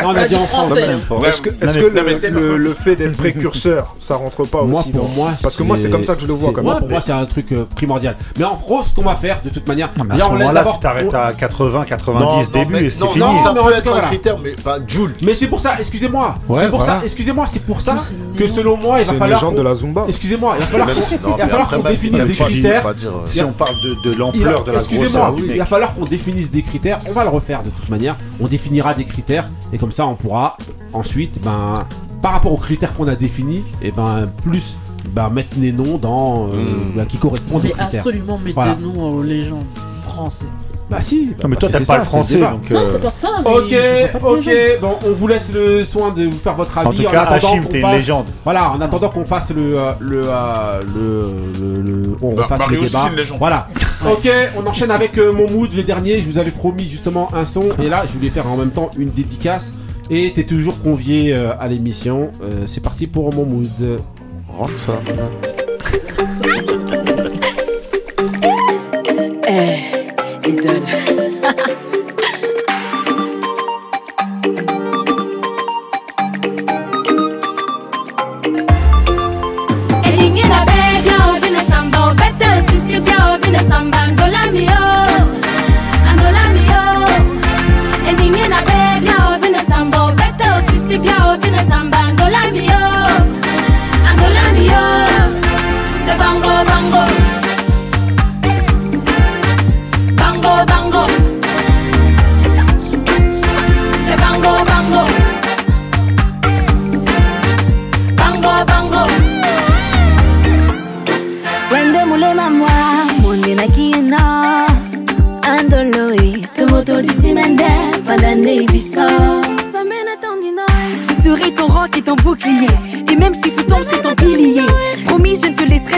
Non, on a dit en France. Est-ce que, mais- que le, fait d'être précurseur, ça rentre pas Moi, aussi pour dans- moi, Parce que moi, c'est comme ça que je le vois moi, même. pour moi, c'est un truc euh, primordial. Mais en gros, ce qu'on va faire, de toute manière, Non, mais à là, on laisse d'abord. tu t'arrêtes à 80, 90 Non, non, début mais- et c'est non, fini. non, ça peut être un critère, mais pas Joule. Mais c'est pour ça, excusez-moi. C'est pour ça, excusez-moi, c'est pour ça que selon moi, il va falloir. de la Zumba. Excusez-moi, il va falloir qu'on définisse des pas, critères. pas dire, euh, Si on parle de, l'ampleur de la Excusez-moi, il va falloir qu'on définisse des critères. On va le refaire de toute manière. On définira des critères et comme ça, on pourra ensuite, ben, par rapport aux critères qu'on a définis, et ben plus ben, mettre les noms dans euh, Mm. ben, qui correspondent Mais aux critères. absolument mettre Voilà. des noms aux légendes français. Bah si. bah, Non, mais parce toi, t'aimes c'est pas ça, le français, donc. Non, euh, c'est pas ça, mais Ok, ok. Bon, on vous laisse le soin de vous faire votre avis. En tout cas, Hachim, qu'on t'es une fasse- légende. Voilà, en attendant qu'on fasse le euh, le euh, le, le, le- on Bah, refasse Mario le aussi, débat. une légende. Voilà. ok, on enchaîne avec euh, mon mood, le dernier. Je vous avais promis justement un son et là, je voulais faire en même temps une dédicace. Et t'es toujours convié euh, à l'émission. Euh, c'est parti pour mon mood. Rentre ça. Eh, idole.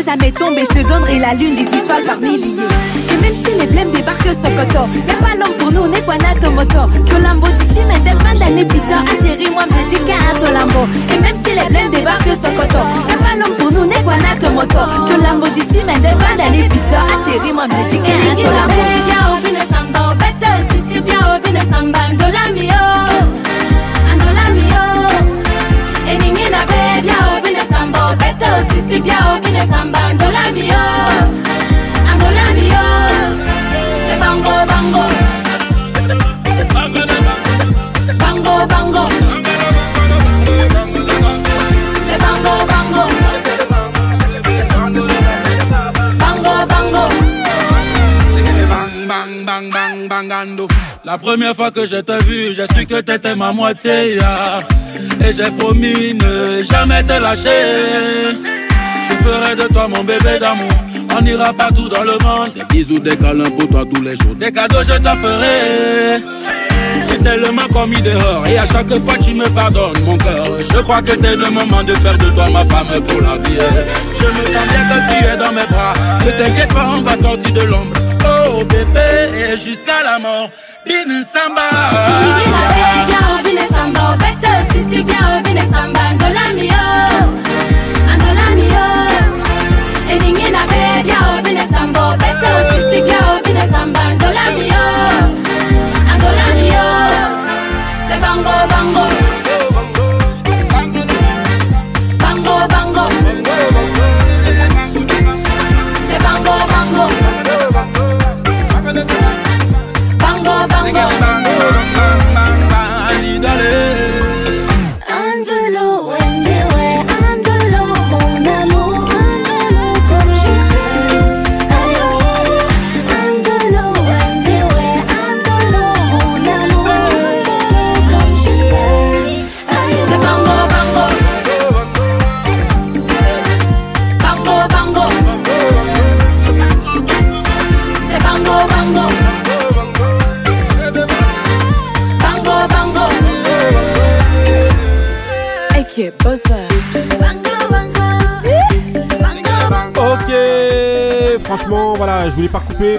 Jamais tomber. Je te donnerai la lune, des étoiles par milliers. Et même si les blêmes débarquent sur Koto, y'a pas l'homme pour nous, n'est pas Tomoto. Tolambo d'ici, mais des fans d'un épisode. Ah, chérie, moi, me dis qu'à Tolambo. Et même si les blêmes débarquent sur Koto, y'a pas l'homme pour nous, n'est pas Tomoto. Tolambo d'ici, mais des fans d'un épisode. Ah, chérie, moi, me dis La première fois que je t'ai vu, j'ai su que t'étais ma moitié. yeah. Et j'ai promis ne jamais te lâcher. Je ferai de toi mon bébé d'amour. On ira partout dans le monde. Des bisous, des câlins pour toi tous les jours. Des cadeaux, je t'en ferai. J'ai tellement commis dehors et à chaque fois tu me pardonnes mon cœur. Je crois que c'est le moment de faire de toi ma femme pour la vie. Je me sens bien que tu es dans mes bras. Ne t'inquiète pas, on va sortir de l'ombre. Oh bébé, et jusqu'à la mort. obine nsamba inginabeya obine nsamba obete osisika obine nsamba ndolami yo andolami yo elingi nabeya obine nsamba obete osi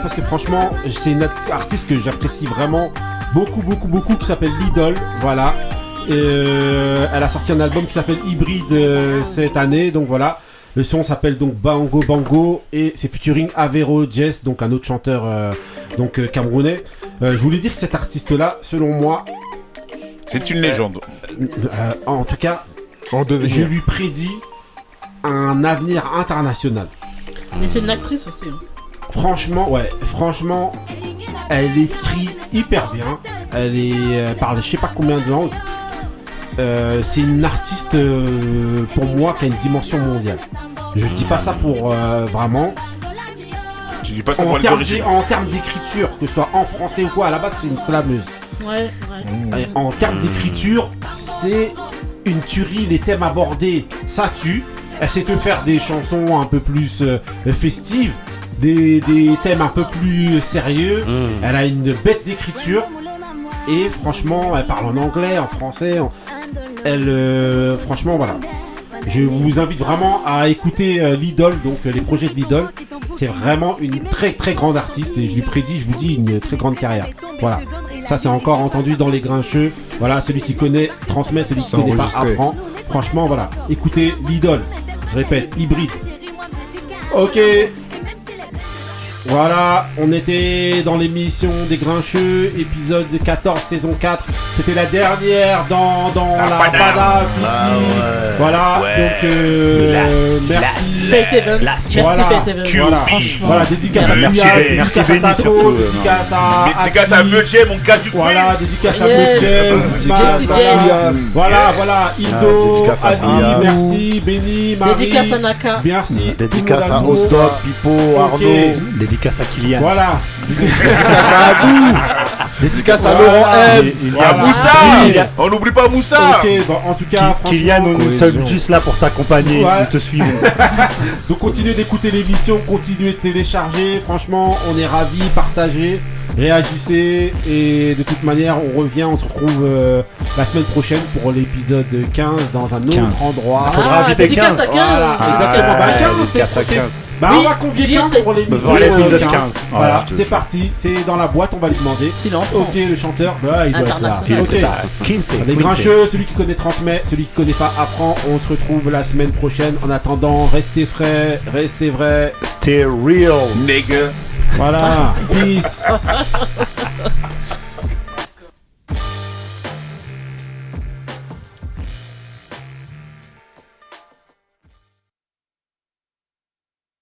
parce que franchement, c'est une art- artiste que j'apprécie vraiment beaucoup, beaucoup, beaucoup qui s'appelle Lidl, voilà. Et, euh, elle a sorti un album qui s'appelle Hybride euh, cette année, donc voilà. Le son s'appelle donc Bango Bango et c'est featuring Avero Jess, donc un autre chanteur euh, donc euh, camerounais. Euh, je voulais dire que cet artiste-là, selon moi, C'est une légende. euh, en tout cas, En je lui prédis un avenir international. Mais c'est une actrice aussi. hein. Franchement, ouais, franchement, elle écrit hyper bien. Elle est, elle parle je sais pas combien de langues. Euh, c'est une artiste euh, pour moi qui a une dimension mondiale. Je dis pas ça pour euh, vraiment. Tu dis pas ça en pour les termes En termes d'écriture, que ce soit en français ou quoi, à la base c'est une slameuse. Ouais, ouais. Et en termes d'écriture, c'est une tuerie, les thèmes abordés, ça tue. Elle sait te faire des chansons un peu plus euh, festives, des, des thèmes un peu plus sérieux. Elle a une bête d'écriture. Et franchement, elle parle en anglais, en français. en- Elle, euh, franchement, voilà. Je vous invite vraiment à écouter euh, l'idole, donc euh, les projets de l'idole. C'est vraiment une très très grande artiste et je lui prédis, je vous dis, une très grande carrière. Voilà. Ça, c'est encore entendu dans les grincheux. Voilà, celui qui connaît transmet, celui qui connaît pas apprend. Franchement, voilà. Écoutez l'idole. Je répète, hybride. Ok. Voilà, on était dans l'émission des Grincheux, épisode 14, saison 4. C'était la dernière dans, dans la, ici. Ah. Voilà, donc euh, merci. Fate Evans. Merci Voilà, Fate Evans. voilà, voilà, dédicace à Merci, dédicace à Taco, dédicace à Dédicace à. Meutier, mon gars du Voilà, dédicace à Jess. voilà, voilà, dédicace à Ali, merci, Benny, Marie. Dédicace à Naka. Merci. Dédicace à Ostop, Pipo. Arnaud. Dédicace à Kylian. Voilà. Dédicace à Abou. Dédicace à. Laurent M. Il y a Moussa. Il y a- On n'oublie pas Moussa. Ok, bon, en tout cas, Kylian, nous sommes juste là pour t'accompagner. Ouais. Nous te suivons. Donc continuez d'écouter l'émission, continuez de télécharger. Franchement, on est ravis, partagez, réagissez. Et de toute manière, on revient, on se retrouve euh, la semaine prochaine pour l'épisode 15 dans un autre 15. endroit. Il faudra Ah, inviter dédicace 15. à 15. Voilà, Ah, exactement. Bah, ouais, 15, c'est dédicace à ok. 15. Bah, Oui, on va convier j'y 15 étais. pour l'émission. Euh, 15. 15. Voilà, c'est parti. C'est dans la boîte, on va lui demander. S'il en Ok, le chanteur, bah, il doit être là. Ok. Les grincheux, celui qui connaît transmet, celui qui connaît pas apprend. On se retrouve la semaine prochaine. En attendant, restez frais, restez vrais. Stay real. Nigga. Voilà. Peace.